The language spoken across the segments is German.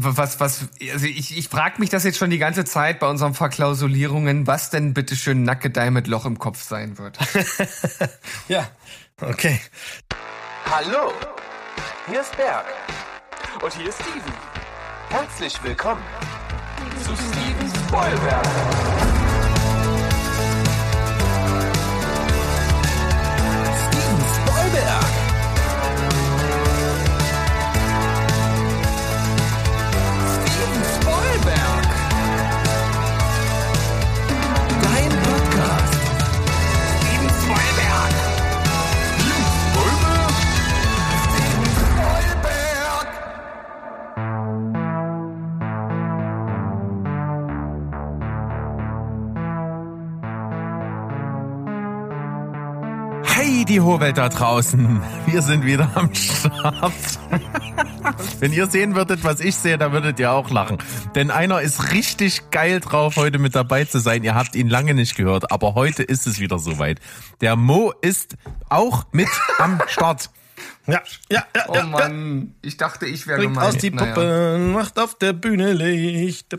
Was, was, also ich, ich frage mich das jetzt schon die ganze Zeit bei unseren Verklausulierungen, was denn bitte schön Nackedei mit Loch im Kopf sein wird. ja, okay. Hallo, hier ist Berg. Und hier ist Steven. Herzlich willkommen zu Steven Spoilberg. Steven Spoilberg. Die Hohwelt da draußen. Wir sind wieder am Start. Wenn ihr sehen würdet, was ich sehe, dann würdet ihr auch lachen. Denn einer ist richtig geil drauf, heute mit dabei zu sein. Ihr habt ihn lange nicht gehört, aber heute ist es wieder soweit. Der Mo ist auch mit am Start. Ja, ja, ja. Oh ja, Mann, ich dachte, ich wäre Bringt gemeint. aus die Naja. Puppe, macht auf der Bühne Licht.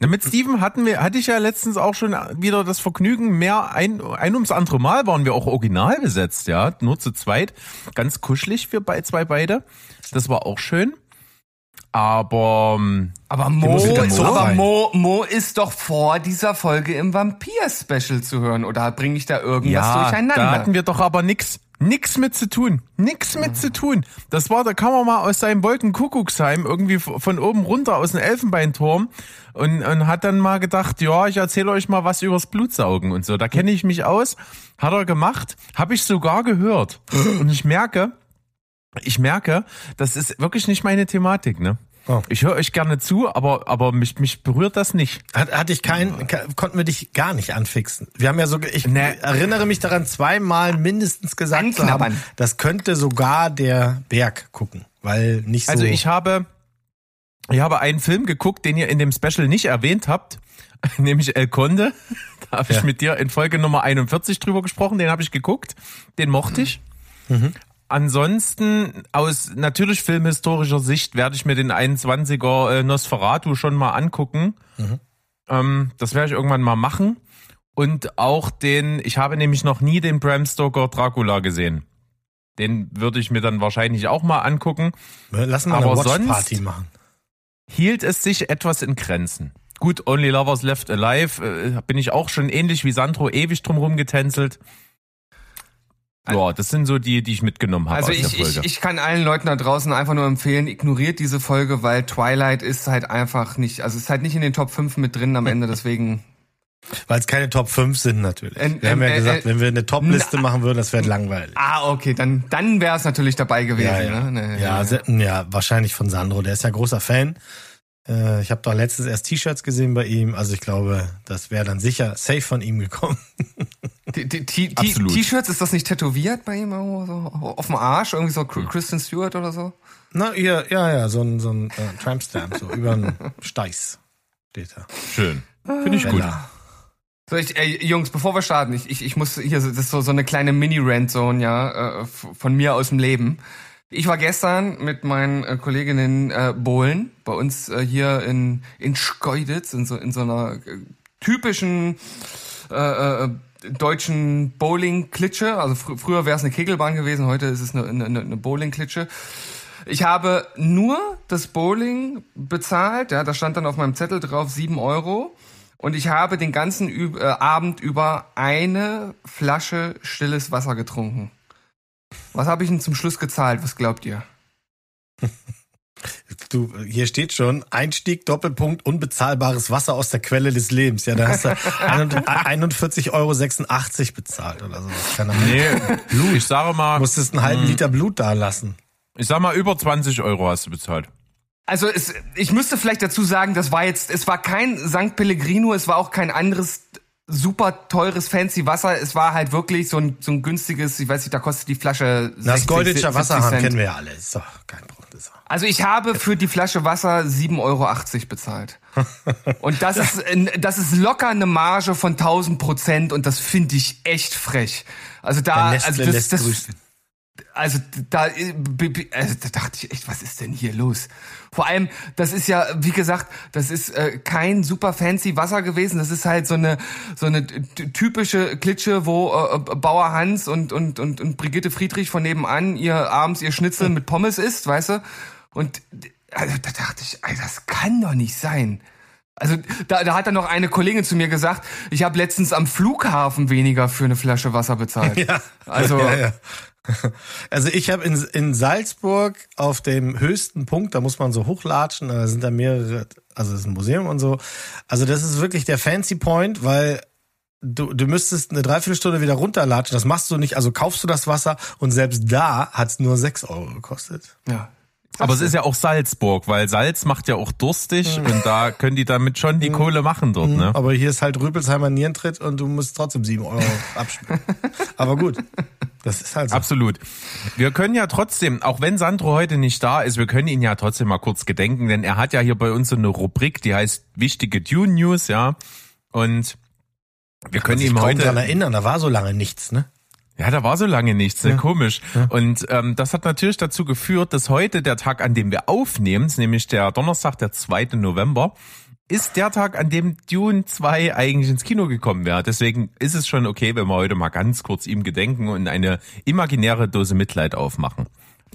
Na, mit Steven hatten wir, hatte ich ja letztens auch schon wieder das Vergnügen, mehr ein, ein ums andere Mal waren wir auch original besetzt, ja, nur zu zweit. Ganz kuschelig für bei, zwei beide. Das war auch schön. Aber ähm, Aber Mo, Mo aber. Mo, Mo ist doch vor dieser Folge im Vampir-Special zu hören. Oder bringe ich da irgendwas ja, durcheinander? da hatten wir doch aber nix, nix mit zu tun, nix mit zu tun. Das war, da kam er mal aus seinem Wolkenkuckucksheim irgendwie von oben runter aus dem Elfenbeinturm und, und hat dann mal gedacht, ja, ich erzähle euch mal was übers Blutsaugen und so. Da kenne ich mich aus. Hat er gemacht, habe ich sogar gehört. Und ich merke, ich merke, das ist wirklich nicht meine Thematik, ne? Oh. Ich höre euch gerne zu, aber, aber mich, mich berührt das nicht. Hat, hatte ich keinen, ke- konnten wir dich gar nicht anfixen. Wir haben ja so, ich Nee. erinnere mich daran, zweimal mindestens gesagt zu haben, Anknabbern. das könnte sogar der Berg gucken, weil nicht so. Also ich habe, ich habe einen Film geguckt, den ihr in dem Special nicht erwähnt habt, nämlich El Conde. Da habe ich Ja. mit dir in Folge Nummer 41 drüber gesprochen. Den habe ich geguckt, den mochte ich. Mhm. Ansonsten aus natürlich filmhistorischer Sicht werde ich mir den 21er äh, Nosferatu schon mal angucken. Mhm. Ähm, das werde ich irgendwann mal machen. Und auch den, ich habe nämlich noch nie den Bram Stoker Dracula gesehen. Den würde ich mir dann wahrscheinlich auch mal angucken. Lass mal aber eine sonst- Watchparty machen. hielt es sich etwas in Grenzen. Gut, Only Lovers Left Alive äh, bin ich auch schon ähnlich wie Sandro ewig drum rumgetänzelt. Ja, das sind so die, die ich mitgenommen habe Also aus der ich, ich, Folge. ich kann allen Leuten da draußen einfach nur empfehlen, ignoriert diese Folge, weil Twilight ist halt einfach nicht, also ist halt nicht in den Top 5 mit drin am Ende, deswegen. Weil es keine Top 5 sind natürlich. Ähm, wir haben ja ähm, gesagt, äh, wenn wir eine Top-Liste machen würden, das wäre langweilig. Ah, okay, dann, dann wäre es natürlich dabei gewesen. Ja, ja. Ne? Ne, ja, ja, wahrscheinlich von Sandro. Der ist ja großer Fan. Äh, Ich habe doch letztens erst T-Shirts gesehen bei ihm. Also ich glaube, das wäre dann sicher safe von ihm gekommen. T-Shirts, ist das nicht tätowiert bei ihm irgendwo so auf dem Arsch? Irgendwie so. Kristen Stewart oder so? Na, ja, ja, ja, so ein, so ein äh, Tramp-Stamp, so über einen Steiß steht da. Schön. Finde ich gut. Bella. So, ich, ey, Jungs, bevor wir starten, ich, ich, ich muss hier, so- das ist so, so eine kleine Mini-Rant-Zone, ja, äh, von mir aus dem Leben. Ich war gestern mit meinen äh, Kolleginnen äh, bowlen, bei uns äh, hier in, in Schkeuditz, in so, in so einer äh, typischen äh, äh, deutschen Bowling-Klitsche. Also fr früher wäre es eine Kegelbahn gewesen, heute ist es eine, eine, eine Bowling-Klitsche. Ich habe nur das Bowling bezahlt, ja, da stand dann auf meinem Zettel drauf sieben Euro. Und ich habe den ganzen Üb äh, Abend über eine Flasche stilles Wasser getrunken. Was habe ich denn zum Schluss gezahlt? Was glaubt ihr? Du, hier steht schon, Einstieg, Doppelpunkt, unbezahlbares Wasser aus der Quelle des Lebens. Ja, da hast du 41,86 Euro bezahlt oder so. Nee, ich sage mal, Musstest einen halben Liter Blut da lassen. ich sag mal, über 20 Euro hast du bezahlt. Also es, ich müsste vielleicht dazu sagen, das war jetzt, es war kein St. Pellegrino, es war auch kein anderes super teures fancy Wasser. Es war halt wirklich so ein, so ein günstiges, ich weiß nicht, da kostet die Flasche 60, Das Goldischer 70 Wasserhahn kennen wir ja alle. Ist doch kein Problem. Also ich habe für die Flasche Wasser 7,80 Euro bezahlt. Und das ist, das ist locker eine Marge von 1000 Prozent und das finde ich echt frech. Also da, also das, das. Also da, äh, also da dachte ich echt, was ist denn hier los? Vor allem, das ist ja, wie gesagt, das ist äh, kein super fancy Wasser gewesen. Das ist halt so eine so eine typische Klitsche, wo äh, Bauer Hans und und und und Brigitte Friedrich von nebenan ihr abends ihr Schnitzel mit Pommes isst, weißt du? Und also, da dachte ich, ey, das kann doch nicht sein. Also da, da hat dann noch eine Kollegin zu mir gesagt, ich habe letztens am Flughafen weniger für eine Flasche Wasser bezahlt. Ja. Also ja, ja. Also ich habe in, in Salzburg auf dem höchsten Punkt, da muss man so hochlatschen, da sind da mehrere, also das ist ein Museum und so. Also das ist wirklich der fancy Point, weil du, du müsstest eine Dreiviertelstunde wieder runterlatschen. Das machst du nicht, also kaufst du das Wasser und selbst da hat's nur sechs Euro gekostet. ja. Aber es ist ja auch Salzburg, weil Salz macht ja auch durstig und da können die damit schon die Kohle machen dort, ne? Aber hier ist halt Rüpelsheimer Nierentritt und du musst trotzdem sieben Euro abspielen. Aber gut, das ist halt so. Absolut. Wir können ja trotzdem, auch wenn Sandro heute nicht da ist, wir können ihn ja trotzdem mal kurz gedenken, denn er hat ja hier bei uns so eine Rubrik, die heißt wichtige Dune News, ja. Und wir können ich ihm kaum heute dran erinnern, da war so lange nichts, ne? Ja, da war so lange nichts, sehr komisch. Und ähm, das hat natürlich dazu geführt, dass heute der Tag, an dem wir aufnehmen, nämlich der Donnerstag, der 2. November, ist der Tag, an dem Dune 2 eigentlich ins Kino gekommen wäre. Deswegen ist es schon okay, wenn wir heute mal ganz kurz ihm gedenken und eine imaginäre Dose Mitleid aufmachen.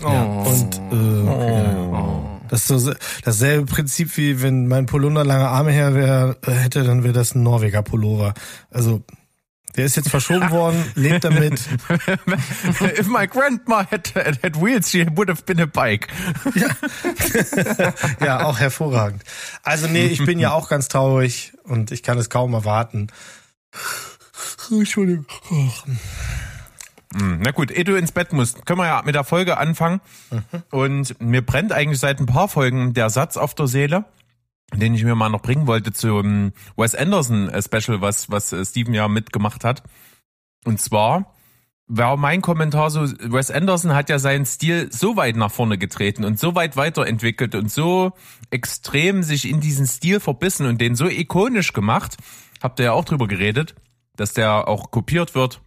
Und äh, okay. das ist so dasselbe Prinzip wie wenn mein Polunder lange Arme her wär, äh, hätte, dann wäre das ein Norweger Pullover. Also der ist jetzt verschoben worden, lebt damit. If my grandma had, had, wheels, she would have been a bike. Ja, auch hervorragend. Also nee, ich bin ja auch ganz traurig und ich kann es kaum erwarten. Entschuldigung. Hm, Na gut, ehe du ins Bett musst, können wir ja mit der Folge anfangen. Und mir brennt eigentlich seit ein paar Folgen der Satz auf der Seele, den ich mir mal noch bringen wollte zum Wes Anderson äh, Special, was, was äh, Steven ja mitgemacht hat. Und zwar war mein Kommentar so, Wes Anderson hat ja seinen Stil so weit nach vorne getreten und so weit weiterentwickelt und so extrem sich in diesen Stil verbissen und den so ikonisch gemacht, habt ihr ja auch drüber geredet, dass der auch kopiert wird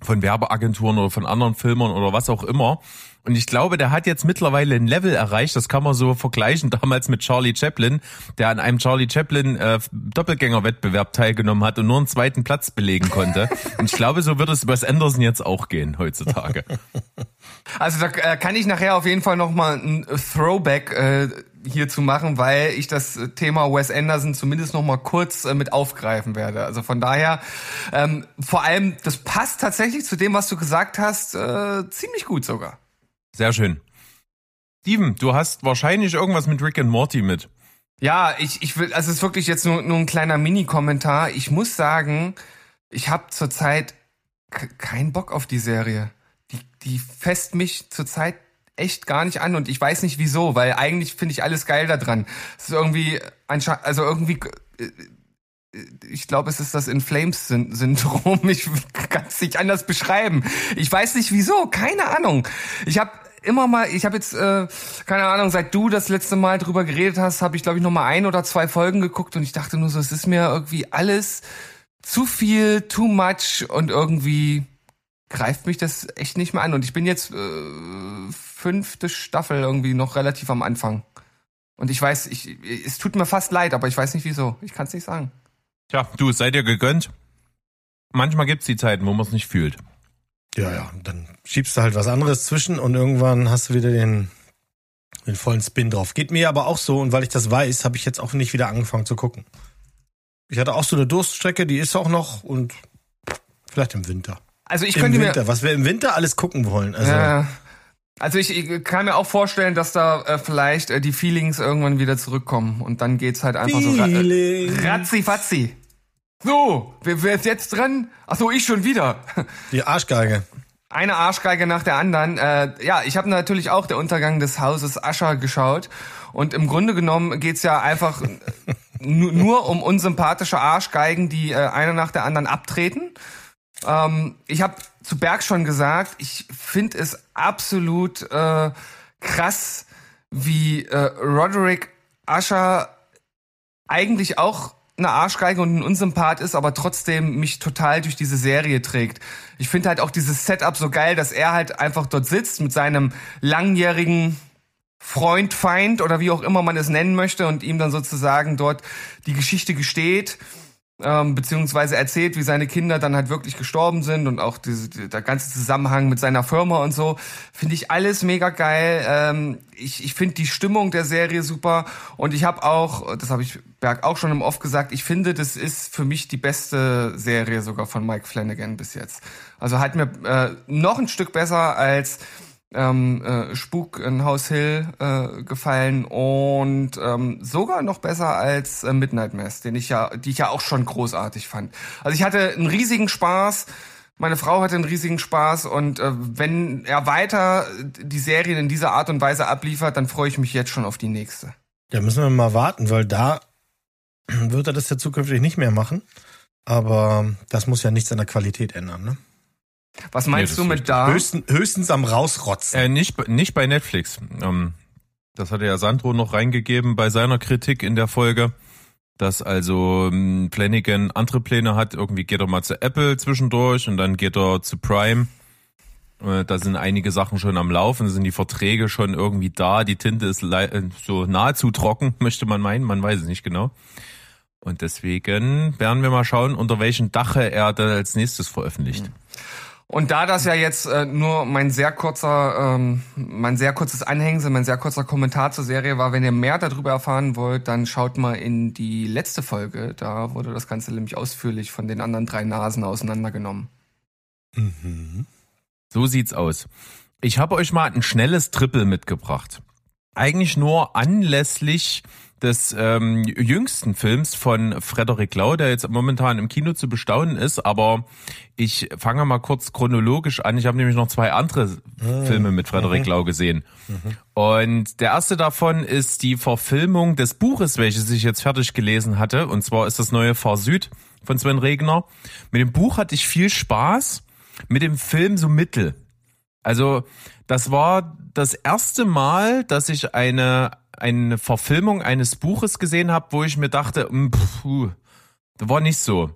von Werbeagenturen oder von anderen Filmern oder was auch immer. Und ich glaube, der hat jetzt mittlerweile ein Level erreicht, das kann man so vergleichen damals mit Charlie Chaplin, der an einem Charlie Chaplin äh, Doppelgängerwettbewerb teilgenommen hat und nur einen zweiten Platz belegen konnte. Und ich glaube, so wird es Wes Anderson jetzt auch gehen heutzutage. Also da äh, kann ich nachher auf jeden Fall noch mal ein Throwback äh, hierzu machen, weil ich das Thema Wes Anderson zumindest noch mal kurz äh, mit aufgreifen werde. Also von daher, ähm, vor allem, das passt tatsächlich zu dem, was du gesagt hast, äh, ziemlich gut sogar. Sehr schön. Steven, du hast wahrscheinlich irgendwas mit Rick and Morty mit. Ja, ich, ich will, also es ist wirklich jetzt nur, nur ein kleiner Mini-Kommentar. Ich muss sagen, ich habe zurzeit keinen Bock auf die Serie. Die, die fest mich zurzeit echt gar nicht an und ich weiß nicht wieso, weil eigentlich finde ich alles geil da dran. Es ist irgendwie, ansche- also irgendwie, äh, ich glaube, es ist das In Flames Syn- Syndrom. Ich kann es nicht anders beschreiben. Ich weiß nicht wieso, keine Ahnung. Ich habe immer mal, ich habe jetzt äh, keine Ahnung, seit du das letzte Mal drüber geredet hast, habe ich glaube ich noch mal ein oder zwei Folgen geguckt und ich dachte nur so, es ist mir irgendwie alles zu viel, too much und irgendwie greift mich das echt nicht mehr an und ich bin jetzt äh, fünfte Staffel irgendwie noch relativ am Anfang. Und ich weiß, ich, es tut mir fast leid, aber ich weiß nicht wieso. Ich kann es nicht sagen. Tja, du, seid ihr gegönnt? Manchmal gibt's die Zeiten, wo man es nicht fühlt. Ja, ja, dann schiebst du halt was anderes zwischen und irgendwann hast du wieder den, den vollen Spin drauf. Geht mir aber auch so und weil ich das weiß, habe ich jetzt auch nicht wieder angefangen zu gucken. Ich hatte auch so eine Durststrecke, die ist auch noch und vielleicht im Winter. Also ich Im könnte mir Winter, was wir im Winter alles gucken wollen. Also, Ja. Also ich, ich kann mir auch vorstellen, dass da äh, vielleicht äh, die Feelings irgendwann wieder zurückkommen und dann geht's halt einfach so ra äh, Feeling. ratzi fatzi. So, wer, wer ist jetzt dran? Ach so, ich schon wieder. Die Arschgeige. Eine Arschgeige nach der anderen. Äh, ja, ich habe natürlich auch der Untergang des Hauses Ascher geschaut und im Grunde genommen geht's ja einfach nu- nur um unsympathische Arschgeigen, die äh, eine nach der anderen abtreten. Ähm, ich habe zu Berg schon gesagt, ich finde es absolut äh, krass, wie äh, Roderick Usher eigentlich auch eine Arschgeige und ein Unsympath ist, aber trotzdem mich total durch diese Serie trägt. Ich finde halt auch dieses Setup so geil, dass er halt einfach dort sitzt mit seinem langjährigen Freund, Feind oder wie auch immer man es nennen möchte und ihm dann sozusagen dort die Geschichte gesteht ähm, beziehungsweise erzählt, wie seine Kinder dann halt wirklich gestorben sind und auch diese, der ganze Zusammenhang mit seiner Firma und so, finde ich alles mega geil. Ähm, ich ich finde die Stimmung der Serie super und ich habe auch, das habe ich Berg auch schon im Off gesagt, ich finde, das ist für mich die beste Serie sogar von Mike Flanagan bis jetzt. Also hat mir äh, noch ein Stück besser als ähm, äh, Spuk in House Hill äh, gefallen und ähm, sogar noch besser als äh, Midnight Mass, den ich ja, die ich ja auch schon großartig fand. Also ich hatte einen riesigen Spaß. Meine Frau hatte einen riesigen Spaß und äh, wenn er weiter die Serien in dieser Art und Weise abliefert, dann freue ich mich jetzt schon auf die nächste. Ja, müssen wir mal warten, weil da wird er das ja zukünftig nicht mehr machen. Aber das muss ja nichts an der Qualität ändern, ne? Was Nee, meinst das du mit da? Höchstens, höchstens am Rausrotzen. Äh, nicht, nicht bei Netflix. Ähm, das hatte ja Sandro noch reingegeben bei seiner Kritik in der Folge, dass also ähm, Flanagan andere Pläne hat. Irgendwie geht er mal zu Apple zwischendurch und dann geht er zu Prime. Äh, Da sind einige Sachen schon am Laufen, sind die Verträge schon irgendwie da, die Tinte ist äh, so nahezu trocken, möchte man meinen, man weiß es nicht genau. Und deswegen werden wir mal schauen, unter welchem Dache er dann als nächstes veröffentlicht. Und da das ja jetzt äh, nur mein sehr kurzer, ähm, mein sehr kurzes Anhängsel, mein sehr kurzer Kommentar zur Serie war, wenn ihr mehr darüber erfahren wollt, dann schaut mal in die letzte Folge. Da wurde das Ganze nämlich ausführlich von den anderen drei Nasen auseinandergenommen. So sieht's aus. Ich habe euch mal ein schnelles Triple mitgebracht. Eigentlich nur anlässlich des ähm, jüngsten Films von Frederik Lau, der jetzt momentan im Kino zu bestaunen ist, aber ich fange mal kurz chronologisch an. Ich habe nämlich noch zwei andere Filme mit Frederik Lau gesehen. Und der erste davon ist die Verfilmung des Buches, welches ich jetzt fertig gelesen hatte. Und zwar ist das neue Fahr Süd von Sven Regner. Mit dem Buch hatte ich viel Spaß, mit dem Film so mittel. Also das war das erste Mal, dass ich eine, eine Verfilmung eines Buches gesehen habe, wo ich mir dachte, mm, puh, das war nicht so.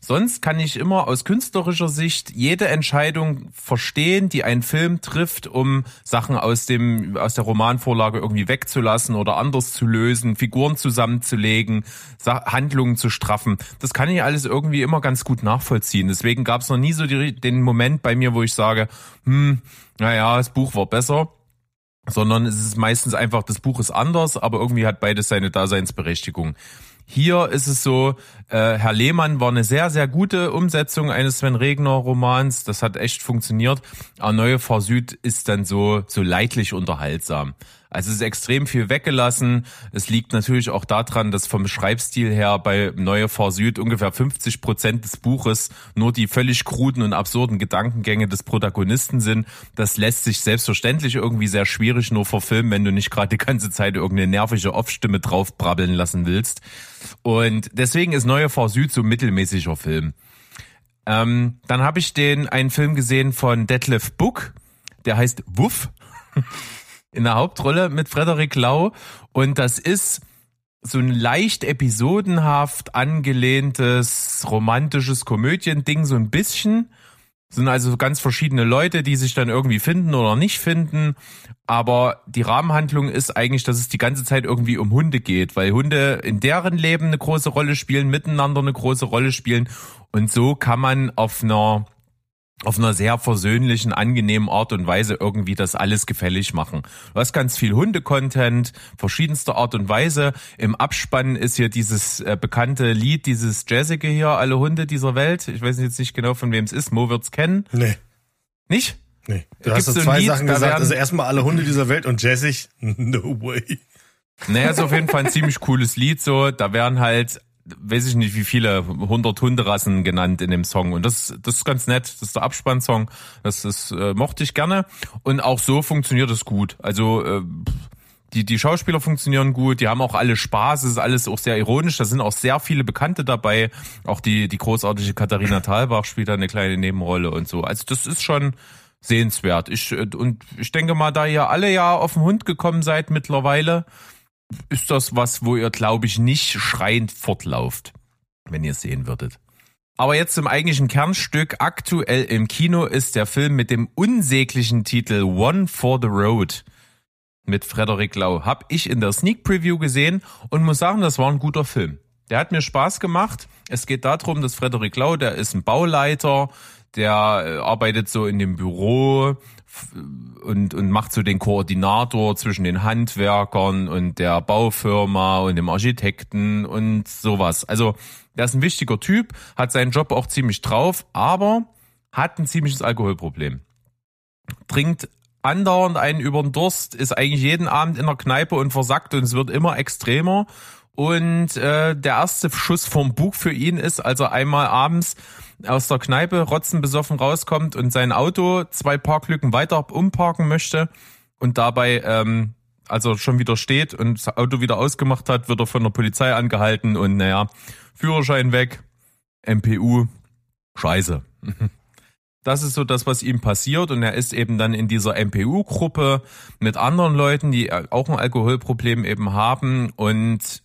Sonst kann ich immer aus künstlerischer Sicht jede Entscheidung verstehen, die ein Film trifft, um Sachen aus dem aus der Romanvorlage irgendwie wegzulassen oder anders zu lösen, Figuren zusammenzulegen, Sa Handlungen zu straffen. Das kann ich alles irgendwie immer ganz gut nachvollziehen. Deswegen gab es noch nie so die, den Moment bei mir, wo ich sage, hm, naja, das Buch war besser sondern es ist meistens einfach, das Buch ist anders, aber irgendwie hat beides seine Daseinsberechtigung. Hier ist es so, äh, Herr Lehmann war eine sehr, sehr gute Umsetzung eines Sven Regner Romans. Das hat echt funktioniert. Aber Neue Fahr Süd ist dann so, so leidlich unterhaltsam. Also es ist extrem viel weggelassen. Es liegt natürlich auch daran, dass vom Schreibstil her bei Neue Fahr Süd ungefähr 50 Prozent des Buches nur die völlig kruden und absurden Gedankengänge des Protagonisten sind. Das lässt sich selbstverständlich irgendwie sehr schwierig nur verfilmen, wenn du nicht gerade die ganze Zeit irgendeine nervige Off-Stimme drauf brabbeln lassen willst. Und deswegen ist Neue Fahr Süd so ein mittelmäßiger Film. Ähm, dann habe ich den einen Film gesehen von Detlef Book, der heißt Wuff in der Hauptrolle mit Frederik Lau und das ist so ein leicht episodenhaft angelehntes romantisches Komödiending so ein bisschen. Sind also ganz verschiedene Leute, die sich dann irgendwie finden oder nicht finden. Aber die Rahmenhandlung ist eigentlich, dass es die ganze Zeit irgendwie um Hunde geht, weil Hunde in deren Leben eine große Rolle spielen, miteinander eine große Rolle spielen. Und so kann man auf einer auf einer sehr versöhnlichen, angenehmen Art und Weise irgendwie das alles gefällig machen. Du hast ganz viel Hunde-Content, verschiedenster Art und Weise. Im Abspann ist hier dieses äh, bekannte Lied, dieses Jazzige hier, alle Hunde dieser Welt. Ich weiß jetzt nicht genau, von wem es ist. Mo wird's kennen. Nee, Nicht? nee. Du Gibt's hast so zwei Lied, Sachen da gesagt. werden- Also erstmal alle Hunde dieser Welt und Jessig. No way. Naja, ist auf jeden Fall ein ziemlich cooles Lied so. Da werden halt, weiß ich nicht, wie viele hundert Hunderassen genannt in dem Song. Und das, das ist ganz nett. Das ist der Abspannsong. Das, das äh, mochte ich gerne. Und auch so funktioniert es gut. Also äh, die, die Schauspieler funktionieren gut, die haben auch alle Spaß, es ist alles auch sehr ironisch, da sind auch sehr viele Bekannte dabei. Auch die, die großartige Katharina Thalbach spielt da eine kleine Nebenrolle und so. Also das ist schon sehenswert. Ich, äh, und ich denke mal, da ihr alle ja auf den Hund gekommen seid mittlerweile, ist das was, wo ihr, glaube ich, nicht schreiend fortlauft, wenn ihr es sehen würdet. Aber jetzt zum eigentlichen Kernstück. Aktuell im Kino ist der Film mit dem unsäglichen Titel One for the Road mit Frederik Lau. Hab ich in der Sneak Preview gesehen und muss sagen, das war ein guter Film. Der hat mir Spaß gemacht. Es geht darum, dass Frederik Lau, der ist ein Bauleiter, der äh, arbeitet so in dem Büro und, und macht so den Koordinator zwischen den Handwerkern und der Baufirma und dem Architekten und sowas. Also der ist ein wichtiger Typ, hat seinen Job auch ziemlich drauf, aber hat ein ziemliches Alkoholproblem. Trinkt andauernd einen über den Durst, ist eigentlich jeden Abend in der Kneipe und versackt und es wird immer extremer. Und äh, der erste Schuss vom Bug für ihn ist, als er einmal abends aus der Kneipe rotzenbesoffen rauskommt und sein Auto zwei Parklücken weiter umparken möchte und dabei, ähm, als er schon wieder steht und das Auto wieder ausgemacht hat, wird er von der Polizei angehalten und naja, Führerschein weg, MPU, scheiße. Das ist so das, was ihm passiert und er ist eben dann in dieser MPU-Gruppe mit anderen Leuten, die auch ein Alkoholproblem eben haben und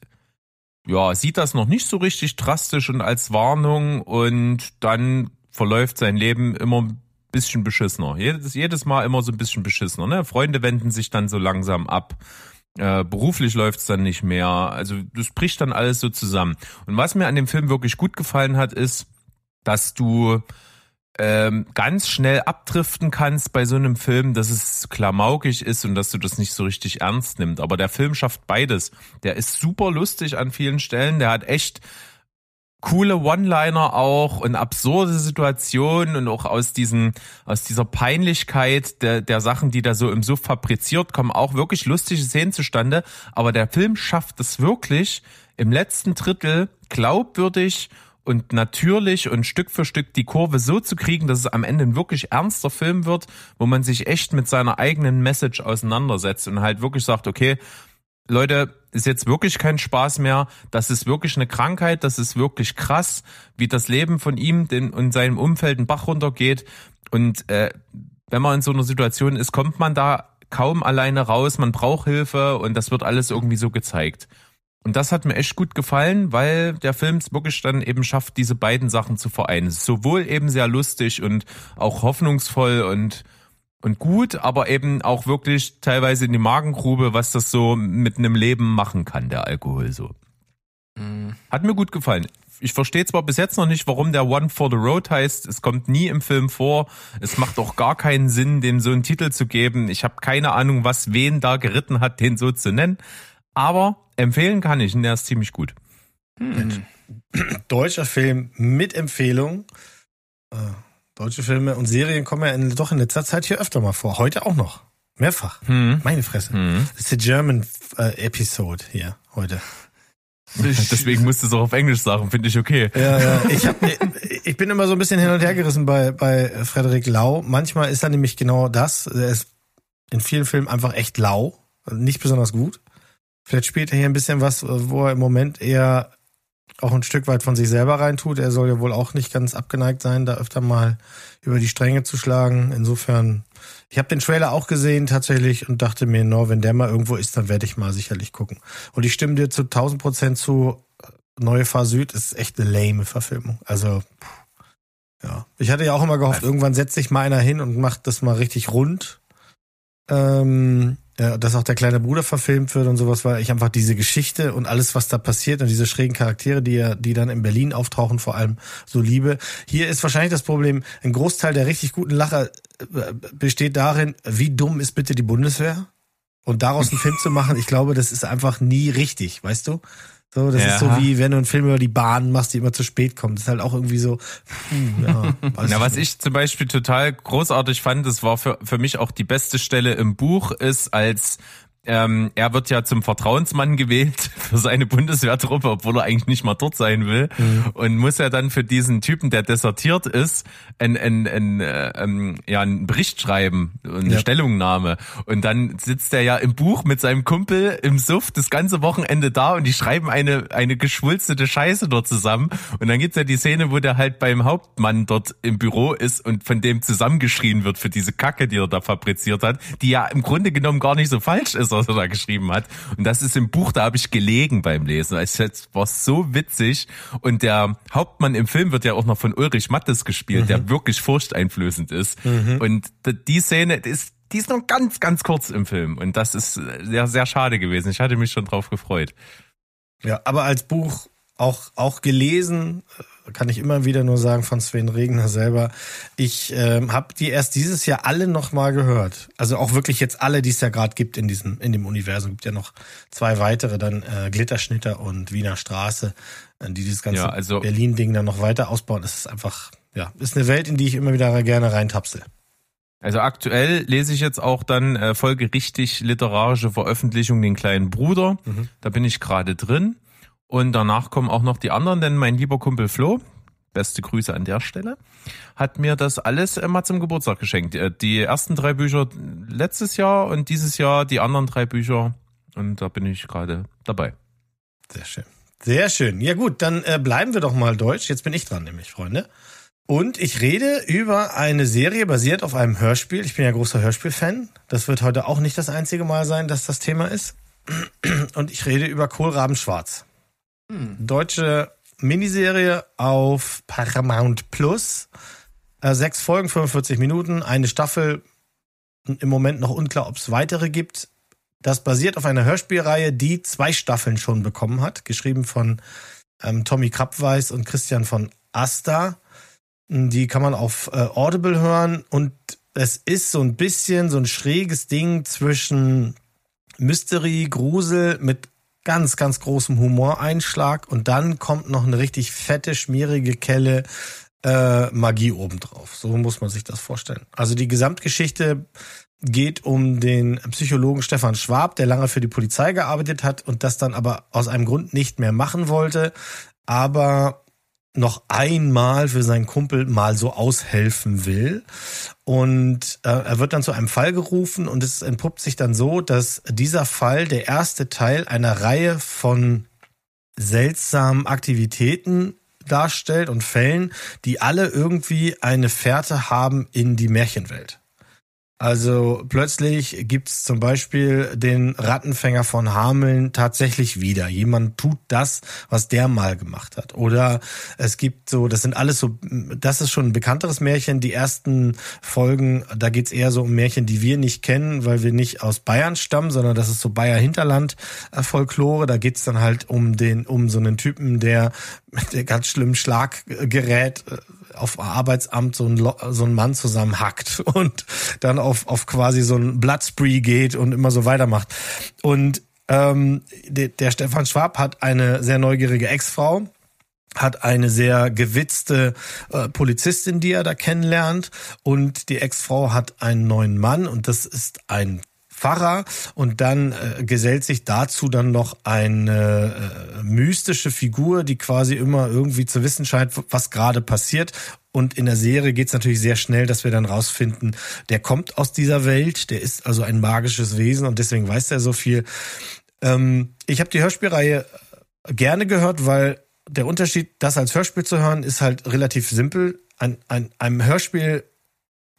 ja, sieht das noch nicht so richtig drastisch und als Warnung und dann verläuft sein Leben immer ein bisschen beschissener. Jedes, jedes Mal immer so ein bisschen beschissener. Ne? Freunde wenden sich dann so langsam ab. Äh, beruflich läuft's dann nicht mehr. Also das bricht dann alles so zusammen. Und was mir an dem Film wirklich gut gefallen hat, ist, dass du ähm, ganz schnell abdriften kannst bei so einem Film, dass es klamaukig ist und dass du das nicht so richtig ernst nimmst. Aber der Film schafft beides. Der ist super lustig an vielen Stellen. Der hat echt coole One-Liner auch und absurde Situationen und auch aus diesen aus dieser Peinlichkeit der der Sachen, die da so im Suff fabriziert, kommen auch wirklich lustige Szenen zustande. Aber der Film schafft es wirklich im letzten Drittel glaubwürdig und natürlich und Stück für Stück die Kurve so zu kriegen, dass es am Ende ein wirklich ernster Film wird, wo man sich echt mit seiner eigenen Message auseinandersetzt und halt wirklich sagt, okay, Leute, ist jetzt wirklich kein Spaß mehr. Das ist wirklich eine Krankheit. Das ist wirklich krass, wie das Leben von ihm den, und seinem Umfeld einen Bach runtergeht. Und äh, wenn man in so einer Situation ist, kommt man da kaum alleine raus. Man braucht Hilfe und das wird alles irgendwie so gezeigt. Und das hat mir echt gut gefallen, weil der Film es wirklich dann eben schafft, diese beiden Sachen zu vereinen. Es ist sowohl eben sehr lustig und auch hoffnungsvoll und und gut, aber eben auch wirklich teilweise in die Magengrube, was das so mit einem Leben machen kann, der Alkohol so. Hat mir gut gefallen. Ich verstehe zwar bis jetzt noch nicht, warum der One for the Road heißt. Es kommt nie im Film vor. Es macht auch gar keinen Sinn, dem so einen Titel zu geben. Ich habe keine Ahnung, was wen da geritten hat, den so zu nennen. Aber empfehlen kann ich, und der ist ziemlich gut. Deutscher Film mit Empfehlung. Äh, deutsche Filme und Serien kommen ja in, doch in letzter Zeit hier öfter mal vor. Heute auch noch. Mehrfach. Meine Fresse. Das ist die German äh, Episode hier heute. Deswegen musst du es auch auf Englisch sagen, finde ich okay. Ja, ja. Ich, hab, ich bin immer so ein bisschen hin und her gerissen bei, bei Frederik Lau. Manchmal ist er nämlich genau das. Er ist in vielen Filmen einfach echt lau. Nicht besonders gut. Vielleicht spielt er hier ein bisschen was, wo er im Moment eher auch ein Stück weit von sich selber reintut. Er soll ja wohl auch nicht ganz abgeneigt sein, da öfter mal über die Stränge zu schlagen. Insofern, ich habe den Trailer auch gesehen tatsächlich und dachte mir, no, wenn der mal irgendwo ist, dann werde ich mal sicherlich gucken. Und ich stimme dir zu 1000 Prozent zu. Neue Fahr Süd ist echt eine lame Verfilmung. Also, ja. Ich hatte ja auch immer gehofft, irgendwann setzt sich mal einer hin und macht das mal richtig rund. Ähm, dass auch der kleine Bruder verfilmt wird und sowas, weil ich einfach diese Geschichte und alles, was da passiert und diese schrägen Charaktere, die ja, die dann in Berlin auftauchen, vor allem so liebe. Hier ist wahrscheinlich das Problem, ein Großteil der richtig guten Lacher äh, besteht darin, wie dumm ist bitte die Bundeswehr? Und daraus einen Film zu machen, ich glaube, das ist einfach nie richtig, weißt du? So, das ist so Ja. wie wenn du einen Film über die Bahn machst, die immer zu spät kommt. Das ist halt auch irgendwie so, hm, ja, Na, was ich zum Beispiel total großartig fand, das war für, für mich auch die beste Stelle im Buch, ist als ähm, er wird ja zum Vertrauensmann gewählt für seine Bundeswehrtruppe, obwohl er eigentlich nicht mal dort sein will. Und muss ja dann für diesen Typen, der desertiert ist, ein, ein, ein, äh, ähm, ja, einen Bericht schreiben, eine Ja. Stellungnahme. Und dann sitzt er ja im Buch mit seinem Kumpel im Suff das ganze Wochenende da und die schreiben eine, eine geschwulstete Scheiße dort zusammen. Und dann gibt's ja die Szene, wo der halt beim Hauptmann dort im Büro ist und von dem zusammengeschrien wird für diese Kacke, die er da fabriziert hat, die ja im Grunde genommen gar nicht so falsch ist. Das, was er da geschrieben hat. Und das ist im Buch, da habe ich gelegen beim Lesen. Es war so witzig. Und der Hauptmann im Film wird ja auch noch von Ulrich Mattes gespielt, der wirklich furchteinflößend ist. Und die Szene ist, die ist noch ganz, ganz kurz im Film. Und das ist sehr, sehr schade gewesen. Ich hatte mich schon drauf gefreut. Ja, aber als Buch auch, auch gelesen, kann ich immer wieder nur sagen von Sven Regner selber. Ich ähm, habe die erst dieses Jahr alle nochmal gehört. Also auch wirklich jetzt alle, die es ja gerade gibt in diesem in dem Universum. Gibt ja noch zwei weitere, dann äh, Glitterschnitter und Wiener Straße, äh, die dieses ganze Ja, also- Berlin-Ding dann noch weiter ausbauen. Das ist einfach, ja, ist eine Welt, in die ich immer wieder gerne reintapsel. Also aktuell lese ich jetzt auch dann äh, folgerichtig literarische Veröffentlichung Den kleinen Bruder. Da bin ich gerade drin. Und danach kommen auch noch die anderen, denn mein lieber Kumpel Flo, beste Grüße an der Stelle, hat mir das alles äh, mal zum Geburtstag geschenkt. Äh, Die ersten drei Bücher letztes Jahr und dieses Jahr die anderen drei Bücher. Und da bin ich gerade dabei. Sehr schön. Sehr schön. Ja gut, dann äh, bleiben wir doch mal deutsch. Jetzt bin ich dran, nämlich, Freunde. Und ich rede über eine Serie basiert auf einem Hörspiel. Ich bin ja großer Hörspiel-Fan. Das wird heute auch nicht das einzige Mal sein, dass das Thema ist. Und ich rede über Kohlraben Schwarz. Deutsche Miniserie auf Paramount Plus. Äh, sechs Folgen, 45 Minuten, eine Staffel. Im Moment noch unklar, ob es weitere gibt. Das basiert auf einer Hörspielreihe, die zwei Staffeln schon bekommen hat, geschrieben von ähm, Tommy Krappweis und Christian von Asta. Die kann man auf äh, Audible hören und es ist so ein bisschen so ein schräges Ding zwischen Mystery, Grusel mit ganz, ganz großem Humoreinschlag und dann kommt noch eine richtig fette, schmierige Kelle äh, Magie obendrauf. So muss man sich das vorstellen. Also die Gesamtgeschichte geht um den Psychologen Stefan Schwab, der lange für die Polizei gearbeitet hat und das dann aber aus einem Grund nicht mehr machen wollte, aber noch einmal für seinen Kumpel mal so aushelfen will. Und äh, er wird dann zu einem Fall gerufen und es entpuppt sich dann so, dass dieser Fall der erste Teil einer Reihe von seltsamen Aktivitäten darstellt und Fällen, die alle irgendwie eine Fährte haben in die Märchenwelt. Also plötzlich gibt's zum Beispiel den Rattenfänger von Hameln tatsächlich wieder. Jemand tut das, was der mal gemacht hat. Oder es gibt so, das sind alles so, das ist schon ein bekannteres Märchen. Die ersten Folgen, da geht's eher so um Märchen, die wir nicht kennen, weil wir nicht aus Bayern stammen, sondern das ist so Bayer Hinterland äh, Folklore. Da geht's dann halt um den, um so einen Typen, der mit der ganz schlimmen Schlaggerät auf Arbeitsamt so ein, so ein Mann zusammenhackt und dann auf, auf quasi so ein Bloodspree geht und immer so weitermacht. Und ähm, der, der Stefan Schwab hat eine sehr neugierige Ex-Frau, hat eine sehr gewitzte äh, Polizistin, die er da kennenlernt und die Ex-Frau hat einen neuen Mann und das ist ein Pfarrer und dann äh, gesellt sich dazu dann noch eine äh, mystische Figur, die quasi immer irgendwie zu wissen scheint, was gerade passiert. Und in der Serie geht's natürlich sehr schnell, dass wir dann rausfinden, der kommt aus dieser Welt, der ist also ein magisches Wesen und deswegen weiß er so viel. Ähm, ich habe die Hörspielreihe gerne gehört, weil der Unterschied, das als Hörspiel zu hören, ist halt relativ simpel. Ein, ein, einem Hörspiel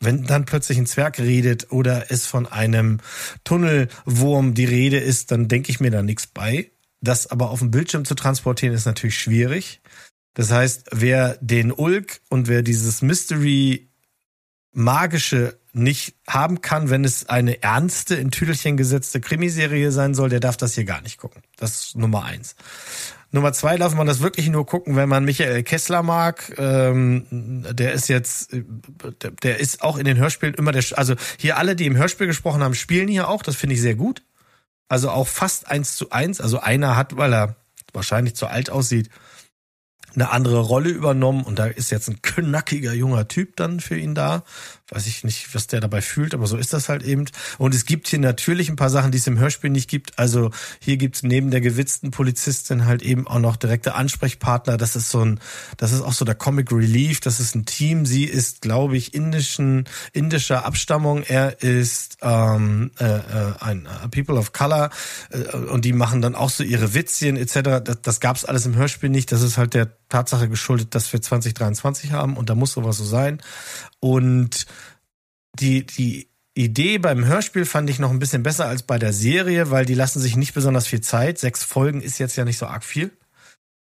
wenn dann plötzlich ein Zwerg redet oder es von einem Tunnelwurm die Rede ist, dann denke ich mir da nichts bei. Das aber auf dem Bildschirm zu transportieren, ist natürlich schwierig. Das heißt, wer den Ulk und wer dieses Mystery magische nicht haben kann, wenn es eine ernste, in Tüdelchen gesetzte Krimiserie sein soll, der darf das hier gar nicht gucken. Das ist Nummer eins. Nummer zwei darf man das wirklich nur gucken, wenn man Michael Kessler mag. Ähm, der ist jetzt, der ist auch in den Hörspielen immer der, also hier alle, die im Hörspiel gesprochen haben, spielen hier auch. Das finde ich sehr gut. Also auch fast eins zu eins. Also einer hat, weil er wahrscheinlich zu alt aussieht, eine andere Rolle übernommen und da ist jetzt ein knackiger junger Typ dann für ihn da. Weiß ich nicht, was der dabei fühlt, aber so ist das halt eben. Und es gibt hier natürlich ein paar Sachen, die es im Hörspiel nicht gibt. Also hier gibt's neben der gewitzten Polizistin halt eben auch noch direkte Ansprechpartner. Das ist so ein, das ist auch so der Comic Relief. Das ist ein Team. Sie ist, glaube ich, indischen, indischer Abstammung. Er ist ähm, äh, äh, ein äh, People of Color äh, und die machen dann auch so ihre Witzchen etc. Das, das gab's alles im Hörspiel nicht. Das ist halt der Tatsache geschuldet, dass wir 2023 haben und da muss sowas so sein. Und die, die Idee beim Hörspiel fand ich noch ein bisschen besser als bei der Serie, weil die lassen sich nicht besonders viel Zeit. Sechs Folgen ist jetzt ja nicht so arg viel.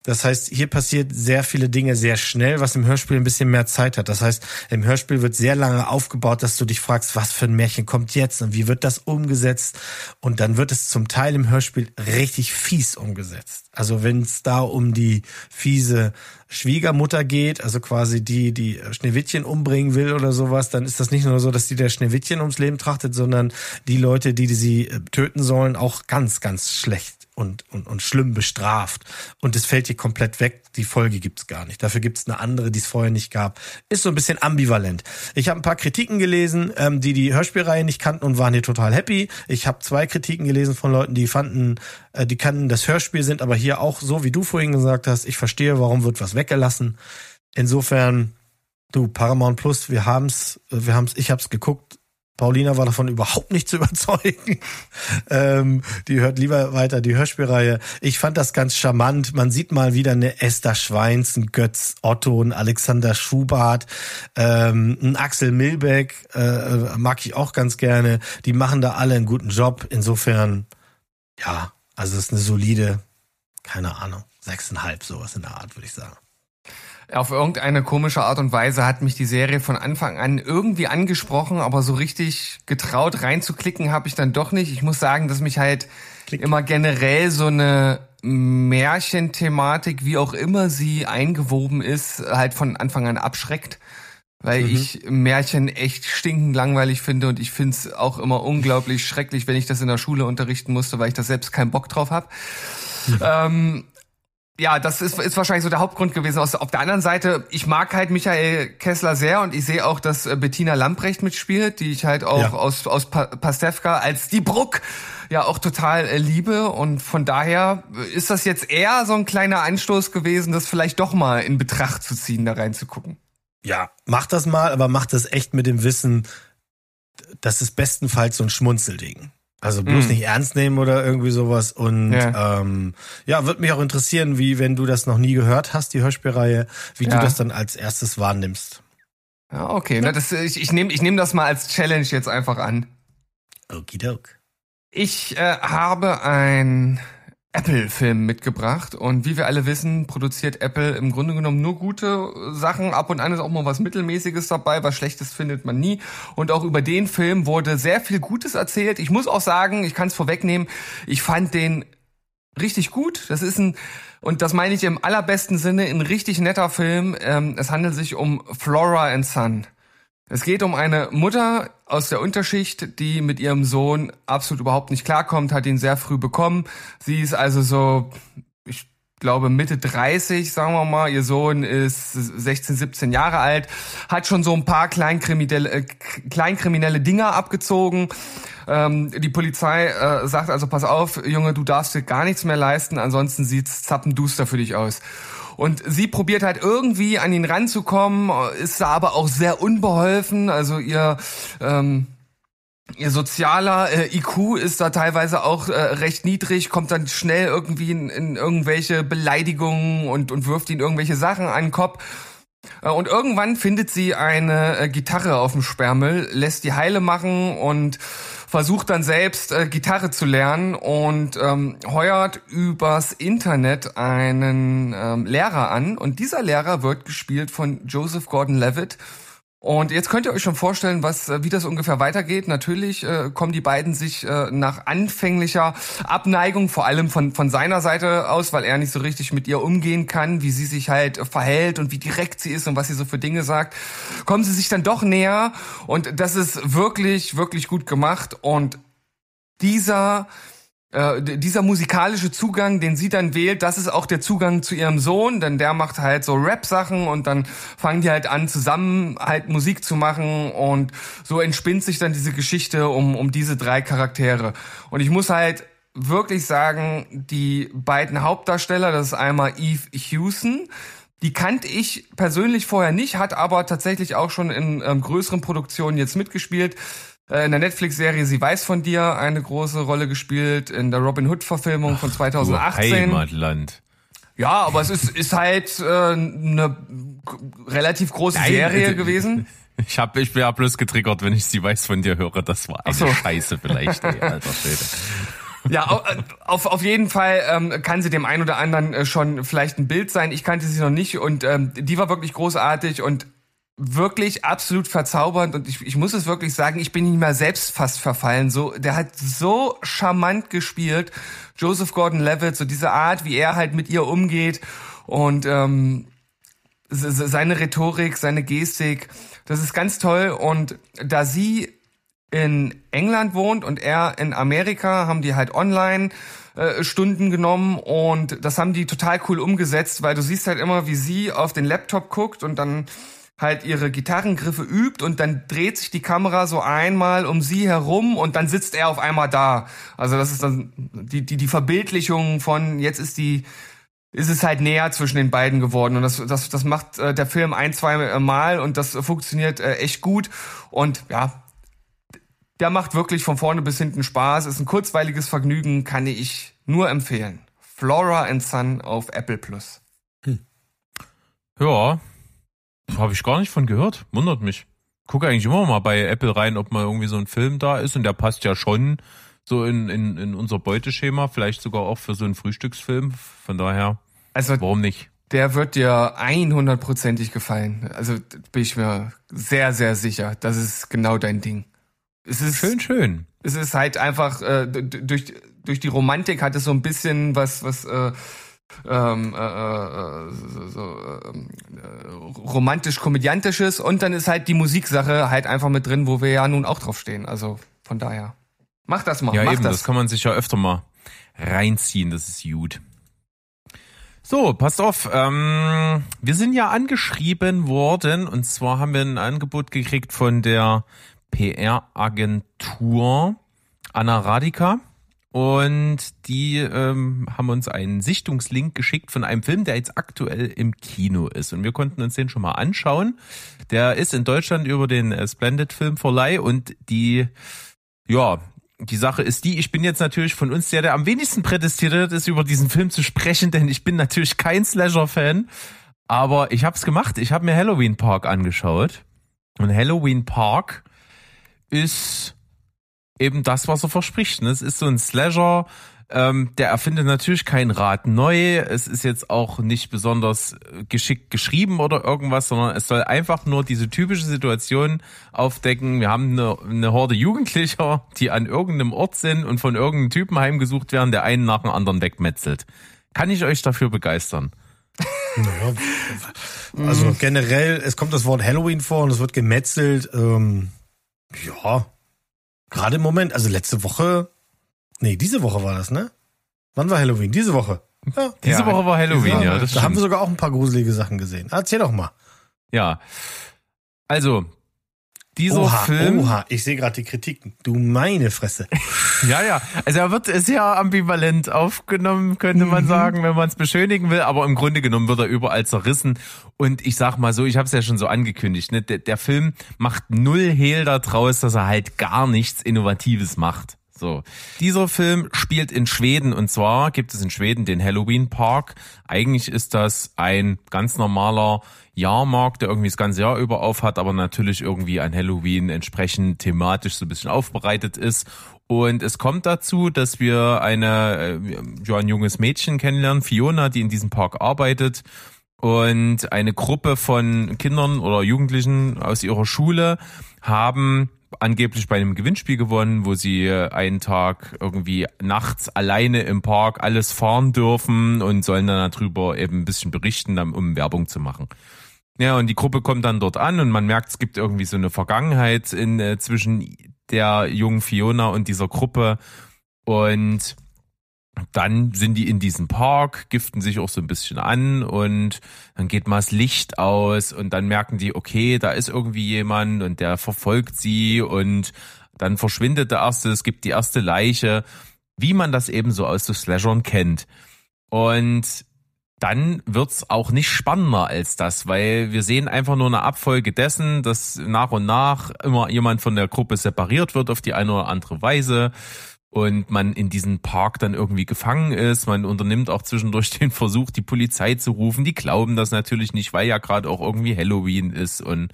Das heißt, hier passiert sehr viele Dinge sehr schnell, was im Hörspiel ein bisschen mehr Zeit hat. Das heißt, im Hörspiel wird sehr lange aufgebaut, dass du dich fragst, was für ein Märchen kommt jetzt und wie wird das umgesetzt? Und dann wird es zum Teil im Hörspiel richtig fies umgesetzt. Also wenn es da um die fiese Schwiegermutter geht, also quasi die, die Schneewittchen umbringen will oder sowas, dann ist das nicht nur so, dass die der Schneewittchen ums Leben trachtet, sondern die Leute, die, sie äh, töten sollen, auch ganz, ganz schlecht und, und, und schlimm bestraft. Und es fällt hier komplett weg. Die Folge gibt's gar nicht. Dafür gibt's eine andere, die es vorher nicht gab. Ist so ein bisschen ambivalent. Ich habe ein paar Kritiken gelesen, ähm, die die Hörspielreihe nicht kannten und waren hier total happy. Ich habe zwei Kritiken gelesen von Leuten, die fanden, äh, die kannten das Hörspiel, sind aber hier auch so, wie du vorhin gesagt hast. Ich verstehe, warum wird was weggelassen. Insofern, du Paramount Plus, wir haben's, wir haben's, ich hab's geguckt. Paulina war davon überhaupt nicht zu überzeugen. ähm, die hört lieber weiter die Hörspielreihe. Ich fand das ganz charmant. Man sieht mal wieder eine Esther Schweins, ein Götz Otto, ein Alexander Schubart, ähm, ein Axel Milbeck, äh, mag ich auch ganz gerne. Die machen da alle einen guten Job. Insofern, ja, also es ist eine solide, keine Ahnung, sechseinhalb, sowas in der Art, würde ich sagen. Auf irgendeine komische Art und Weise hat mich die Serie von Anfang an irgendwie angesprochen, aber so richtig getraut reinzuklicken habe ich dann doch nicht. Ich muss sagen, dass mich halt Klick. immer generell so eine Märchenthematik, wie auch immer sie eingewoben ist, halt von Anfang an abschreckt. Weil ich Märchen echt stinkend langweilig finde und ich finde es auch immer unglaublich schrecklich, wenn ich das in der Schule unterrichten musste, weil ich da selbst keinen Bock drauf habe. Ähm, ja, das ist, ist wahrscheinlich so der Hauptgrund gewesen. Aus, auf der anderen Seite, ich mag halt Michael Kessler sehr und ich sehe auch, dass äh, Bettina Lamprecht mitspielt, die ich halt auch Ja. aus, aus Pa- Pastewka als die Bruck ja auch total äh, liebe und von daher äh, ist das jetzt eher so ein kleiner Anstoß gewesen, das vielleicht doch mal in Betracht zu ziehen, da reinzugucken. Ja, mach das mal, aber mach das echt mit dem Wissen, das ist bestenfalls so ein Schmunzelding. Also bloß Mm. nicht ernst nehmen oder irgendwie sowas. Und Ja. ähm, ja, wird mich auch interessieren, wie, wenn du das noch nie gehört hast, die Hörspielreihe, wie Ja. du das dann als erstes wahrnimmst. Ja, okay, ne, das, ich, ich nehme ich nehm das mal als Challenge jetzt einfach an. Okidok. Ich äh, habe ein Apple-Film mitgebracht und wie wir alle wissen, produziert Apple im Grunde genommen nur gute Sachen. Ab und an ist auch mal was Mittelmäßiges dabei, was Schlechtes findet man nie. Und auch über den Film wurde sehr viel Gutes erzählt. Ich muss auch sagen, ich kann es vorwegnehmen, ich fand den richtig gut. Das ist ein, und das meine ich im allerbesten Sinne, ein richtig netter Film. Ähm, es handelt sich um Flora and Son. Es geht um eine Mutter aus der Unterschicht, die mit ihrem Sohn absolut überhaupt nicht klarkommt, hat ihn sehr früh bekommen. Sie ist also so, ich glaube Mitte 30, sagen wir mal. Ihr Sohn ist 16, 17 Jahre alt, hat schon so ein paar kleinkriminelle, äh, kleinkriminelle Dinger abgezogen. Ähm, die Polizei äh, sagt also, pass auf, Junge, du darfst dir gar nichts mehr leisten, ansonsten sieht's zappenduster für dich aus. Und sie probiert halt irgendwie an ihn ranzukommen, ist da aber auch sehr unbeholfen. Also ihr ähm, Ihr sozialer äh, IQ ist da teilweise auch äh, recht niedrig, kommt dann schnell irgendwie in, in irgendwelche Beleidigungen und, und wirft ihn irgendwelche Sachen an den Kopf. Äh, Und irgendwann findet sie eine äh, Gitarre auf dem Sperrmüll, lässt die heile machen und versucht dann selbst äh, Gitarre zu lernen und ähm, heuert übers Internet einen ähm, Lehrer an. Und dieser Lehrer wird gespielt von Joseph Gordon-Levitt. Und jetzt könnt ihr euch schon vorstellen, was, äh, wie das ungefähr weitergeht. Natürlich äh, kommen die beiden sich äh, nach anfänglicher Abneigung, vor allem von, von seiner Seite aus, weil er nicht so richtig mit ihr umgehen kann, wie sie sich halt verhält und wie direkt sie ist und was sie so für Dinge sagt, kommen sie sich dann doch näher. Und das ist wirklich, wirklich gut gemacht. Und dieser äh, dieser musikalische Zugang, den sie dann wählt, das ist auch der Zugang zu ihrem Sohn, denn der macht halt so Rap-Sachen und dann fangen die halt an, zusammen halt Musik zu machen und so entspinnt sich dann diese Geschichte um, um diese drei Charaktere. Und ich muss halt wirklich sagen, die beiden Hauptdarsteller, das ist einmal Eve Hewson, die kannte ich persönlich vorher nicht, hat aber tatsächlich auch schon in ähm, größeren Produktionen jetzt mitgespielt. Äh, In der Netflix-Serie Sie weiß von dir eine große Rolle gespielt, in der Robin Hood-Verfilmung von Du 2018. Heimatland. Ja, aber es ist, ist halt äh, eine relativ große Nein, Serie äh, gewesen. Ich hab, ich bin ja bloß getriggert, wenn ich sie weiß von dir höre. Das war eine so. Scheiße vielleicht, ey, alter Schwede. Ja, äh, auf, auf jeden Fall ähm, kann sie dem einen oder anderen schon vielleicht ein Bild sein. Ich kannte sie noch nicht und ähm, die war wirklich großartig und wirklich absolut verzaubernd und ich, ich muss es wirklich sagen, ich bin ihm mal selbst fast verfallen. So, der hat so charmant gespielt, Joseph Gordon-Levitt, so diese Art, wie er halt mit ihr umgeht und ähm, se- se- seine Rhetorik, seine Gestik, das ist ganz toll und da sie in England wohnt und er in Amerika, haben die halt online äh, Stunden genommen und das haben die total cool umgesetzt, weil du siehst halt immer, wie sie auf den Laptop guckt und dann halt ihre Gitarrengriffe übt und dann dreht sich die Kamera so einmal um sie herum und dann sitzt er auf einmal da. Also das ist dann die die die Verbildlichung von jetzt ist die ist es halt näher zwischen den beiden geworden und das das das macht äh, der Film ein zwei Mal und das funktioniert äh, echt gut und ja der macht wirklich von vorne bis hinten Spaß, ist ein kurzweiliges Vergnügen, kann ich nur empfehlen. Flora and Son auf Apple Plus. Ja, habe ich gar nicht von gehört. Wundert mich. Gucke eigentlich immer mal bei Apple rein, ob mal irgendwie so ein Film da ist und der passt ja schon so in, in, in unser Beuteschema, vielleicht sogar auch für so einen Frühstücksfilm. Von daher, Also warum nicht? der wird dir 100%ig gefallen. Also bin ich mir sehr, sehr sicher. Das ist genau dein Ding. Es ist Schön, schön. es ist halt einfach äh, durch durch die Romantik hat es so ein bisschen was was äh, ähm, äh, äh, so, so, ähm, äh, romantisch komödiantisches und dann ist halt die Musiksache halt einfach mit drin, wo wir ja nun auch drauf stehen. Also von daher mach das mal, Ja, mach eben, das. das. kann man sich ja öfter mal reinziehen, das ist gut. So, passt auf, ähm, wir sind ja angeschrieben worden und zwar haben wir ein Angebot gekriegt von der PR-Agentur Anna Radika und die ähm, haben uns einen Sichtungslink geschickt von einem Film, der jetzt aktuell im Kino ist und wir konnten uns den schon mal anschauen. Der ist in Deutschland über den äh, Splendid Filmverleih und die ja, die Sache ist die, ich bin jetzt natürlich von uns der, der am wenigsten prädestiniert ist, über diesen Film zu sprechen, denn ich bin natürlich kein Slasher-Fan. Aber ich habe es gemacht. Ich habe mir Halloween Park angeschaut. Und Halloween Park ist eben das, was er verspricht. ne? Es ist so ein Slasher, ähm, der erfindet natürlich kein Rad neu. Es ist jetzt auch nicht besonders äh, geschickt geschrieben oder irgendwas, sondern es soll einfach nur diese typische Situation aufdecken. Wir haben eine, eine Horde Jugendlicher, die an irgendeinem Ort sind und von irgendeinem Typen heimgesucht werden, der einen nach dem anderen wegmetzelt. Kann ich euch dafür begeistern? Also Mhm. generell, es kommt das Wort Halloween vor und es wird gemetzelt. Ähm, ja, gerade im Moment, also letzte Woche, nee, diese Woche war das, ne? Wann war Halloween? Diese Woche. Ja, Diese Ja, Woche war Halloween, ja, das da haben wir stimmt. sogar auch ein paar gruselige Sachen gesehen. Erzähl doch mal. Ja. Also, dieser Oha, Film. oha, ich sehe gerade die Kritiken. Du meine Fresse. Ja, ja. Also er wird sehr ambivalent aufgenommen, könnte man sagen, wenn man es beschönigen will. Aber im Grunde genommen wird er überall zerrissen. Und ich sag mal so, ich habe es ja schon so angekündigt, ne? der, der Film macht null Hehl daraus, dass er halt gar nichts Innovatives macht. So. Dieser Film spielt in Schweden und zwar gibt es in Schweden den Halloween Park. Eigentlich ist das ein ganz normaler Jahrmarkt, der irgendwie das ganze Jahr über auf hat, aber natürlich irgendwie an Halloween entsprechend thematisch so ein bisschen aufbereitet ist. Und es kommt dazu, dass wir eine, äh, ja, ein junges Mädchen kennenlernen, Fiona, die in diesem Park arbeitet und eine Gruppe von Kindern oder Jugendlichen aus ihrer Schule haben angeblich bei einem Gewinnspiel gewonnen, wo sie äh, einen Tag irgendwie nachts alleine im Park alles fahren dürfen und sollen dann darüber eben ein bisschen berichten, um Werbung zu machen. Ja, und die Gruppe kommt dann dort an und man merkt, es gibt irgendwie so eine Vergangenheit in, äh, zwischen der jungen Fiona und dieser Gruppe. Und dann sind die in diesem Park, giften sich auch so ein bisschen an und dann geht mal das Licht aus und dann merken die, okay, da ist irgendwie jemand und der verfolgt sie und dann verschwindet der erste, es gibt die erste Leiche, wie man das eben so aus so Slashern kennt. Und dann wird's auch nicht spannender als das, weil wir sehen einfach nur eine Abfolge dessen, dass nach und nach immer jemand von der Gruppe separiert wird auf die eine oder andere Weise und man in diesen Park dann irgendwie gefangen ist. Man unternimmt auch zwischendurch den Versuch, die Polizei zu rufen. Die glauben das natürlich nicht, weil ja gerade auch irgendwie Halloween ist und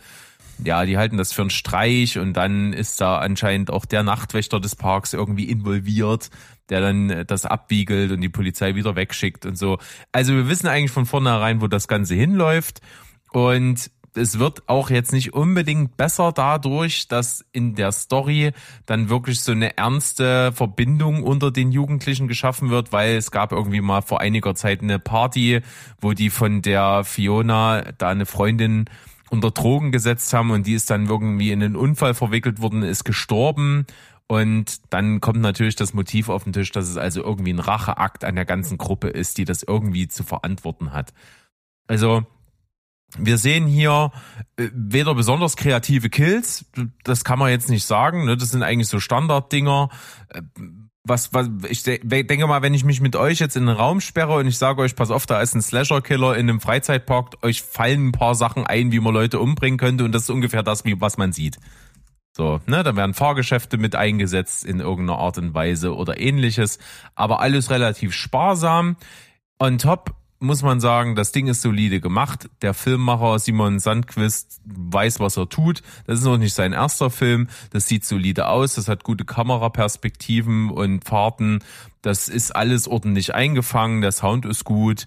ja, die halten das für einen Streich und dann ist da anscheinend auch der Nachtwächter des Parks irgendwie involviert, der dann äh, das abwiegelt und die Polizei wieder wegschickt und so. Also wir wissen eigentlich von vornherein, wo das Ganze hinläuft und es wird auch jetzt nicht unbedingt besser dadurch, dass in der Story dann wirklich so eine ernste Verbindung unter den Jugendlichen geschaffen wird, weil es gab irgendwie mal vor einiger Zeit eine Party, wo die von der Fiona da eine Freundin unter Drogen gesetzt haben und die ist dann irgendwie in einen Unfall verwickelt worden, ist gestorben. Und dann kommt natürlich das Motiv auf den Tisch, dass es also irgendwie ein Racheakt an der ganzen Gruppe ist, die das irgendwie zu verantworten hat. Also wir sehen hier äh, weder besonders kreative Kills, das kann man jetzt nicht sagen, ne? das sind eigentlich so Standarddinger. Äh, Was, was, ich de- denke mal, wenn ich mich mit euch jetzt in einen Raum sperre und ich sage euch, pass auf, da ist ein Slasher-Killer in einem Freizeitpark, euch fallen ein paar Sachen ein, wie man Leute umbringen könnte und das ist ungefähr das, was man sieht. So, ne, da werden Fahrgeschäfte mit eingesetzt in irgendeiner Art und Weise oder ähnliches, aber alles relativ sparsam. On top muss man sagen, das Ding ist solide gemacht. Der Filmmacher Simon Sandquist weiß, was er tut. Das ist noch nicht sein erster Film. Das sieht solide aus. Das hat gute Kameraperspektiven und Fahrten. Das ist alles ordentlich eingefangen. Der Sound ist gut.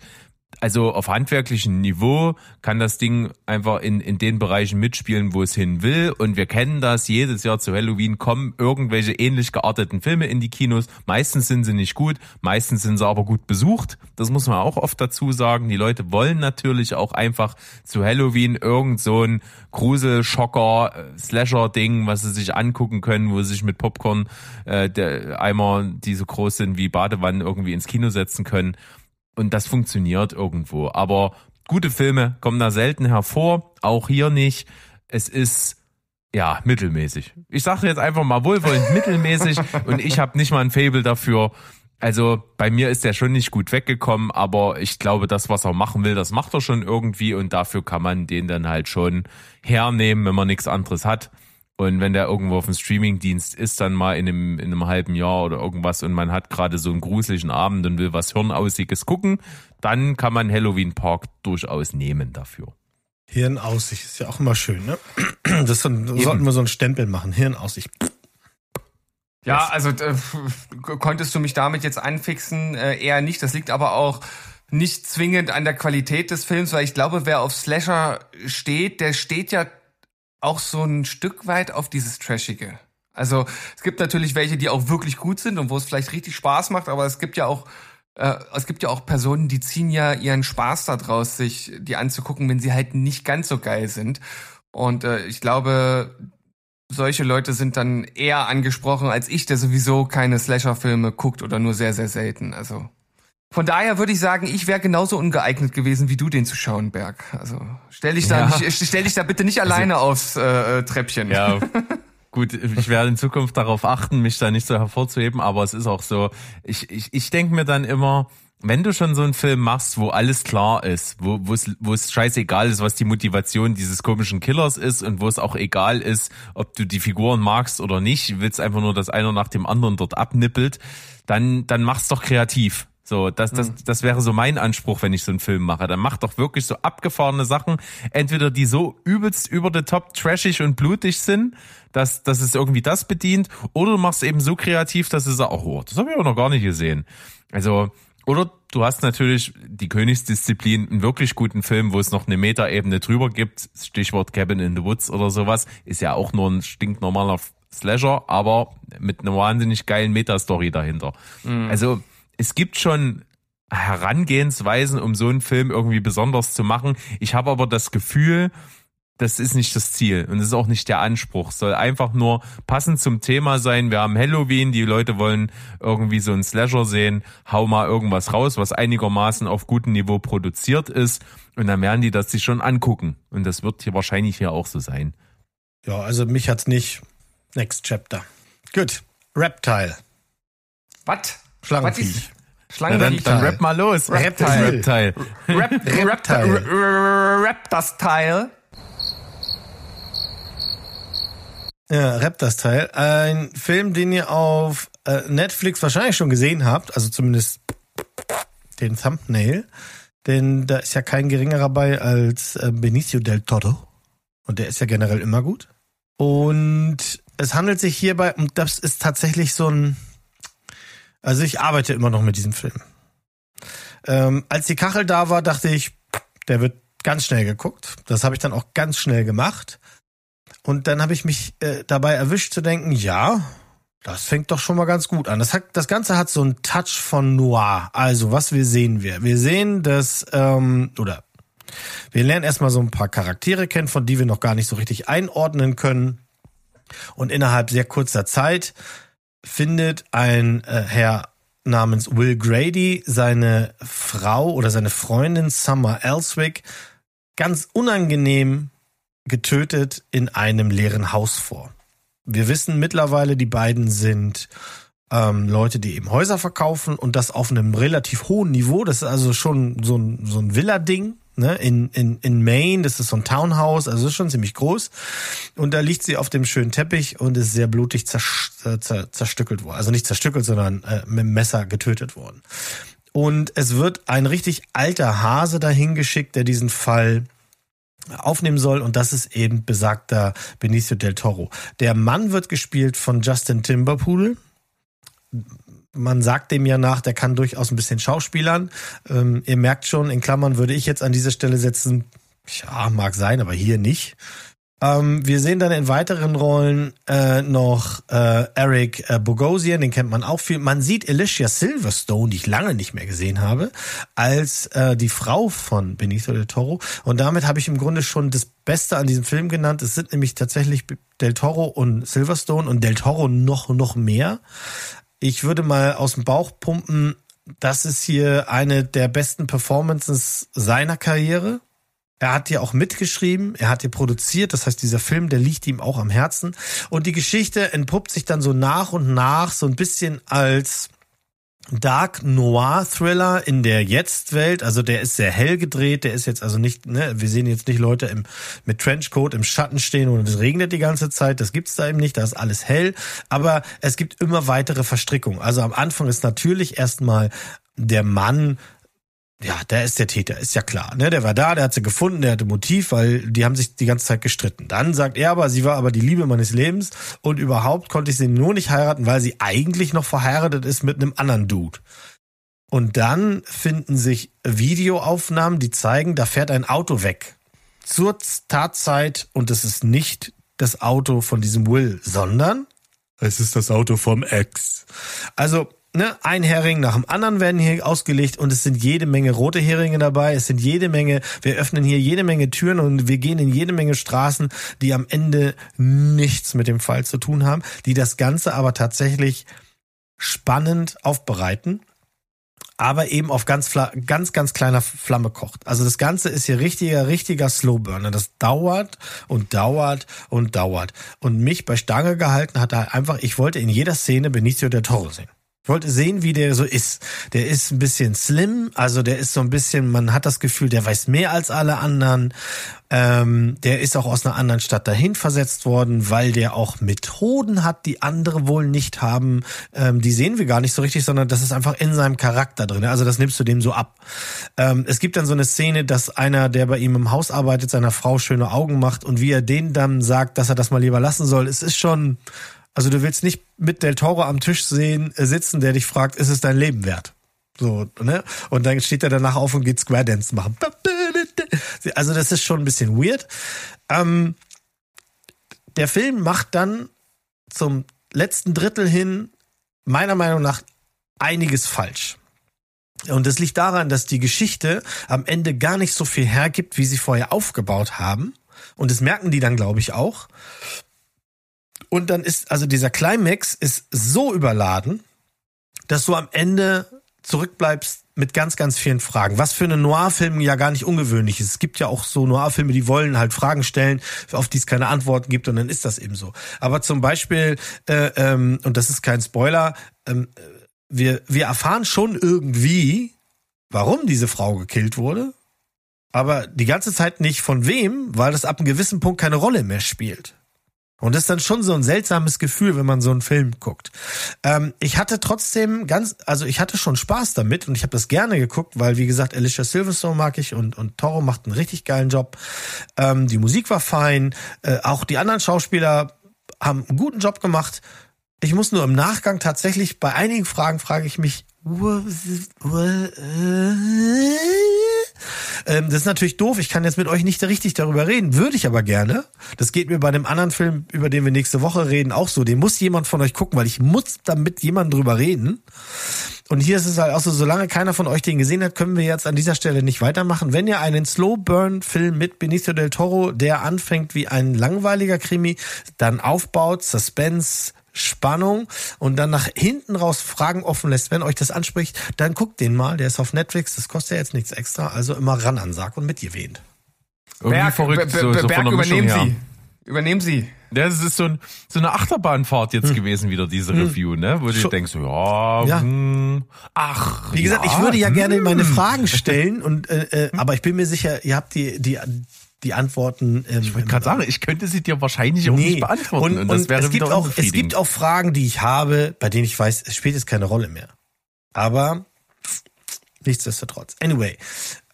Also auf handwerklichem Niveau kann das Ding einfach in, in den Bereichen mitspielen, wo es hin will. Und wir kennen das, jedes Jahr zu Halloween kommen irgendwelche ähnlich gearteten Filme in die Kinos. Meistens sind sie nicht gut, meistens sind sie aber gut besucht. Das muss man auch oft dazu sagen. Die Leute wollen natürlich auch einfach zu Halloween irgend so ein Grusel-Schocker, Slasher-Ding, was sie sich angucken können, wo sie sich mit Popcorn äh, der Eimer, die so groß sind wie Badewannen, irgendwie ins Kino setzen können. Und das funktioniert irgendwo. Aber gute Filme kommen da selten hervor, auch hier nicht. Es ist ja mittelmäßig. Ich sage jetzt einfach mal wohlwollend mittelmäßig und ich habe nicht mal ein Fable dafür. Also bei mir ist der schon nicht gut weggekommen, aber ich glaube, das, was er machen will, das macht er schon irgendwie und dafür kann man den dann halt schon hernehmen, wenn man nichts anderes hat. Und wenn der irgendwo auf dem Streamingdienst ist, dann mal in einem, in einem halben Jahr oder irgendwas und man hat gerade so einen gruseligen Abend und will was Hirnaussiges gucken, dann kann man Halloween Park durchaus nehmen dafür. Hirnaussicht ist ja auch immer schön, ne? Das sollten wir so einen Stempel machen. Hirnaussicht. Ja, also äh, konntest du mich damit jetzt anfixen? Äh, eher nicht. Das liegt aber auch nicht zwingend an der Qualität des Films, weil ich glaube, wer auf Slasher steht, der steht ja auch so ein Stück weit auf dieses Trashige. Also es gibt natürlich welche, die auch wirklich gut sind und wo es vielleicht richtig Spaß macht, aber es gibt ja auch äh, es gibt ja auch Personen, die ziehen ja ihren Spaß daraus, sich die anzugucken, wenn sie halt nicht ganz so geil sind. Und äh, ich glaube, solche Leute sind dann eher angesprochen als ich, der sowieso keine Slasher-Filme guckt oder nur sehr, sehr selten. Also von daher würde ich sagen, ich wäre genauso ungeeignet gewesen, wie du den zu schauen, Berg. Also stell dich da, Ja. nicht, stell dich da bitte nicht alleine aufs äh, äh, Treppchen. Ja, gut, ich werde in Zukunft darauf achten, mich da nicht so hervorzuheben, aber es ist auch so, ich, ich, ich denke mir dann immer, wenn du schon so einen Film machst, wo alles klar ist, wo wo es scheißegal ist, was die Motivation dieses komischen Killers ist und wo es auch egal ist, ob du die Figuren magst oder nicht, willst einfach nur, dass einer nach dem anderen dort abnippelt, dann dann mach's doch kreativ. So, das, das, das wäre so mein Anspruch, wenn ich so einen Film mache. Dann mach doch wirklich so abgefahrene Sachen, entweder die so übelst über the top trashig und blutig sind, dass, dass es irgendwie das bedient, oder du machst eben so kreativ, dass es auch, oh, das habe ich aber noch gar nicht gesehen. Also, oder du hast natürlich die Königsdisziplin, einen wirklich guten Film, wo es noch eine Metaebene drüber gibt, Stichwort Cabin in the Woods oder sowas, ist ja auch nur ein stinknormaler Slasher, aber mit einer wahnsinnig geilen Metastory dahinter. Also, es gibt schon Herangehensweisen, um so einen Film irgendwie besonders zu machen. Ich habe aber das Gefühl, das ist nicht das Ziel und das ist auch nicht der Anspruch. Es soll einfach nur passend zum Thema sein. Wir haben Halloween, die Leute wollen irgendwie so einen Slasher sehen. Hau mal irgendwas raus, was einigermaßen auf gutem Niveau produziert ist und dann werden die das sich schon angucken. Und das wird hier wahrscheinlich hier auch so sein. Ja, also mich hat's nicht. Next Chapter. Gut. Reptile. Was? Schlangenviech. Na dann, Schlangenviech. dann rap mal los. Reptile. Reptile. Rap, rap, Reptile. rap, rap das Teil. Ja, Rap das Teil. Ein Film, den ihr auf äh, Netflix wahrscheinlich schon gesehen habt, also zumindest den Thumbnail. Denn da ist ja kein geringerer bei als äh, Benicio del Toro. Und der ist ja generell immer gut. Und es handelt sich hierbei, und das ist tatsächlich so ein, also ich arbeite immer noch mit diesem Film. Ähm, als die Kachel da war, dachte ich, der wird ganz schnell geguckt. Das habe ich dann auch ganz schnell gemacht. Und dann habe ich mich äh, dabei erwischt zu denken, ja, das fängt doch schon mal ganz gut an. Das, hat, das Ganze hat so einen Touch von Noir. Also, was wir sehen wir? Wir sehen, dass, ähm, oder wir lernen erstmal so ein paar Charaktere kennen, von die wir noch gar nicht so richtig einordnen können. Und innerhalb sehr kurzer Zeit findet ein äh, Herr namens Will Grady seine Frau oder seine Freundin Summer Elswick ganz unangenehm getötet in einem leeren Haus vor. Wir wissen mittlerweile, die beiden sind ähm, Leute, die eben Häuser verkaufen und das auf einem relativ hohen Niveau. Das ist also schon so ein, so ein Villa-Ding. Ne, in, in, in Maine, das ist so ein Townhouse, also ist schon ziemlich groß. Und da liegt sie auf dem schönen Teppich und ist sehr blutig äh, zer zerstückelt worden. Also nicht zerstückelt, sondern äh, mit dem Messer getötet worden. Und es wird ein richtig alter Hase dahin geschickt, der diesen Fall aufnehmen soll und das ist eben besagter Benicio del Toro. Der Mann wird gespielt von Justin Timberpool. Man sagt dem ja nach, der kann durchaus ein bisschen schauspielern. Ähm, ihr merkt schon, in Klammern würde ich jetzt an dieser Stelle setzen, ja, mag sein, aber hier nicht. Ähm, wir sehen dann in weiteren Rollen äh, noch äh, Eric äh, Bogosian, den kennt man auch viel. Man sieht Alicia Silverstone, die ich lange nicht mehr gesehen habe, als äh, die Frau von Benicio del Toro. Und damit habe ich im Grunde schon das Beste an diesem Film genannt. Es sind nämlich tatsächlich Del Toro und Silverstone und Del Toro noch, noch mehr. Ich würde mal aus dem Bauch pumpen, das ist hier eine der besten Performances seiner Karriere. Er hat ja auch mitgeschrieben, er hat hier produziert, das heißt, dieser Film, der liegt ihm auch am Herzen. Und die Geschichte entpuppt sich dann so nach und nach so ein bisschen als Dark Noir Thriller in der Jetzt-Welt, also der ist sehr hell gedreht, der ist jetzt also nicht, ne, wir sehen jetzt nicht Leute im, mit Trenchcoat im Schatten stehen und es regnet die ganze Zeit, das gibt's da eben nicht, da ist alles hell, aber es gibt immer weitere Verstrickungen. Also am Anfang ist natürlich erstmal der Mann ja, der ist der Täter, ist ja klar. Ne? Der war da, der hat sie gefunden, der hatte Motiv, weil die haben sich die ganze Zeit gestritten. Dann sagt er aber, sie war aber die Liebe meines Lebens und überhaupt konnte ich sie nur nicht heiraten, weil sie eigentlich noch verheiratet ist mit einem anderen Dude. Und dann finden sich Videoaufnahmen, die zeigen, da fährt ein Auto weg. Zur Tatzeit und es ist nicht das Auto von diesem Will, sondern es ist das Auto vom Ex. Also ne, ein Hering nach dem anderen werden hier ausgelegt und es sind jede Menge rote Heringe dabei, es sind jede Menge, wir öffnen hier jede Menge Türen und wir gehen in jede Menge Straßen, die am Ende nichts mit dem Fall zu tun haben, die das Ganze aber tatsächlich spannend aufbereiten aber eben auf ganz, ganz, ganz kleiner Flamme kocht. Also das Ganze ist hier richtiger, richtiger Slowburner. Das dauert und dauert und dauert. Und mich bei Stange gehalten hat er einfach, ich wollte in jeder Szene Benicio del Toro sehen. Ich wollte sehen, wie der so ist. Der ist ein bisschen slim, also der ist so ein bisschen, man hat das Gefühl, der weiß mehr als alle anderen. Ähm, der ist auch aus einer anderen Stadt dahin versetzt worden, weil der auch Methoden hat, die andere wohl nicht haben. Ähm, die sehen wir gar nicht so richtig, sondern das ist einfach in seinem Charakter drin. Also das nimmst du dem so ab. Ähm, es gibt dann so eine Szene, dass einer, der bei ihm im Haus arbeitet, seiner Frau schöne Augen macht und wie er den dann sagt, dass er das mal lieber lassen soll. Es ist schon also du willst nicht mit Del Toro am Tisch sehen, äh, sitzen, der dich fragt, ist es dein Leben wert? So, ne? Und dann steht er danach auf und geht Square Dance machen. Also das ist schon ein bisschen weird. Ähm, der Film macht dann zum letzten Drittel hin meiner Meinung nach einiges falsch. Und das liegt daran, dass die Geschichte am Ende gar nicht so viel hergibt, wie sie vorher aufgebaut haben. Und das merken die dann, glaube ich, auch. Und dann ist, also dieser Climax ist so überladen, dass du am Ende zurückbleibst mit ganz, ganz vielen Fragen. Was für eine Noir-Film ja gar nicht ungewöhnlich ist. Es gibt ja auch so Noir-Filme, die wollen halt Fragen stellen, auf die es keine Antworten gibt und dann ist das eben so. Aber zum Beispiel, äh, ähm, und das ist kein Spoiler, ähm, wir, wir erfahren schon irgendwie, warum diese Frau gekillt wurde, aber die ganze Zeit nicht von wem, weil das ab einem gewissen Punkt keine Rolle mehr spielt. Und das ist dann schon so ein seltsames Gefühl, wenn man so einen Film guckt. Ähm, ich hatte trotzdem ganz, also ich hatte schon Spaß damit und ich habe das gerne geguckt, weil wie gesagt, Alicia Silverstone mag ich und, und Toro macht einen richtig geilen Job. Ähm, die Musik war fein, äh, auch die anderen Schauspieler haben einen guten Job gemacht. Ich muss nur im Nachgang tatsächlich bei einigen Fragen frage ich mich, ähm, das ist natürlich doof. Ich kann jetzt mit euch nicht richtig darüber reden. Würde ich aber gerne. Das geht mir bei dem anderen Film, über den wir nächste Woche reden, auch so. Den muss jemand von euch gucken, weil ich muss damit jemand drüber reden. Und hier ist es halt auch so, solange keiner von euch den gesehen hat, können wir jetzt an dieser Stelle nicht weitermachen. Wenn ihr einen Slow Burn Film mit Benicio del Toro, der anfängt wie ein langweiliger Krimi, dann aufbaut, Suspense, Spannung und dann nach hinten raus Fragen offen lässt, wenn euch das anspricht, dann guckt den mal, der ist auf Netflix, das kostet ja jetzt nichts extra, also immer ran an Sarg und mitgewähnt. Irgendwie Berg, verrückt, so, so Berg von der Mischung übernehmen her. Sie. Übernehmen Sie. Ja, das ist so, ein, so eine Achterbahnfahrt jetzt gewesen wieder, diese Review, ne? Wo du Schon- denkst, ja, Ja. Hm, ach. Wie gesagt, ja, ich würde ja gerne meine hm. Fragen stellen und äh, äh, aber ich bin mir sicher, ihr habt die die die Antworten. Ähm, Ich wollte gerade sagen, ich könnte sie dir wahrscheinlich auch nicht beantworten. Und, das wäre es gibt auch es gibt auch Fragen, die ich habe, bei denen ich weiß, es spielt jetzt keine Rolle mehr. Aber nichtsdestotrotz. Anyway,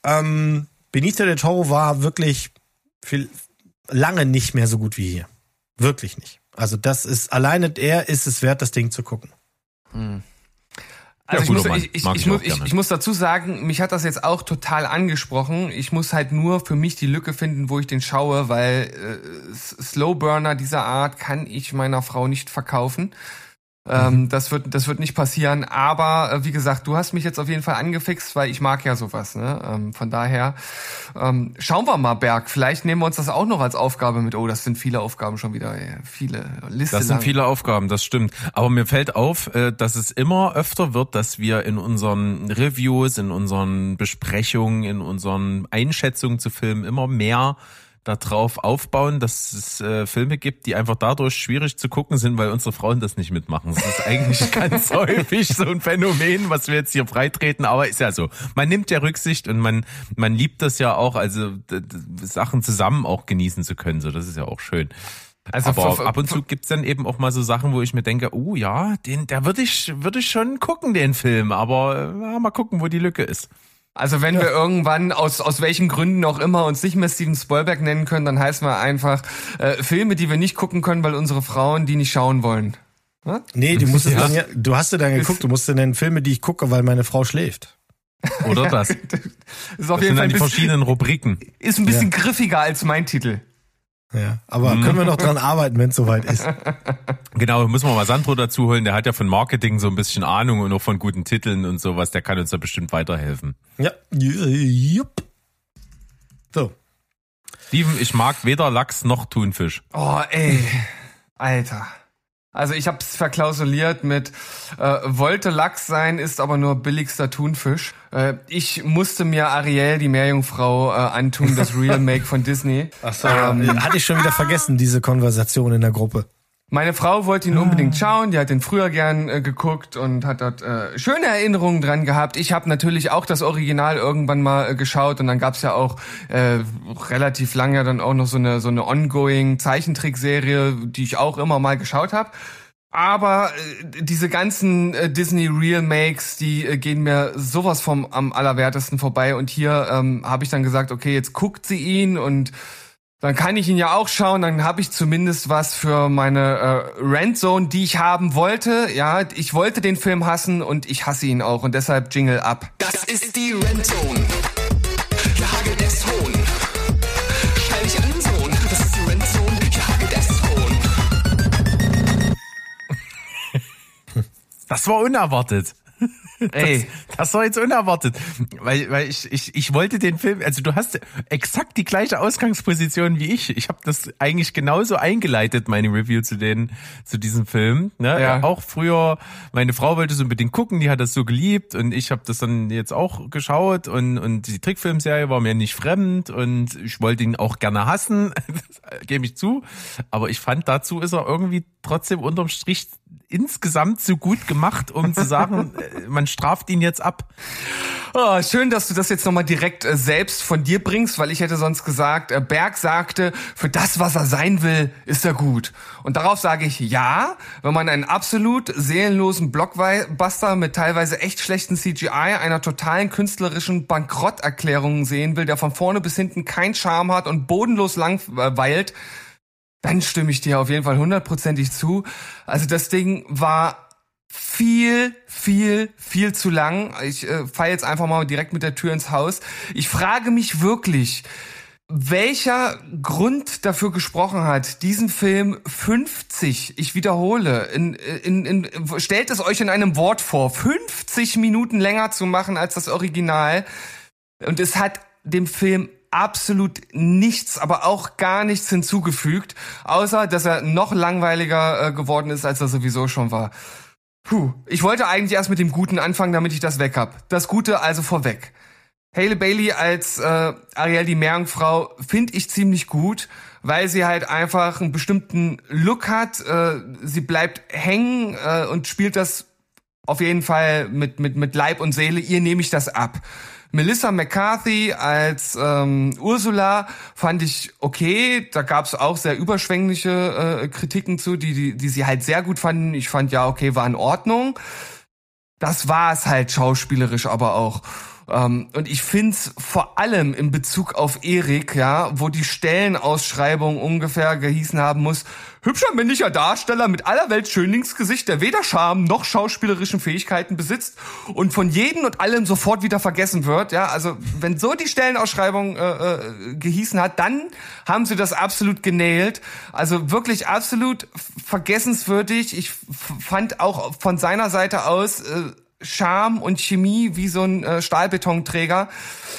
ähm, Benito del Toro war wirklich viel, lange nicht mehr so gut wie hier. Wirklich nicht. Also das ist alleine er ist es wert, das Ding zu gucken. Also Ja, ich, guter muss, ich, ich, ich, muss, ich, ich muss dazu sagen, mich hat das jetzt auch total angesprochen. Ich muss halt nur für mich die Lücke finden, wo ich den schaue, weil äh, Slowburner dieser Art kann ich meiner Frau nicht verkaufen. Ähm, das wird das wird nicht passieren. Aber äh, wie gesagt, du hast mich jetzt auf jeden Fall angefixt, weil ich mag ja sowas. Ne? Ähm, von daher ähm, schauen wir mal, Berg. Vielleicht nehmen wir uns das auch noch als Aufgabe mit. Oh, das sind viele Aufgaben schon wieder. ey. Viele Liste Das sind lang. viele Aufgaben, das stimmt. Aber mir fällt auf, äh, dass es immer öfter wird, dass wir in unseren Reviews, in unseren Besprechungen, in unseren Einschätzungen zu Filmen immer mehr darauf aufbauen, dass es äh, Filme gibt, die einfach dadurch schwierig zu gucken sind, weil unsere Frauen das nicht mitmachen. Das ist eigentlich ganz häufig so ein Phänomen, was wir jetzt hier freitreten, aber ist ja so. Man nimmt ja Rücksicht und man man liebt das ja auch, also Sachen zusammen auch genießen zu können. So, das ist ja auch schön. Also Aber ab und zu gibt's dann eben auch mal so Sachen, wo ich mir denke, oh ja, den, der würde ich, würde ich schon gucken, den Film, aber äh, ja, mal gucken, wo die Lücke ist. Also wenn wir irgendwann aus aus welchen Gründen auch immer uns nicht mehr Steven Spielberg nennen können, dann heißen wir einfach äh, Filme, die wir nicht gucken können, weil unsere Frauen die nicht schauen wollen. Nee, du musst es Ja. dann ja, du hast ja dann geguckt, du musst dann nennen Filme, die ich gucke, weil meine Frau schläft. Oder das? Das Ist auf sind jeden Fall dann ein die bisschen, verschiedenen Rubriken. ist ein bisschen griffiger als mein Titel. Ja, aber können wir noch dran arbeiten, wenn es soweit ist. Genau, müssen wir mal Sandro dazu holen, der hat ja von Marketing so ein bisschen Ahnung und auch von guten Titeln und sowas, der kann uns da bestimmt weiterhelfen. Ja, jupp. So, Steven, ich mag weder Lachs noch Thunfisch. Oh, ey. Alter. Also ich hab's verklausuliert mit äh, wollte Lachs sein, ist aber nur billigster Thunfisch. Äh, ich musste mir Ariel, die Meerjungfrau, äh, antun, das Real Make von Disney. Achso, hatte ich schon wieder vergessen, diese Konversation in der Gruppe. Meine Frau wollte ihn unbedingt schauen, die hat den früher gern äh, geguckt und hat dort äh, schöne Erinnerungen dran gehabt. Ich habe natürlich auch das Original irgendwann mal äh, geschaut und dann gab's ja auch äh, relativ lange dann auch noch so eine so eine ongoing Zeichentrickserie, die ich auch immer mal geschaut habe. Aber äh, diese ganzen äh, Disney Real Makes, die äh, gehen mir sowas vom am allerwertesten vorbei und hier ähm, habe ich dann gesagt, okay, jetzt guckt sie ihn und dann kann ich ihn ja auch schauen, dann habe ich zumindest was für meine äh, Randzone, die ich haben wollte. Ja, ich wollte den Film hassen und ich hasse ihn auch und deshalb Jingle ab. Das ist die Hohn. Dich an, Sohn. Das ist Hohn. Das war unerwartet. Ey, Das war jetzt unerwartet, weil, weil ich, ich, ich wollte den Film, also du hast exakt die gleiche Ausgangsposition wie ich. Ich habe das eigentlich genauso eingeleitet, meine Review zu den, zu diesem Film. Ne? Ja. Auch früher, meine Frau wollte es unbedingt gucken, die hat das so geliebt und ich habe das dann jetzt auch geschaut und, und die Trickfilmserie war mir nicht fremd und ich wollte ihn auch gerne hassen. äh, gebe ich zu. Aber ich fand, dazu ist er irgendwie trotzdem unterm Strich insgesamt so gut gemacht, um zu sagen, äh, man straft ihn jetzt ab. Oh, schön, dass du das jetzt nochmal direkt äh, selbst von dir bringst, weil ich hätte sonst gesagt, äh, Berg sagte, für das, was er sein will, ist er gut. Und darauf sage ich ja, wenn man einen absolut seelenlosen Blockbuster mit teilweise echt schlechten CGI, einer totalen künstlerischen Bankrotterklärung sehen will, der von vorne bis hinten kein Charme hat und bodenlos langweilt, dann stimme ich dir auf jeden Fall hundertprozentig zu. Also das Ding war viel, viel, viel zu lang. Ich äh, falle jetzt einfach mal direkt mit der Tür ins Haus. Ich frage mich wirklich, welcher Grund dafür gesprochen hat, diesen Film 50, ich wiederhole, in, in, in, stellt es euch in einem Wort vor, 50 Minuten länger zu machen als das Original. Und es hat dem Film absolut nichts, aber auch gar nichts hinzugefügt, außer dass er noch langweiliger äh, geworden ist, als er sowieso schon war. Puh, ich wollte eigentlich erst mit dem Guten anfangen, damit ich das weg hab. Das Gute also vorweg. Haley Bailey als äh, Ariel die Meerjungfrau finde ich ziemlich gut, weil sie halt einfach einen bestimmten Look hat. Äh, sie bleibt hängen äh, und spielt das auf jeden Fall mit, mit, mit Leib und Seele. Ihr nehme ich das ab. Melissa McCarthy als ähm, Ursula fand ich okay. Da gab es auch sehr überschwängliche äh, Kritiken zu, die, die, die sie halt sehr gut fanden. Ich fand ja, okay, war in Ordnung. Das war es halt schauspielerisch aber auch. Ähm, und ich find's vor allem in Bezug auf Erik, ja, wo die Stellenausschreibung ungefähr gehießen haben muss, hübscher männlicher Darsteller mit aller Welt Schönlingsgesicht, der weder Charme noch schauspielerischen Fähigkeiten besitzt und von jedem und allem sofort wieder vergessen wird. Ja, also wenn so die Stellenausschreibung äh, äh, gehießen hat, dann haben sie das absolut genäht. Also wirklich absolut vergessenswürdig. Ich fand auch von seiner Seite aus äh, Charme und Chemie wie so ein äh, Stahlbetonträger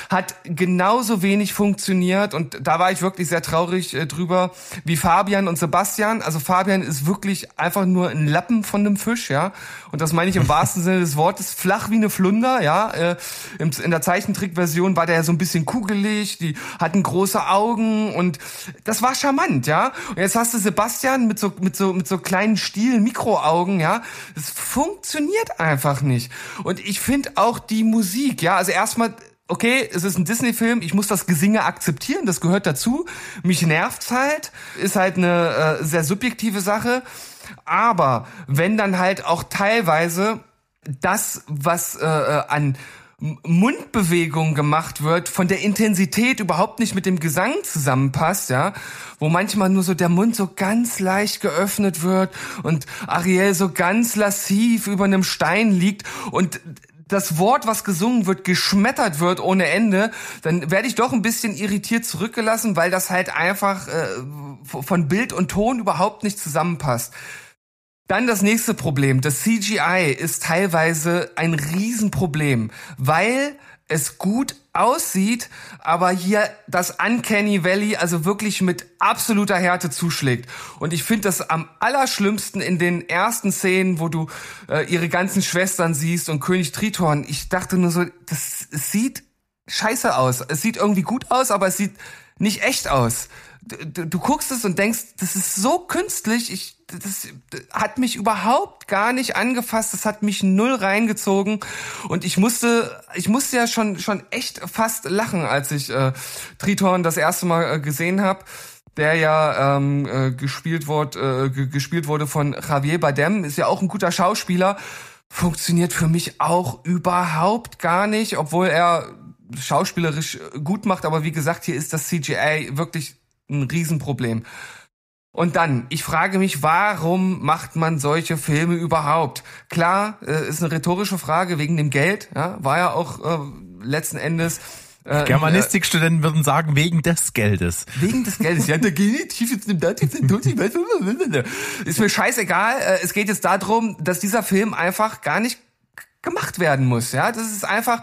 hat genauso wenig funktioniert und da war ich wirklich sehr traurig äh, drüber wie Fabian und Sebastian. Also Fabian ist wirklich einfach nur ein Lappen von einem Fisch, ja. Und das meine ich im wahrsten Sinne des Wortes, flach wie eine Flunder, ja. Äh, in der Zeichentrickversion war der ja so ein bisschen kugelig, die hatten große Augen und das war charmant, ja. Und jetzt hast du Sebastian mit so mit so mit so kleinen Stielen Mikroaugen, ja. Das funktioniert einfach nicht. Und ich finde auch die Musik, ja, also erstmal okay, es ist ein Disney-Film, ich muss das Gesinge akzeptieren, das gehört dazu. Mich nervt's halt, ist halt eine äh, sehr subjektive Sache. Aber wenn dann halt auch teilweise das, was äh, äh an Mundbewegung gemacht wird, von der Intensität überhaupt nicht mit dem Gesang zusammenpasst, ja, wo manchmal nur so der Mund so ganz leicht geöffnet wird und Ariel so ganz lassiv über einem Stein liegt und das Wort, was gesungen wird, geschmettert wird ohne Ende, dann werde ich doch ein bisschen irritiert zurückgelassen, weil das halt einfach äh, von Bild und Ton überhaupt nicht zusammenpasst. Dann das nächste Problem. Das CGI ist teilweise ein Riesenproblem, weil es gut aussieht, aber hier das Uncanny Valley also wirklich mit absoluter Härte zuschlägt. Und ich finde das am allerschlimmsten in den ersten Szenen, wo du äh, ihre ganzen Schwestern siehst und König Triton. Ich dachte nur so, das sieht scheiße aus. Es sieht irgendwie gut aus, aber es sieht nicht echt aus du, du guckst es und denkst, das ist so künstlich, ich, das hat mich überhaupt gar nicht angefasst, das hat mich null reingezogen. Und ich musste, ich musste ja schon, schon echt fast lachen, als ich äh, Triton das erste Mal äh, gesehen habe der ja ähm, äh, gespielt, wurde, äh, gespielt wurde von Javier Badem, ist ja auch ein guter Schauspieler, funktioniert für mich auch überhaupt gar nicht, obwohl er schauspielerisch gut macht, aber wie gesagt, hier ist das CGI wirklich ein Riesenproblem. Und dann, ich frage mich, warum macht man solche Filme überhaupt? Klar, äh, ist eine rhetorische Frage wegen dem Geld, ja, war ja auch äh, letzten Endes. Äh, Germanistikstudenten äh, würden sagen, wegen des Geldes. Wegen des Geldes. Ja, der Genitiv jetzt nimmt Dativ, Ist mir scheißegal. Äh, es geht jetzt darum, dass dieser Film einfach gar nicht gemacht werden muss. Ja, das ist einfach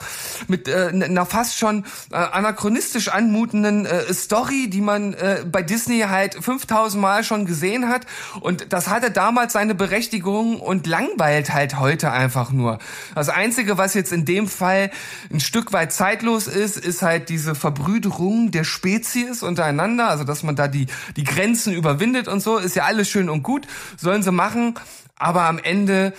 mit äh, einer fast schon äh, anachronistisch anmutenden äh, Story, die man äh, bei Disney halt 5000 Mal schon gesehen hat. Und das hatte damals seine Berechtigung und langweilt halt heute einfach nur. Das Einzige, was jetzt in dem Fall ein Stück weit zeitlos ist, ist halt diese Verbrüderung der Spezies untereinander. Also, dass man da die, die Grenzen überwindet und so, ist ja alles schön und gut. Sollen sie machen. Aber am Ende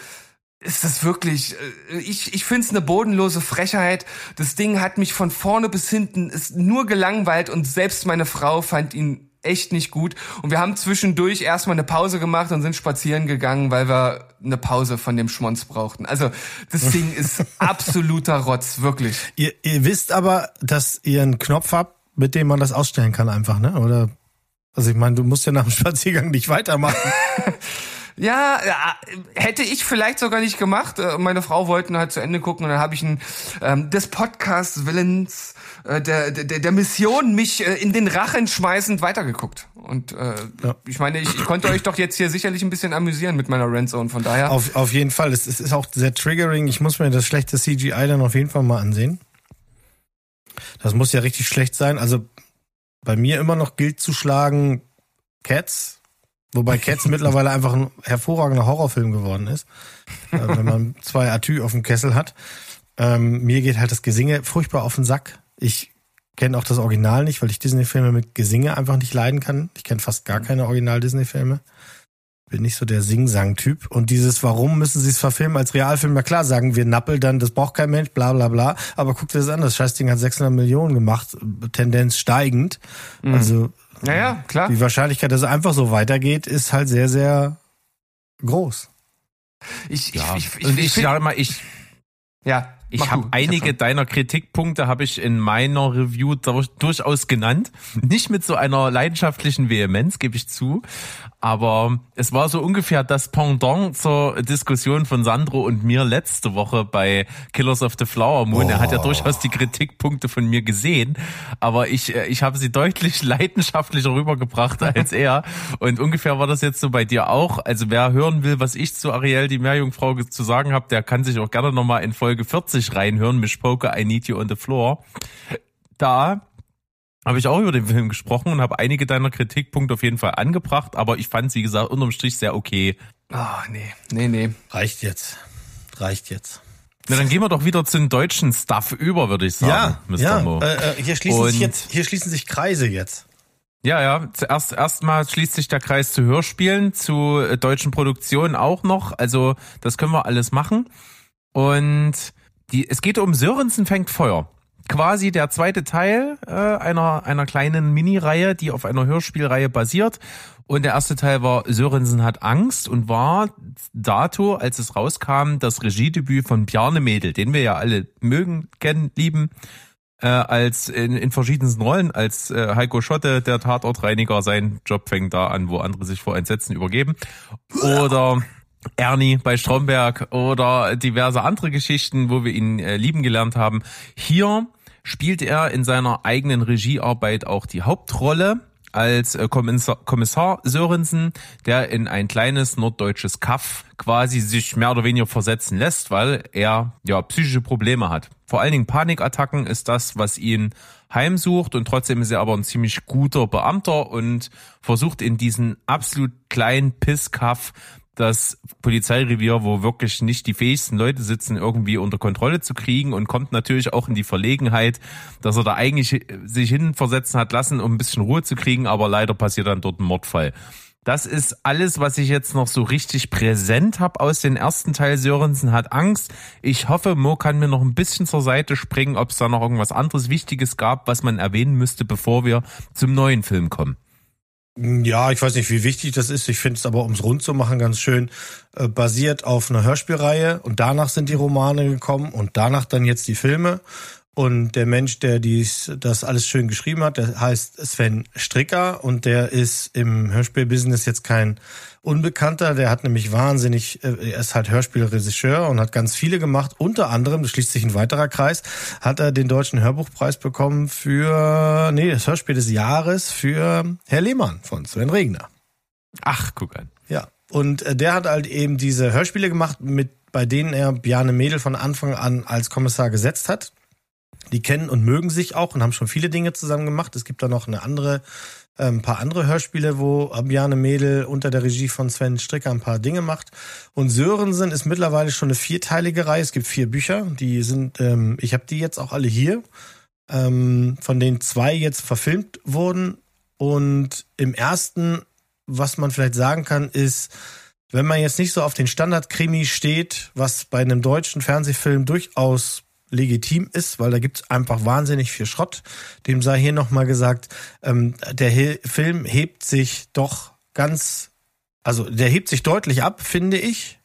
ist das wirklich, äh, ich, ich finde es eine bodenlose Frechheit. Das Ding hat mich von vorne bis hinten ist nur gelangweilt und selbst meine Frau fand ihn echt nicht gut. Und wir haben zwischendurch erstmal eine Pause gemacht und sind spazieren gegangen, weil wir eine Pause von dem Schmonz brauchten. Also das Ding ist absoluter Rotz, wirklich. Ihr, ihr wisst aber, dass ihr einen Knopf habt, mit dem man das ausstellen kann einfach, ne? Oder? Also ich meine, du musst ja nach dem Spaziergang nicht weitermachen. Ja, hätte ich vielleicht sogar nicht gemacht. Äh, Meine Frau wollten halt zu Ende gucken und dann habe ich ein, ähm, des Podcasts Willens äh, der, der, der Mission mich äh, in den Rachen schmeißend weitergegucht. Und äh, Ja. ich meine, ich, ich konnte euch doch jetzt hier sicherlich ein bisschen amüsieren mit meiner Randzone. Von daher. Auf, auf jeden Fall. Es, es ist auch sehr triggering. Ich muss mir das schlechte CGI dann auf jeden Fall mal ansehen. Das muss ja richtig schlecht sein. Also bei mir immer noch gilt zu schlagen Cats. Wobei Cats mittlerweile einfach ein hervorragender Horrorfilm geworden ist. Äh, wenn man zwei Atü auf dem Kessel hat. Ähm, mir geht halt das Gesinge furchtbar auf den Sack. Ich kenne auch das Original nicht, weil ich Disney-Filme mit Gesinge einfach nicht leiden kann. Ich kenne fast gar keine Original-Disney-Filme bin nicht so der Sing-Sang-Typ. Und dieses, warum müssen sie es verfilmen als Realfilm? Na klar, sagen wir Nappel dann, das braucht kein Mensch, bla bla bla. Aber guck dir das an, das Scheißding hat 600 Millionen gemacht, Tendenz steigend. Also naja, klar. die Wahrscheinlichkeit, dass es einfach so weitergeht, ist halt sehr, sehr groß. Ich, Ja. ich, ich, ich, und ich, sage mal, ich, ja, ich habe einige hab deiner Kritikpunkte habe ich in meiner Review durch, durchaus genannt. Nicht mit so einer leidenschaftlichen Vehemenz, gebe ich zu. Aber es war so ungefähr das Pendant zur Diskussion von Sandro und mir letzte Woche bei Killers of the Flower Moon. Er hat ja durchaus die Kritikpunkte von mir gesehen, aber ich, äh, ich habe sie deutlich leidenschaftlicher rübergebracht als er. Und ungefähr war das jetzt so bei dir auch. Also wer hören will, was ich zu Ariel, die Meerjungfrau, zu sagen habe, der kann sich auch gerne nochmal in Folge 40 reinhören, Miss Poker, I Need You on the Floor. Da habe ich auch über den Film gesprochen und habe einige deiner Kritikpunkte auf jeden Fall angebracht, aber ich fand, wie gesagt, unterm Strich sehr okay. Ah, nee, nee, nee. Reicht jetzt. Reicht jetzt. Na, dann gehen wir doch wieder zum deutschen Stuff über, würde ich sagen, Mr. ja. Mo. Äh, äh, hier schließen sich jetzt, hier schließen sich Kreise jetzt. Ja, ja, zuerst erstmal schließt sich der Kreis zu Hörspielen, zu äh, deutschen Produktionen auch noch. Also, das können wir alles machen. Und die, es geht um Sörensen fängt Feuer. Quasi der zweite Teil äh, einer, einer kleinen Mini-Reihe, die auf einer Hörspielreihe basiert. Und der erste Teil war Sörensen hat Angst und war dato, als es rauskam, das Regiedebüt von Bjarne Mädel, den wir ja alle mögen, kennen, lieben äh, als in, in verschiedensten Rollen, als äh, Heiko Schotte, der Tatortreiniger, seinen Job fängt da an, wo andere sich vor Entsetzen übergeben. Oder Ernie bei Stromberg oder diverse andere Geschichten, wo wir ihn äh, lieben gelernt haben. Hier spielt er in seiner eigenen Regiearbeit auch die Hauptrolle als äh, Kommissar, Sörensen, der in ein kleines norddeutsches Kaff quasi sich mehr oder weniger versetzen lässt, weil er ja psychische Probleme hat. Vor allen Dingen Panikattacken ist das, was ihn heimsucht und trotzdem ist er aber ein ziemlich guter Beamter und versucht in diesen absolut kleinen Pisskaff das Polizeirevier, wo wirklich nicht die fähigsten Leute sitzen, irgendwie unter Kontrolle zu kriegen und kommt natürlich auch in die Verlegenheit, dass er da eigentlich sich hinversetzen hat lassen, um ein bisschen Ruhe zu kriegen, aber leider passiert dann dort ein Mordfall. Das ist alles, was ich jetzt noch so richtig präsent habe aus dem ersten Teil. Sörensen hat Angst. Ich hoffe, Mo kann mir noch ein bisschen zur Seite springen, ob es da noch irgendwas anderes Wichtiges gab, was man erwähnen müsste, bevor wir zum neuen Film kommen. Ja, ich weiß nicht, wie wichtig das ist. Ich finde es aber, ums rund zu machen, ganz schön äh, basiert auf einer Hörspielreihe und danach sind die Romane gekommen und danach dann jetzt die Filme. Und der Mensch, der dies, das alles schön geschrieben hat, der heißt Sven Stricker und der ist im Hörspielbusiness jetzt kein Unbekannter. Der hat nämlich wahnsinnig, äh, er ist halt Hörspielregisseur und hat ganz viele gemacht. Unter anderem, das schließt sich ein weiterer Kreis, hat er den Deutschen Hörbuchpreis bekommen für, nee, das Hörspiel des Jahres für Herr Lehmann von Sven Regner. Ach, guck an. Ja. Und äh, der hat halt eben diese Hörspiele gemacht, mit bei denen er Bjarne Mädel von Anfang an als Kommissar gesetzt hat. Die kennen und mögen sich auch und haben schon viele Dinge zusammen gemacht. Es gibt da noch eine andere, äh, ein paar andere Hörspiele, wo Bjarne Mädel unter der Regie von Sven Stricker ein paar Dinge macht. Und Sörensen ist mittlerweile schon eine vierteilige Reihe. Es gibt vier Bücher. Die sind, ähm, ich habe die jetzt auch alle hier, ähm, von denen zwei jetzt verfilmt wurden. Und im ersten, was man vielleicht sagen kann, ist, wenn man jetzt nicht so auf den Standard-Krimi steht, was bei einem deutschen Fernsehfilm durchaus legitim ist, weil da gibt's einfach wahnsinnig viel Schrott. Dem sei hier nochmal gesagt, ähm, der He Film hebt sich doch ganz, also der hebt sich deutlich ab, finde ich.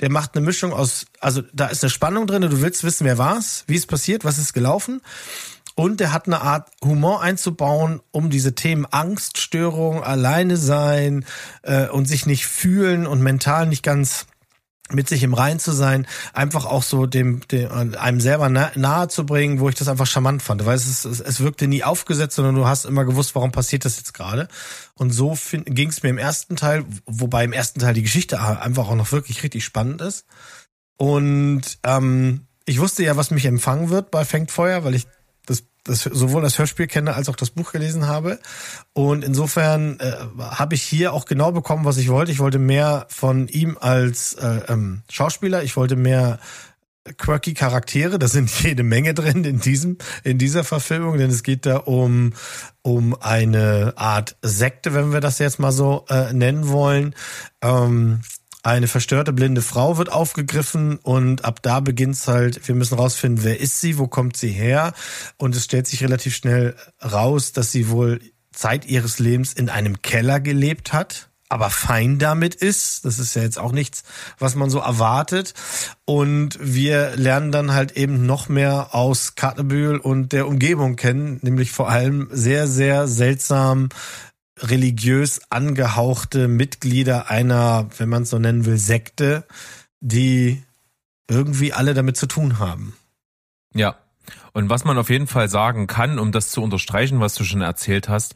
Der macht eine Mischung aus, also da ist eine Spannung drin, du willst wissen, wer war's, wie es passiert, was ist gelaufen. Und er hat eine Art Humor einzubauen, um diese Themen Angststörung, alleine sein äh, und sich nicht fühlen und mental nicht ganz mit sich im Rein zu sein, einfach auch so dem, dem einem selber na, nahe zu bringen, wo ich das einfach charmant fand. Weil es, es, es wirkte nie aufgesetzt, sondern du hast immer gewusst, warum passiert das jetzt gerade. Und so ging es mir im ersten Teil, wobei im ersten Teil die Geschichte einfach auch noch wirklich richtig spannend ist. Und ähm, ich wusste ja, was mich empfangen wird bei Fängt Feuer, weil ich das, sowohl das Hörspiel kenne als auch das Buch gelesen habe. Und insofern äh, habe ich hier auch genau bekommen, was ich wollte. Ich wollte mehr von ihm als äh, ähm, Schauspieler. Ich wollte mehr quirky Charaktere, da sind jede Menge drin in diesem in dieser Verfilmung, denn es geht da um um eine Art Sekte, wenn wir das jetzt mal so äh, nennen wollen. Ähm, eine verstörte blinde Frau wird aufgegriffen und ab da beginnt's halt, wir müssen rausfinden, wer ist sie, wo kommt sie her und es stellt sich relativ schnell raus, dass sie wohl Zeit ihres Lebens in einem Keller gelebt hat, aber fein damit ist. Das ist ja jetzt auch nichts, was man so erwartet. Und wir lernen dann halt eben noch mehr aus Kartebühl und der Umgebung kennen, nämlich vor allem sehr, sehr seltsam religiös angehauchte Mitglieder einer, wenn man es so nennen will, Sekte, die irgendwie alle damit zu tun haben. Ja. Und was man auf jeden Fall sagen kann, um das zu unterstreichen, was du schon erzählt hast,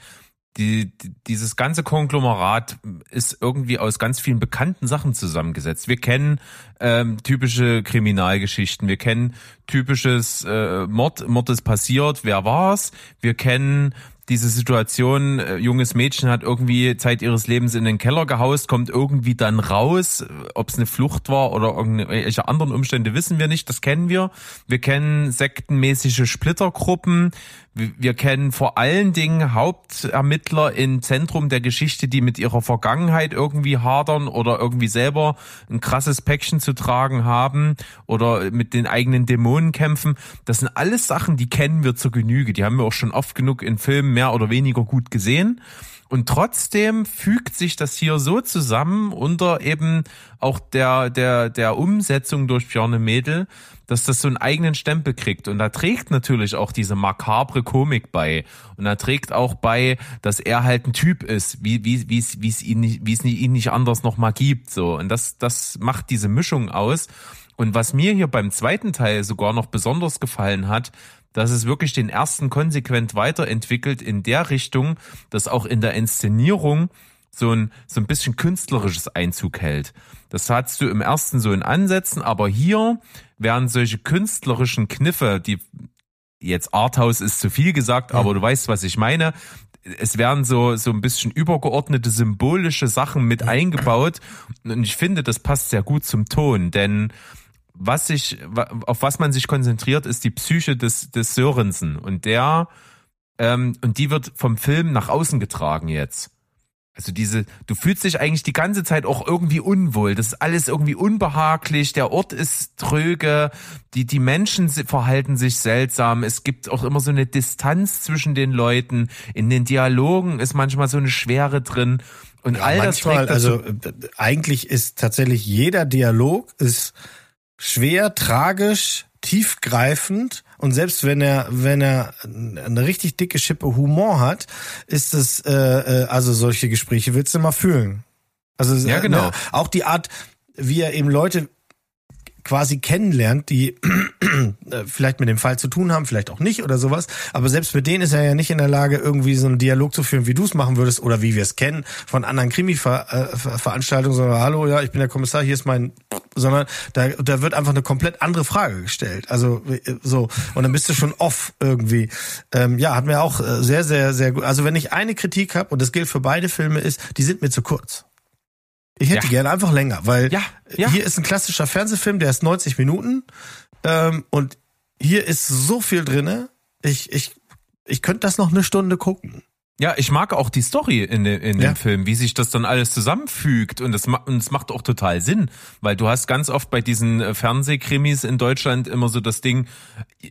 die, die, dieses ganze Konglomerat ist irgendwie aus ganz vielen bekannten Sachen zusammengesetzt. Wir kennen ähm, typische Kriminalgeschichten, wir kennen typisches äh, Mord, Mord ist passiert, wer war's? Wir kennen diese Situation, äh, junges Mädchen hat irgendwie Zeit ihres Lebens in den Keller gehaust, kommt irgendwie dann raus, ob es eine Flucht war oder irgendwelche anderen Umstände wissen wir nicht, das kennen wir. Wir kennen sektenmäßige Splittergruppen, wir kennen vor allen Dingen Hauptermittler im Zentrum der Geschichte, die mit ihrer Vergangenheit irgendwie hadern oder irgendwie selber ein krasses Päckchen zu tragen haben oder mit den eigenen Dämonen kämpfen. Das sind alles Sachen, die kennen wir zur Genüge. Die haben wir auch schon oft genug in Filmen mehr oder weniger gut gesehen. Und trotzdem fügt sich das hier so zusammen unter eben auch der, der, der Umsetzung durch Björne Mädel, dass das so einen eigenen Stempel kriegt. Und da trägt natürlich auch diese makabre Komik bei. Und da trägt auch bei, dass er halt ein Typ ist, wie, wie, wie es, wie es ihn nicht, wie es ihn nicht anders nochmal gibt, so. Und das, das macht diese Mischung aus. Und was mir hier beim zweiten Teil sogar noch besonders gefallen hat, dass es wirklich den ersten konsequent weiterentwickelt in der Richtung, dass auch in der Inszenierung so ein, so ein bisschen künstlerisches Einzug hält. Das hattest du im ersten so in Ansätzen, aber hier werden solche künstlerischen Kniffe, die jetzt Arthouse ist zu viel gesagt, aber du weißt, was ich meine. Es werden so, so ein bisschen übergeordnete symbolische Sachen mit eingebaut. Und ich finde, das passt sehr gut zum Ton, denn was sich, auf was man sich konzentriert, ist die Psyche des, des Sörensen. Und der, ähm, und die wird vom Film nach außen getragen jetzt. Also diese, du fühlst dich eigentlich die ganze Zeit auch irgendwie unwohl. Das ist alles irgendwie unbehaglich. Der Ort ist tröge. Die, die Menschen verhalten sich seltsam. Es gibt auch immer so eine Distanz zwischen den Leuten. In den Dialogen ist manchmal so eine Schwere drin. Und Ja, all das manchmal, also eigentlich ist tatsächlich jeder Dialog ist schwer, tragisch, tiefgreifend und selbst wenn er wenn er eine richtig dicke Schippe Humor hat, ist es äh, äh, also solche Gespräche willst du mal fühlen. Also Ja, genau. ne, auch die Art, wie er eben Leute quasi kennenlernt, die äh, vielleicht mit dem Fall zu tun haben, vielleicht auch nicht oder sowas. Aber selbst mit denen ist er ja nicht in der Lage, irgendwie so einen Dialog zu führen, wie du es machen würdest oder wie wir es kennen von anderen Krimi-Veranstaltungen, sondern hallo, ja, ich bin der Kommissar, hier ist mein, sondern da, da wird einfach eine komplett andere Frage gestellt. Also äh, so und dann bist du schon off irgendwie. Ähm, ja, hat mir auch äh, sehr, sehr, sehr gut. Also wenn ich eine Kritik habe und das gilt für beide Filme, ist, die sind mir zu kurz. Ich hätte Ja. gerne einfach länger, weil Ja, ja. hier ist ein klassischer Fernsehfilm, der ist 90 Minuten ähm, und hier ist so viel drinne. Ich ich ich könnte das noch eine Stunde gucken. Ja, ich mag auch die Story in, dem in Ja. dem Film, wie sich das dann alles zusammenfügt und es, ma und es macht auch total Sinn, weil du hast ganz oft bei diesen äh, Fernsehkrimis in Deutschland immer so das Ding,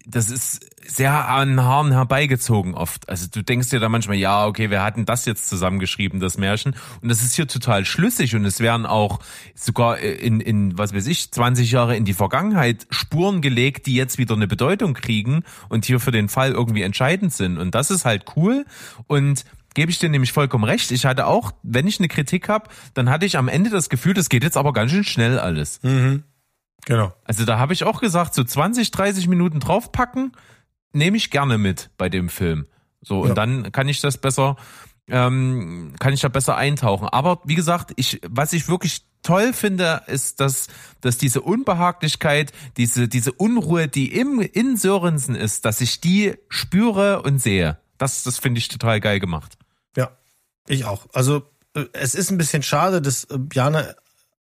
das ist sehr an Haaren herbeigezogen oft. Also du denkst dir da manchmal, ja, okay, wir hatten das jetzt zusammengeschrieben, das Märchen und das ist hier total schlüssig und es werden auch sogar in, in was weiß ich, 20 Jahre in die Vergangenheit Spuren gelegt, die jetzt wieder eine Bedeutung kriegen und hier für den Fall irgendwie entscheidend sind und das ist halt cool und gebe ich dir nämlich vollkommen recht. Ich hatte auch, wenn ich eine Kritik habe, dann hatte ich am Ende das Gefühl, das geht jetzt aber ganz schön schnell alles. Genau. Also da habe ich auch gesagt, so 20, 30 Minuten draufpacken, nehme ich gerne mit bei dem Film. So, und Ja. dann kann ich das besser, ähm, kann ich da besser eintauchen. Aber wie gesagt, ich, was ich wirklich toll finde, ist, dass, dass diese Unbehaglichkeit, diese, diese Unruhe, die im, in Sörensen ist, dass ich die spüre und sehe. Das, das finde ich total geil gemacht. Ja, ich auch. Also äh, es ist ein bisschen schade, dass äh, Bjarne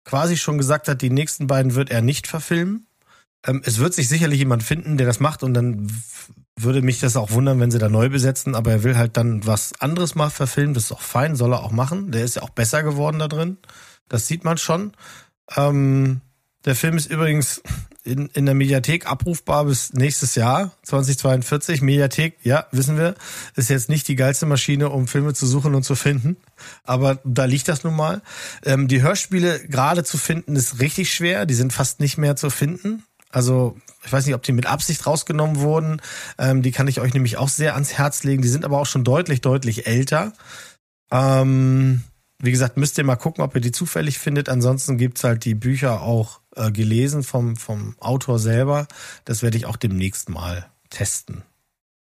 quasi schon gesagt hat, die nächsten beiden wird er nicht verfilmen. Ähm, es wird sich sicherlich jemand finden, der das macht und dann würde mich das auch wundern, wenn sie da neu besetzen, aber er will halt dann was anderes mal verfilmen, das ist auch fein, soll er auch machen. Der ist ja auch besser geworden da drin. Das sieht man schon. Ähm, der Film ist übrigens in, in der Mediathek abrufbar bis nächstes Jahr, 2042. Mediathek, ja, wissen wir, ist jetzt nicht die geilste Maschine, um Filme zu suchen und zu finden. Aber da liegt das nun mal. Ähm, die Hörspiele gerade zu finden ist richtig schwer. Die sind fast nicht mehr zu finden. Also ich weiß nicht, ob die mit Absicht rausgenommen wurden. Ähm, die kann ich euch nämlich auch sehr ans Herz legen. Die sind aber auch schon deutlich, deutlich älter. Ähm, wie gesagt, müsst ihr mal gucken, ob ihr die zufällig findet. Ansonsten gibt's halt die Bücher auch äh, gelesen vom, vom Autor selber. Das werde ich auch demnächst mal testen.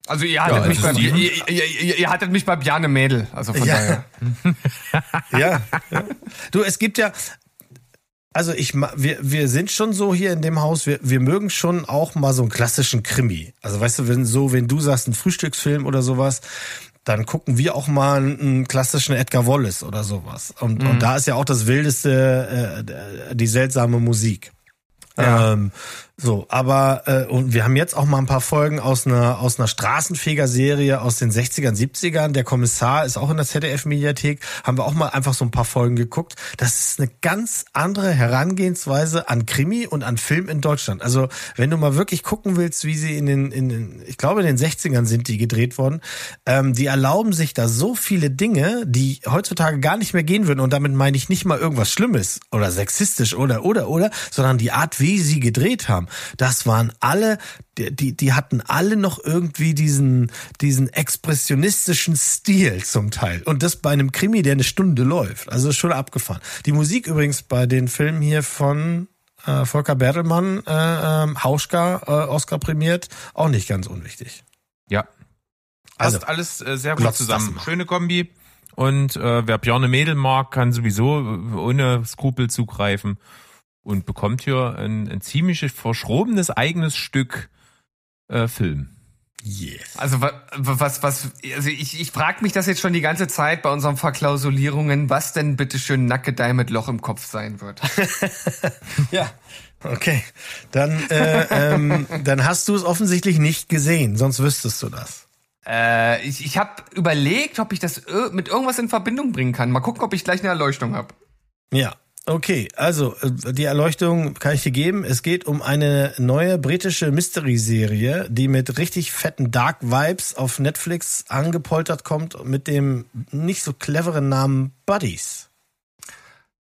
Also ihr hattet, also mich, bei, Steven? ihr, ihr, ihr, ihr hattet mich bei Bjarne Mädel. Also von Ja. daher. Ja, ja. Du, es gibt ja, also ich, ma- wir, wir sind schon so hier in dem Haus, wir, wir mögen schon auch mal so einen klassischen Krimi. Also weißt du, wenn so, wenn du sagst, ein Frühstücksfilm oder sowas, dann gucken wir auch mal einen, klassischen Edgar Wallace oder sowas. Und, und da ist ja auch das Wildeste, äh, die seltsame Musik. Ja. Ähm, so, aber äh, und wir haben jetzt auch mal ein paar Folgen aus einer aus einer Straßenfeger-Serie aus den 60ern, 70ern. Der Kommissar ist auch in der ZDF-Mediathek. Haben wir auch mal einfach so ein paar Folgen geguckt. Das ist eine ganz andere Herangehensweise an Krimi und an Film in Deutschland. Also wenn du mal wirklich gucken willst, wie sie in den, in den ich glaube in den 60ern sind die gedreht worden, ähm, die erlauben sich da so viele Dinge, die heutzutage gar nicht mehr gehen würden. Und damit meine ich nicht mal irgendwas Schlimmes oder sexistisch oder oder oder, sondern die Art, wie sie gedreht haben. Das waren alle, die, die, hatten alle noch irgendwie diesen, diesen expressionistischen Stil zum Teil. Und das bei einem Krimi, der eine Stunde läuft. Also schon abgefahren. Die Musik übrigens bei den Filmen hier von äh, Volker Bertelmann, äh, ähm, Hauschka, äh, Oscar prämiert, auch nicht ganz unwichtig. Ja. Also, Passt alles äh, sehr gut zusammen. Schöne Kombi. Und äh, wer Björne Mädel mag, kann sowieso äh, ohne Skrupel zugreifen und bekommt hier ein, ein ziemlich verschrobenes eigenes Stück äh, Film. Yes. Also wa- was, was, also ich, ich frage mich das jetzt schon die ganze Zeit bei unseren Verklausulierungen, was denn bitte schön Nackedei mit Loch im Kopf sein wird. Ja. Okay. Dann, äh, ähm, dann hast du es offensichtlich nicht gesehen, sonst wüsstest du das. äh, ich ich habe überlegt, ob ich das mit irgendwas in Verbindung bringen kann. Mal gucken, ob ich gleich eine Erleuchtung habe. Ja. Okay, also äh, die Erleuchtung kann ich dir geben. Es geht um eine neue britische Mystery-Serie, die mit richtig fetten Dark Vibes auf Netflix angepoltert kommt mit dem nicht so cleveren Namen Buddies.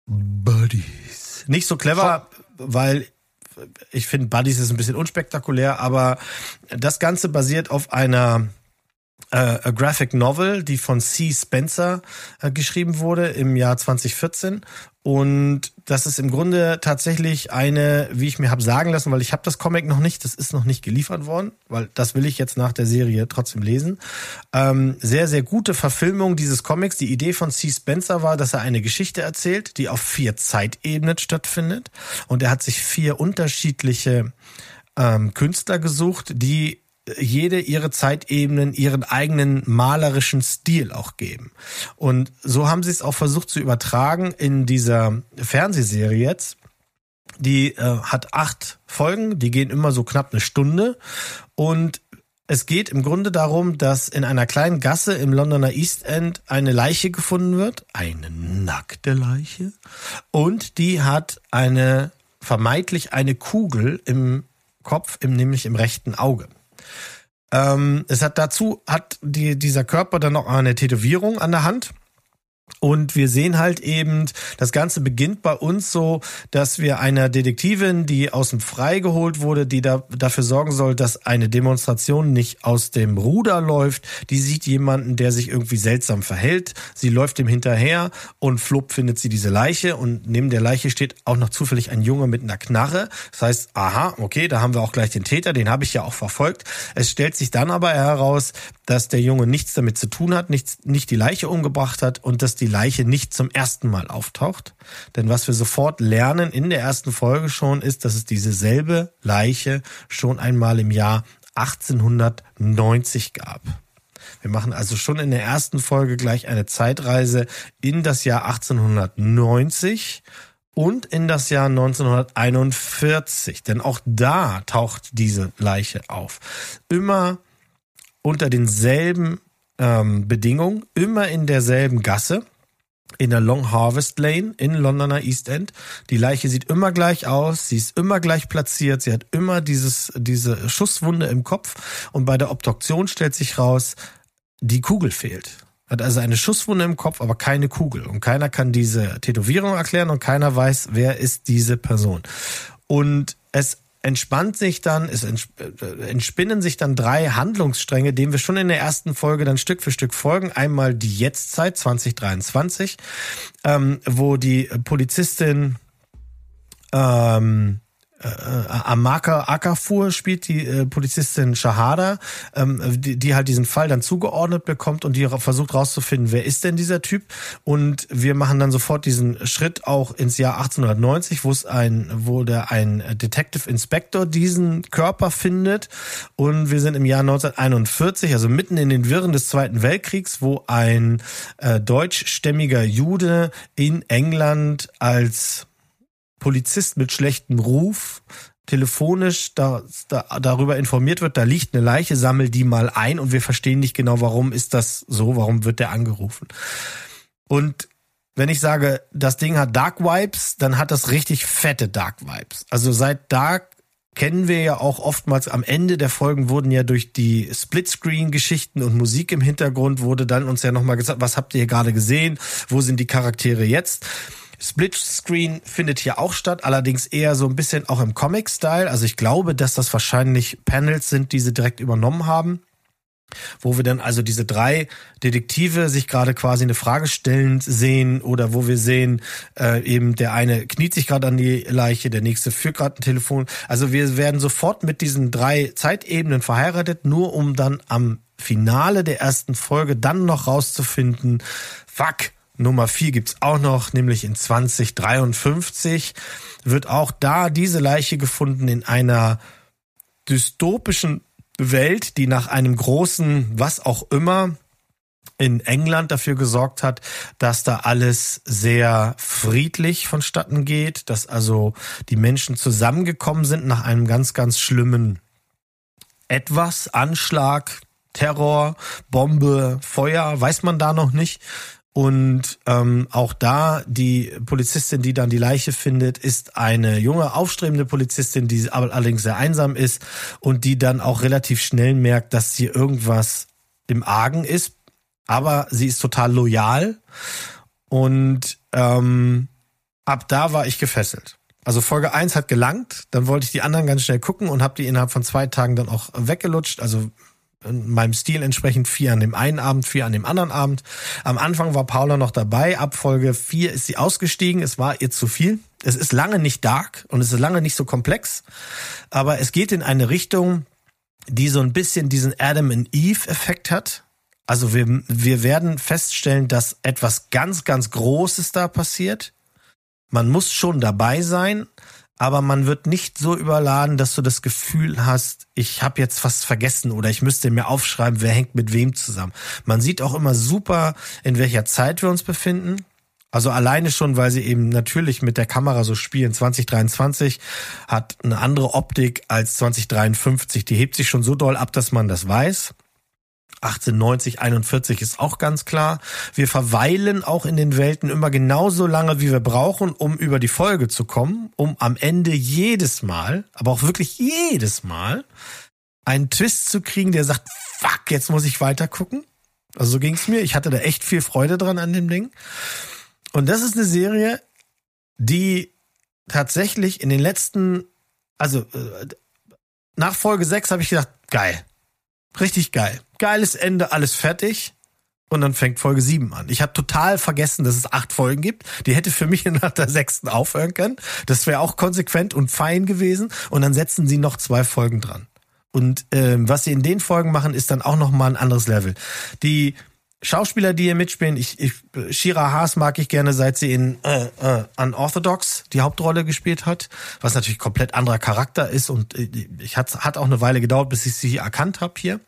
Buddies. Nicht so clever, weil ich finde Buddies ist ein bisschen unspektakulär, aber das Ganze basiert auf einer äh, a Graphic Novel, die von C. Spencer äh, geschrieben wurde im Jahr 2014. Und das ist im Grunde tatsächlich eine, wie ich mir habe sagen lassen, weil ich habe das Comic noch nicht, das ist noch nicht geliefert worden, weil das will ich jetzt nach der Serie trotzdem lesen. Ähm, sehr, sehr gute Verfilmung dieses Comics. Die Idee von C. Spencer war, dass er eine Geschichte erzählt, die auf vier Zeitebenen stattfindet. Und er hat sich vier unterschiedliche ähm, Künstler gesucht, die jede ihre Zeitebenen ihren eigenen malerischen Stil auch geben. Und so haben sie es auch versucht zu übertragen in dieser Fernsehserie jetzt. Die äh, hat acht Folgen, die gehen immer so knapp eine Stunde. Und es geht im Grunde darum, dass in einer kleinen Gasse im Londoner East End eine Leiche gefunden wird. Eine nackte Leiche. Und die hat eine, vermeintlich eine Kugel im Kopf, im, nämlich im rechten Auge. Ähm, es hat dazu, hat die, dieser Körper dann noch eine Tätowierung an der Hand. Und wir sehen halt eben, das Ganze beginnt bei uns so, dass wir einer Detektivin, die aus dem Frei geholt wurde, die da, dafür sorgen soll, dass eine Demonstration nicht aus dem Ruder läuft, die sieht jemanden, der sich irgendwie seltsam verhält. Sie läuft ihm hinterher und flupp findet sie diese Leiche und neben der Leiche steht auch noch zufällig ein Junge mit einer Knarre. Das heißt, aha, okay, da haben wir auch gleich den Täter, den habe ich ja auch verfolgt. Es stellt sich dann aber heraus, dass der Junge nichts damit zu tun hat, nichts, nicht die Leiche umgebracht hat und dass die Leiche nicht zum ersten Mal auftaucht. Denn was wir sofort lernen in der ersten Folge schon ist, dass es diese selbe Leiche schon einmal im Jahr 1890 gab. Wir machen also schon in der ersten Folge gleich eine Zeitreise in das Jahr 1890 und in das Jahr 1941. Denn auch da taucht diese Leiche auf. Immer unter denselben ähm, Bedingungen, immer in derselben Gasse in der Long Harvest Lane in Londoner East End. Die Leiche sieht immer gleich aus, sie ist immer gleich platziert, sie hat immer dieses, diese Schusswunde im Kopf und bei der Obduktion stellt sich raus, die Kugel fehlt. Hat also eine Schusswunde im Kopf, aber keine Kugel. Und keiner kann diese Tätowierung erklären und keiner weiß, wer ist diese Person. Und es entspannt sich dann, es äh, entspinnen sich dann drei Handlungsstränge, denen wir schon in der ersten Folge dann Stück für Stück folgen. Einmal die Jetztzeit 2023, ähm, wo die Polizistin ähm, äh, Amaka Akafur spielt die äh, Polizistin Shahada, ähm, die, die halt diesen Fall dann zugeordnet bekommt und die versucht rauszufinden, wer ist denn dieser Typ. Und wir machen dann sofort diesen Schritt auch ins Jahr 1890, wo es ein, wo der ein Detective Inspector diesen Körper findet. Und wir sind im Jahr 1941, also mitten in den Wirren des Zweiten Weltkriegs, wo ein äh, deutschstämmiger Jude in England als Polizist mit schlechtem Ruf telefonisch da, da, darüber informiert wird, da liegt eine Leiche, sammel die mal ein und wir verstehen nicht genau, warum ist das so, warum wird der angerufen. Und wenn ich sage, das Ding hat Dark Vibes, dann hat das richtig fette Dark Vibes. Also seit Dark kennen wir ja auch oftmals am Ende der Folgen wurden ja durch die Splitscreen-Geschichten und Musik im Hintergrund wurde dann uns ja nochmal gesagt, was habt ihr gerade gesehen? Wo sind die Charaktere jetzt? Splitscreen findet hier auch statt, allerdings eher so ein bisschen auch im Comic-Style. Also ich glaube, dass das wahrscheinlich Panels sind, die sie direkt übernommen haben wo wir dann also diese drei Detektive sich gerade quasi eine Frage stellend sehen oder wo wir sehen, äh, eben der eine kniet sich gerade an die Leiche, der nächste führt gerade ein Telefon. Also wir werden sofort mit diesen drei Zeitebenen verheiratet, nur um dann am Finale der ersten Folge dann noch rauszufinden, fuck, Nummer vier gibt's auch noch, nämlich in 2053 wird auch da diese Leiche gefunden in einer dystopischen Welt, die nach einem großen, was auch immer, in England dafür gesorgt hat, dass da alles sehr friedlich vonstatten geht, dass also die Menschen zusammengekommen sind nach einem ganz, ganz schlimmen etwas, Anschlag, Terror, Bombe, Feuer, weiß man da noch nicht. Und ähm, auch da, die Polizistin, die dann die Leiche findet, ist eine junge, aufstrebende Polizistin, die allerdings sehr einsam ist und die dann auch relativ schnell merkt, dass sie irgendwas im Argen ist. Aber sie ist total loyal. Und ähm, ab da war ich gefesselt. Also Folge eins hat gelangt, dann wollte ich die anderen ganz schnell gucken und habe die innerhalb von zwei Tagen dann auch weggelutscht. Also meinem Stil entsprechend vier an dem einen Abend, vier an dem anderen Abend. Am Anfang war Paula noch dabei. Ab Folge vier ist sie ausgestiegen. Es war ihr zu viel. Es ist lange nicht dark und es ist lange nicht so komplex. Aber es geht in eine Richtung, die so ein bisschen diesen Adam and Eve Effekt hat. Also wir, wir werden feststellen, dass etwas ganz, ganz Großes da passiert. Man muss schon dabei sein, aber man wird nicht so überladen, dass du das Gefühl hast, ich habe jetzt was vergessen oder ich müsste mir aufschreiben, wer hängt mit wem zusammen. Man sieht auch immer super, in welcher Zeit wir uns befinden. Also alleine schon, weil sie eben natürlich mit der Kamera so spielen. 2023 hat eine andere Optik als 2053. Die hebt sich schon so doll ab, dass man das weiß. 1890, 41 ist auch ganz klar. Wir verweilen auch in den Welten immer genauso lange, wie wir brauchen, um über die Folge zu kommen, um am Ende jedes Mal, aber auch wirklich jedes Mal, einen Twist zu kriegen, der sagt, fuck, jetzt muss ich weiter gucken. Also so ging's mir. Ich hatte da echt viel Freude dran an dem Ding. Und das ist eine Serie, die tatsächlich in den letzten, also äh, nach Folge 6 habe ich gedacht, geil. Richtig geil. Geiles Ende, alles fertig. Und dann fängt Folge 7 an. Ich habe total vergessen, dass es acht Folgen gibt. Die hätte für mich nach der sechsten aufhören können. Das wäre auch konsequent und fein gewesen. Und dann setzen sie noch zwei Folgen dran. Und ähm, was sie in den Folgen machen, ist dann auch noch mal ein anderes Level. Die Schauspieler, die hier mitspielen, ich, ich Shira Haas mag ich gerne, seit sie in äh, äh, Unorthodox die Hauptrolle gespielt hat, was natürlich komplett anderer Charakter ist und äh, ich hat hat auch eine Weile gedauert, bis ich sie erkannt habe hier.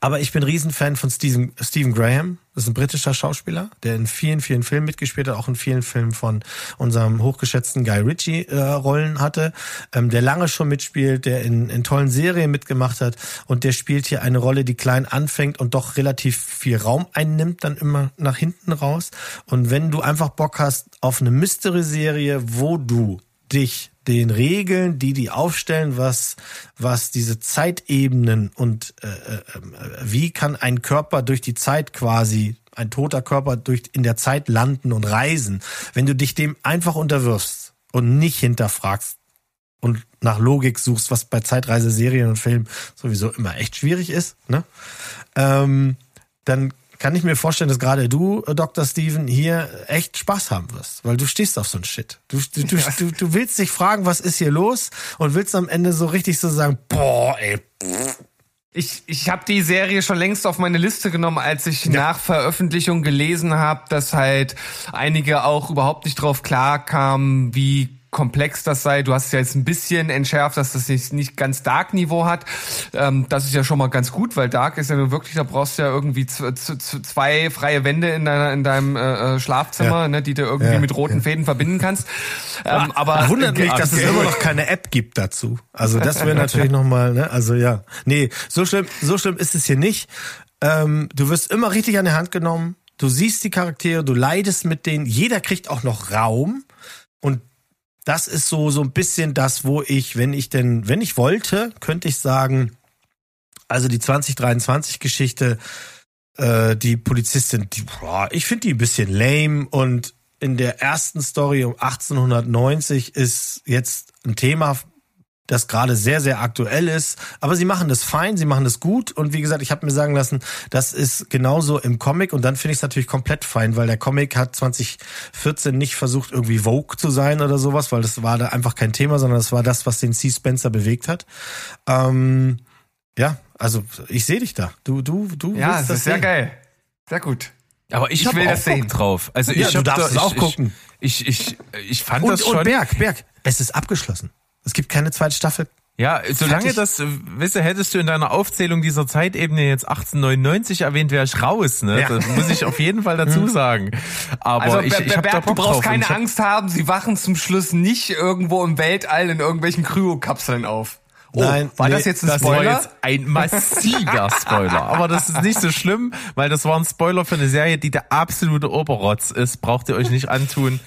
Aber ich bin Riesenfan von Stephen, Stephen Graham. Das ist ein britischer Schauspieler, der in vielen, vielen Filmen mitgespielt hat, auch in vielen Filmen von unserem hochgeschätzten Guy Ritchie äh, Rollen hatte, ähm, der lange schon mitspielt, der in, in tollen Serien mitgemacht hat und der spielt hier eine Rolle, die klein anfängt und doch relativ viel Raum einnimmt, dann immer nach hinten raus. Und wenn du einfach Bock hast auf eine Mystery-Serie, wo du dich den Regeln, die die aufstellen, was was diese Zeitebenen und äh, äh, wie kann ein Körper durch die Zeit quasi ein toter Körper durch in der Zeit landen und reisen, wenn du dich dem einfach unterwirfst und nicht hinterfragst und nach Logik suchst, was bei Zeitreiseserien und Filmen sowieso immer echt schwierig ist, ne? Ähm, dann kann ich mir vorstellen, dass gerade du, äh, Dr. Steven, hier echt Spaß haben wirst, weil du stehst auf so ein Shit. Du, du, du, du, du willst dich fragen, was ist hier los und willst am Ende so richtig so sagen, boah, ey. Ich, ich habe die Serie schon längst auf meine Liste genommen, als ich nach Veröffentlichung gelesen habe, dass halt einige auch überhaupt nicht drauf klar kamen, wie komplex das sei. Du hast es ja jetzt ein bisschen entschärft, dass das nicht, nicht ganz Dark-Niveau hat. Ähm, das ist ja schon mal ganz gut, weil Dark ist ja nur wirklich, da brauchst du ja irgendwie zwei freie Wände in, deiner, in deinem äh, äh, Schlafzimmer, Ja. ne, die du irgendwie Ja, mit roten Fäden verbinden kannst. Ähm, aber Wundert mich, dass es immer noch keine App gibt dazu. Also das wäre natürlich nochmal, ne? Also ja. Nee, so schlimm, so schlimm ist es hier nicht. Ähm, du wirst immer richtig an der Hand genommen. Du siehst die Charaktere, du leidest mit denen. Jeder kriegt auch noch Raum. Und das ist so, so ein bisschen das, wo ich, wenn ich denn, wenn ich wollte, könnte ich sagen, also die 2023-Geschichte, äh, die Polizistin, die, boah, ich finde die ein bisschen lame und in der ersten Story um 1890 ist jetzt ein Thema, das gerade sehr, sehr aktuell ist. Aber sie machen das fein, sie machen das gut. Und wie gesagt, ich habe mir sagen lassen, das ist genauso im Comic. Und dann finde ich es natürlich komplett fein, weil der Comic hat 2014 nicht versucht, irgendwie Vogue zu sein oder sowas, weil das war da einfach kein Thema, sondern das war das, was den C. Spencer bewegt hat. Ähm, ja, also ich sehe dich da. Du, du, du Ja, willst das ist sehr sehen. geil. Sehr gut. Aber ich, Ich habe will auch das sehen. drauf. Also Ja, ich du darfst da, es ich, auch ich, gucken. Ich, ich, ich fand Und, das schon. und Berg, Berg, es ist abgeschlossen. Es gibt keine zweite Staffel. Ja, solange Fertig. das, äh, weißt du, hättest du in deiner Aufzählung dieser Zeitebene jetzt 1899 erwähnt, wäre ich raus, ne? Ja. Das muss ich auf jeden Fall dazu sagen. Aber Also ich, ich hab da du brauchst drauf. keine hab- Angst haben, sie wachen zum Schluss nicht irgendwo im Weltall in irgendwelchen Kryokapseln auf. Oh, Nein, war nee, das jetzt ein Das war Spoiler? jetzt ein massiver Spoiler. Aber das ist nicht so schlimm, weil das war ein Spoiler für eine Serie, die der absolute Oberrotz ist. Braucht ihr euch nicht antun.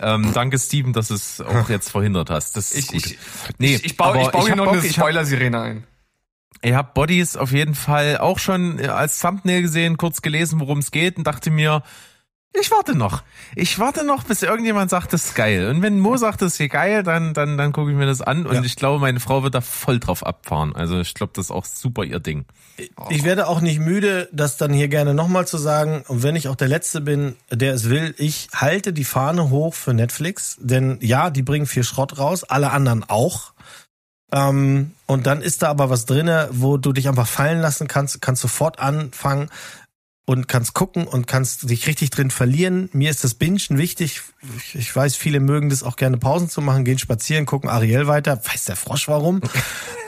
Ähm, danke, Steven, dass du es auch jetzt verhindert hast. Das ist ich, gut. ich, nee, ich, ich baue, ich baue hier noch Bock, eine Spoiler-Sirene ein. Ich habe Bodies auf jeden Fall auch schon äh, als Thumbnail gesehen, kurz gelesen, worum es geht und dachte mir, Ich warte noch. Ich warte noch, bis irgendjemand sagt, das ist geil. Und wenn Mo sagt, das ist hier geil, dann, dann, dann gucke ich mir das an. Und Ja. ich glaube, meine Frau wird da voll drauf abfahren. Also ich glaube, das ist auch super ihr Ding. Ich werde auch nicht müde, das dann hier gerne nochmal zu sagen. Und wenn ich auch der Letzte bin, der es will, ich halte die Fahne hoch für Netflix. Denn ja, die bringen viel Schrott raus, alle anderen auch. Ähm, und dann ist da aber was drinne, wo du dich einfach fallen lassen kannst, kannst sofort anfangen und kannst gucken und kannst dich richtig drin verlieren. Mir ist das Bingen wichtig. Ich, weiß, viele mögen das auch gerne Pausen zu machen, gehen spazieren, gucken Ariel weiter. Weiß der Frosch warum?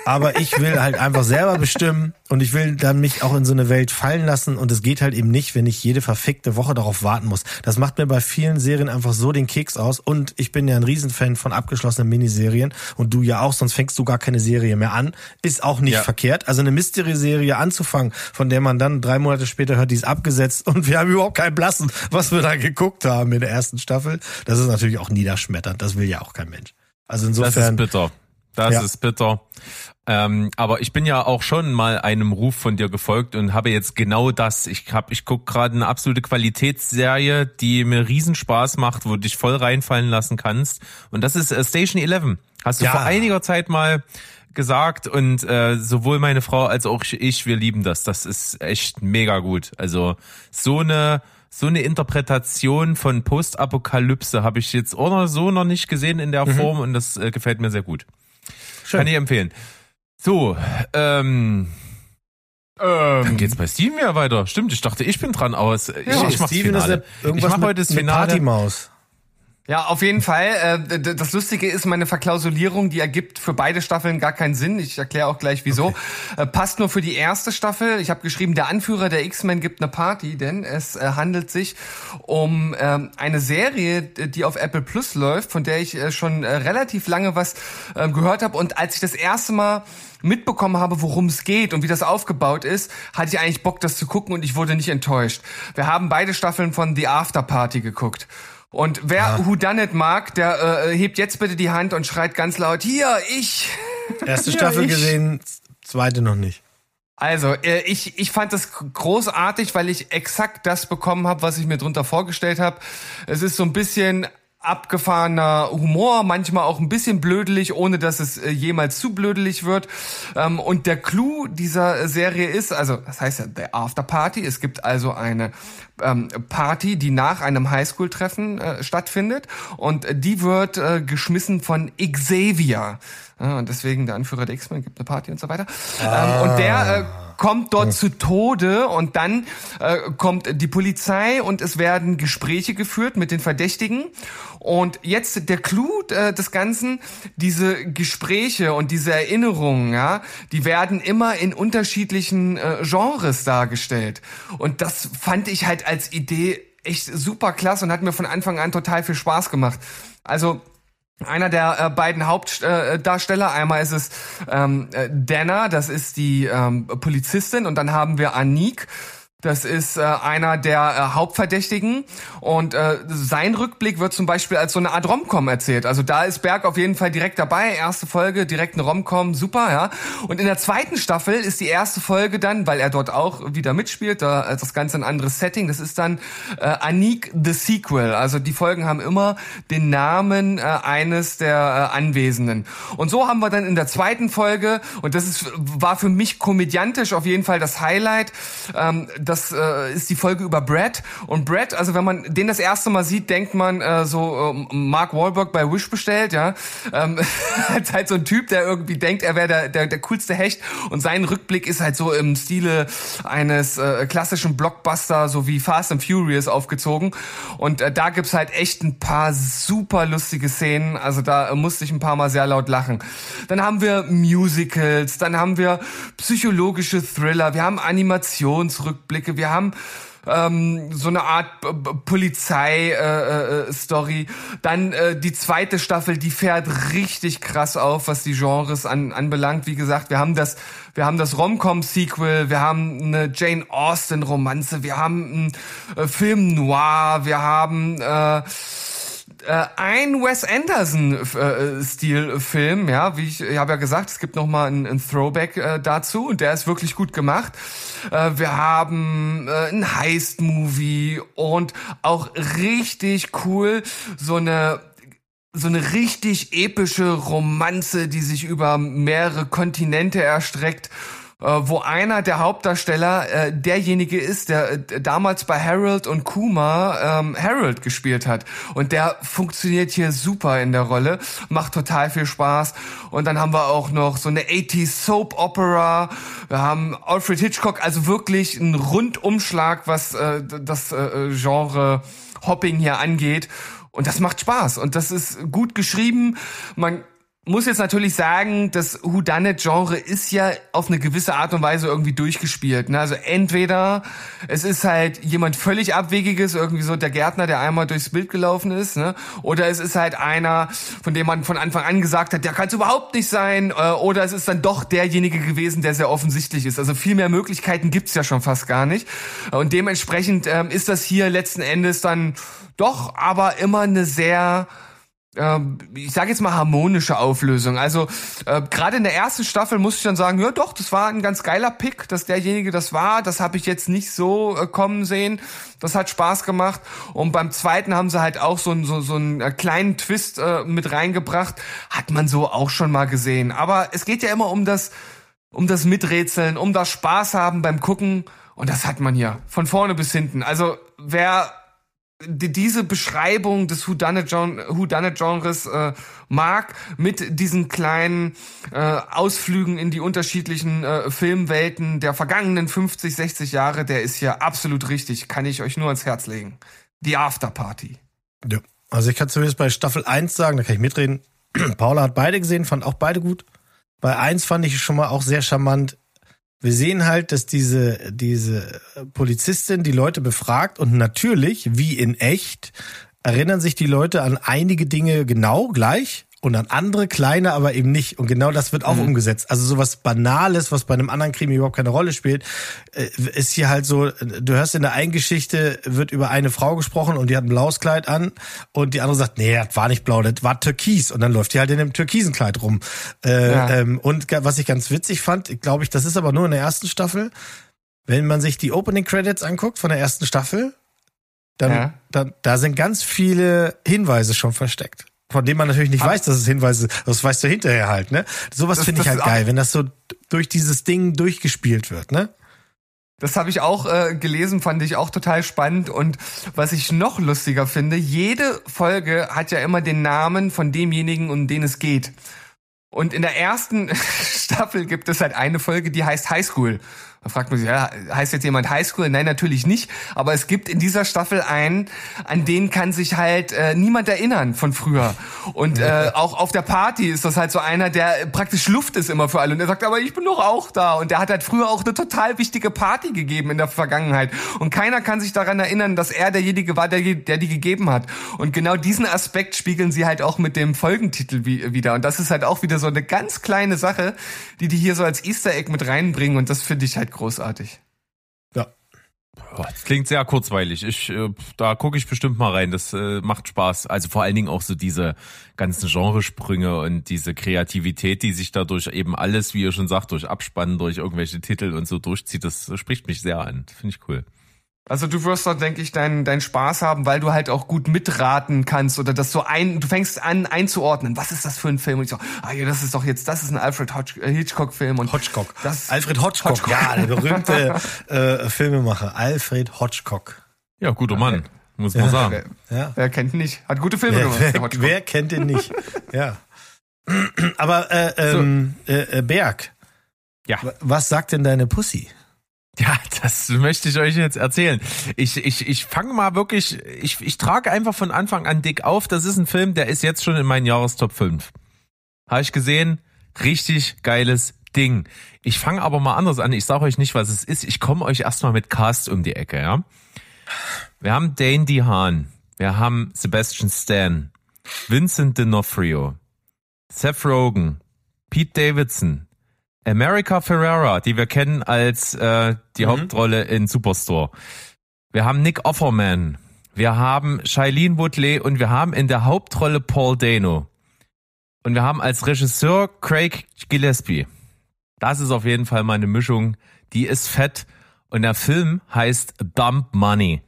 Aber ich will halt einfach selber bestimmen und ich will dann mich auch in so eine Welt fallen lassen und es geht halt eben nicht, wenn ich jede verfickte Woche darauf warten muss. Das macht mir bei vielen Serien einfach so den Keks aus und ich bin ja ein Riesenfan von abgeschlossenen Miniserien und du ja auch, sonst fängst du gar keine Serie mehr an. Ist auch nicht Ja. verkehrt. Also eine Mystery-Serie anzufangen, von der man dann drei Monate später hört, die ist abgesetzt und wir haben überhaupt keinen Blassen, was wir da geguckt haben in der ersten Staffel. Das ist natürlich auch niederschmetternd. Das will ja auch kein Mensch. Also Das ist insofern. bitter. Das Ja. ist bitter. Ähm, aber ich bin ja auch schon mal einem Ruf von dir gefolgt und habe jetzt genau das. Ich hab, ich guck gerade eine absolute Qualitätsserie, die mir Riesenspaß macht, wo du dich voll reinfallen lassen kannst. Und das ist äh, Station 11. Hast du Ja. vor einiger Zeit mal gesagt und äh, sowohl meine Frau als auch ich, wir lieben das. Das ist echt mega gut. Also so eine so eine Interpretation von Postapokalypse habe ich jetzt oder so noch nicht gesehen in der Form und das äh, gefällt mir sehr gut. Kann ich empfehlen. So, ähm, dann geht's bei Steven ja weiter. Stimmt, ich dachte, ich bin dran aus. Ich, Ja, ich mach Steven das ist Finale. ja irgendwas ich mach heute das mit Finale. Partymaus. Ja, auf jeden Fall. Äh, das Lustige ist, meine Verklausulierung, die ergibt für beide Staffeln gar keinen Sinn. Ich erkläre auch gleich wieso. Äh, passt nur für die erste Staffel. Ich habe geschrieben, der Anführer der X-Men gibt eine Party, denn es äh, handelt sich um ähm, eine Serie, die auf Apple Plus läuft, von der ich schon relativ lange was äh, gehört habe. Und als ich das erste Mal mitbekommen habe, worum es geht und wie das aufgebaut ist, hatte ich eigentlich Bock, das zu gucken und ich wurde nicht enttäuscht. Wir haben beide Staffeln von The After Party geguckt. Und wer Who Done It mag, der äh, hebt jetzt bitte die Hand und schreit ganz laut, hier, ich. Erste Ja, Staffel ich. gesehen, zweite noch nicht. Also, äh, ich, ich fand das großartig, weil ich exakt das bekommen habe, was ich mir drunter vorgestellt habe. Es ist so ein bisschen abgefahrener Humor, manchmal auch ein bisschen blödelig, ohne dass es äh, jemals zu blödelig wird. Ähm, und der Clou dieser Serie ist, also das heißt ja The After Party, es gibt also eine ähm, Party, die nach einem Highschool-Treffen äh, stattfindet und die wird äh, geschmissen von Xavier. Ja, und deswegen der Anführer der X-Men gibt eine Party und so weiter. Ähm, und der äh, kommt dort zu Tode und dann äh, kommt die Polizei und es werden Gespräche geführt mit den Verdächtigen. Und jetzt der Clou äh, des Ganzen, diese Gespräche und diese Erinnerungen, ja, die werden immer in unterschiedlichen äh, Genres dargestellt. Und das fand ich halt als Idee echt super klasse und hat mir von Anfang an total viel Spaß gemacht. Also einer der äh, beiden Hauptdarsteller, äh, einmal ist es ähm, äh, Dana, das ist die ähm, Polizistin, und dann haben wir Anik. Das ist äh, einer der äh, Hauptverdächtigen und äh, sein Rückblick wird zum Beispiel als so eine Art Romcom erzählt. Also da ist Berg auf jeden Fall direkt dabei. Erste Folge, direkt eine Romcom, super, ja. Und in der zweiten Staffel ist die erste Folge dann, weil er dort auch wieder mitspielt, da äh, das Ganze ein anderes Setting. Das ist dann äh, Anik the Sequel. Also die Folgen haben immer den Namen äh, eines der äh, Anwesenden. Und so haben wir dann in der zweiten Folge und das ist war für mich komödiantisch auf jeden Fall das Highlight. Ähm, das äh, ist die Folge über Brad. Und Brad, also wenn man den das erste Mal sieht, denkt man äh, so äh, Mark Wahlberg bei Wish bestellt, ja. Ähm, halt so ein Typ, der irgendwie denkt, er wäre der, der, der coolste Hecht. Und sein Rückblick ist halt so im Stile eines äh, klassischen Blockbuster, so wie Fast and Furious aufgezogen. Und äh, da gibt's halt echt ein paar super lustige Szenen. Also da äh, musste ich ein paar Mal sehr laut lachen. Dann haben wir Musicals, dann haben wir psychologische Thriller, wir haben Animationsrückblicke, wir haben ähm, so eine Art B- B- Polizei-Story. Dann äh, die zweite Staffel, die fährt richtig krass auf, was die Genres an, anbelangt. Wie gesagt, wir haben das, wir haben das Rom-Com-Sequel, wir haben eine Jane Austen-Romanze, wir haben einen äh, Film Noir, wir haben äh, äh, ein Wes Anderson-Stil-Film, ja, wie ich, ich habe ja gesagt, es gibt noch mal einen, einen Throwback äh, dazu und der ist wirklich gut gemacht. Äh, wir haben äh, ein Heist-Movie und auch richtig cool so eine so eine richtig epische Romanze, die sich über mehrere Kontinente erstreckt äh, wo einer der Hauptdarsteller äh, derjenige ist, der äh, damals bei Harold und Kuma ähm, Harold gespielt hat. Und der funktioniert hier super in der Rolle, macht total viel Spaß. Und dann haben wir auch noch so eine 80s Soap Opera. Wir haben Alfred Hitchcock, also wirklich ein Rundumschlag, was äh, das äh, Genre Hopping hier angeht. Und das macht Spaß und das ist gut geschrieben. Man muss jetzt natürlich sagen, das Whodunit-Genre ist ja auf eine gewisse Art und Weise irgendwie durchgespielt. Ne? Also entweder es ist halt jemand völlig Abwegiges, irgendwie so der Gärtner, der einmal durchs Bild gelaufen ist, ne? oder es ist halt einer, von dem man von Anfang an gesagt hat, der kann es überhaupt nicht sein, äh, oder es ist dann doch derjenige gewesen, der sehr offensichtlich ist. Also viel mehr Möglichkeiten gibt's ja schon fast gar nicht. Und dementsprechend ähm, ist das hier letzten Endes dann doch aber immer eine sehr ich sage jetzt mal harmonische Auflösung. Also äh, gerade in der ersten Staffel muss ich dann sagen, ja doch, das war ein ganz geiler Pick, dass derjenige das war. Das habe ich jetzt nicht so äh, kommen sehen. Das hat Spaß gemacht. Und beim zweiten haben sie halt auch so, so, so einen äh, kleinen Twist äh, mit reingebracht. Hat man so auch schon mal gesehen. Aber es geht ja immer um das, um das Miträtseln, um das Spaß haben beim Gucken. Und das hat man hier von vorne bis hinten. Also wer diese Beschreibung des Whodunit-Genres äh, mag, mit diesen kleinen äh, Ausflügen in die unterschiedlichen äh, Filmwelten der vergangenen 50, 60 Jahre, der ist hier absolut richtig. Kann ich euch nur ans Herz legen. Die Afterparty. Ja. Also ich kann zumindest bei Staffel 1 sagen, da kann ich mitreden. Paula hat beide gesehen, fand auch beide gut. Bei 1 fand ich schon mal auch sehr charmant wir sehen halt, dass diese, diese Polizistin die Leute befragt und natürlich, wie in echt, erinnern sich die Leute an einige Dinge genau gleich und an andere kleine, aber eben nicht. Und genau das wird auch mhm. umgesetzt. Also sowas Banales, was bei einem anderen Krimi überhaupt keine Rolle spielt, äh, ist hier halt so, du hörst in der einen Geschichte, wird über eine Frau gesprochen und die hat ein blaues Kleid an und die andere sagt, nee, das war nicht blau, das war türkis. Und dann läuft die halt in einem türkisen Kleid rum. Äh, ja. ähm, und was ich ganz witzig fand, glaube ich, das ist aber nur in der ersten Staffel, wenn man sich die Opening Credits anguckt von der ersten Staffel, dann, ja. dann da sind ganz viele Hinweise schon versteckt von dem man natürlich nicht weiß, dass es Hinweise, das weißt du hinterher halt, ne? Sowas finde ich halt geil, wenn das so durch dieses Ding durchgespielt wird, ne? Das habe ich auch äh, gelesen, fand ich auch total spannend. Und was ich noch lustiger finde, jede Folge hat ja immer den Namen von demjenigen, um den es geht. Und in der ersten Staffel gibt es halt eine Folge, die heißt High School. Da fragt man sich, ja, heißt jetzt jemand Highschool? Nein, natürlich nicht. Aber es gibt in dieser Staffel einen, an den kann sich halt äh, niemand erinnern von früher. Und äh, auch auf der Party ist das halt so einer, der praktisch Luft ist immer für alle. Und er sagt, aber ich bin doch auch da. Und der hat halt früher auch eine total wichtige Party gegeben in der Vergangenheit. Und keiner kann sich daran erinnern, dass er derjenige war, der, der die gegeben hat. Und genau diesen Aspekt spiegeln sie halt auch mit dem Folgentitel wie, wieder. Und das ist halt auch wieder so eine ganz kleine Sache, die die hier so als Easter Egg mit reinbringen. Und das finde ich halt großartig. Ja. Das klingt sehr kurzweilig. Ich, äh, da gucke ich bestimmt mal rein. Das äh, macht Spaß. Also vor allen Dingen auch so diese ganzen Genresprünge und diese Kreativität, die sich dadurch eben alles, wie ihr schon sagt, durch Abspannen, durch irgendwelche Titel und so durchzieht. Das spricht mich sehr an. Finde ich cool. Also du wirst da, denke ich, deinen deinen Spaß haben, weil du halt auch gut mitraten kannst oder das so ein, du fängst an einzuordnen. Was ist das für ein Film? Und ich so, ah ja, das ist doch jetzt, das ist ein Alfred äh, Hitchcock-Film und Hitchcock. Das Alfred Hitchcock, Hitchcock. ja, der berühmte äh, Filmemacher, Alfred Hitchcock. Ja, guter Mann, muss man sagen. Wer, ja. wer kennt ihn nicht? Hat gute Filme wer, gemacht. Wer, wer kennt ihn nicht? ja. Aber äh, ähm, so. äh, äh, Berg. Ja. Was sagt denn deine Pussy? Ja, das möchte ich euch jetzt erzählen. Ich, ich, ich fange mal wirklich, ich, ich trage einfach von Anfang an dick auf. Das ist ein Film, der ist jetzt schon in meinen Jahrestop 5. Habe ich gesehen, richtig geiles Ding. Ich fange aber mal anders an. Ich sage euch nicht, was es ist. Ich komme euch erstmal mit Cast um die Ecke, ja. Wir haben Dane DeHaan, wir haben Sebastian Stan, Vincent D'Onofrio, Seth Rogen, Pete Davidson, America Ferrera, die wir kennen als äh, die mhm. Hauptrolle in Superstore. Wir haben Nick Offerman. wir haben Shailene Woodley und wir haben in der Hauptrolle Paul Dano. Und wir haben als Regisseur Craig Gillespie. Das ist auf jeden Fall mal eine Mischung, die ist fett. Und der Film heißt Dump Money.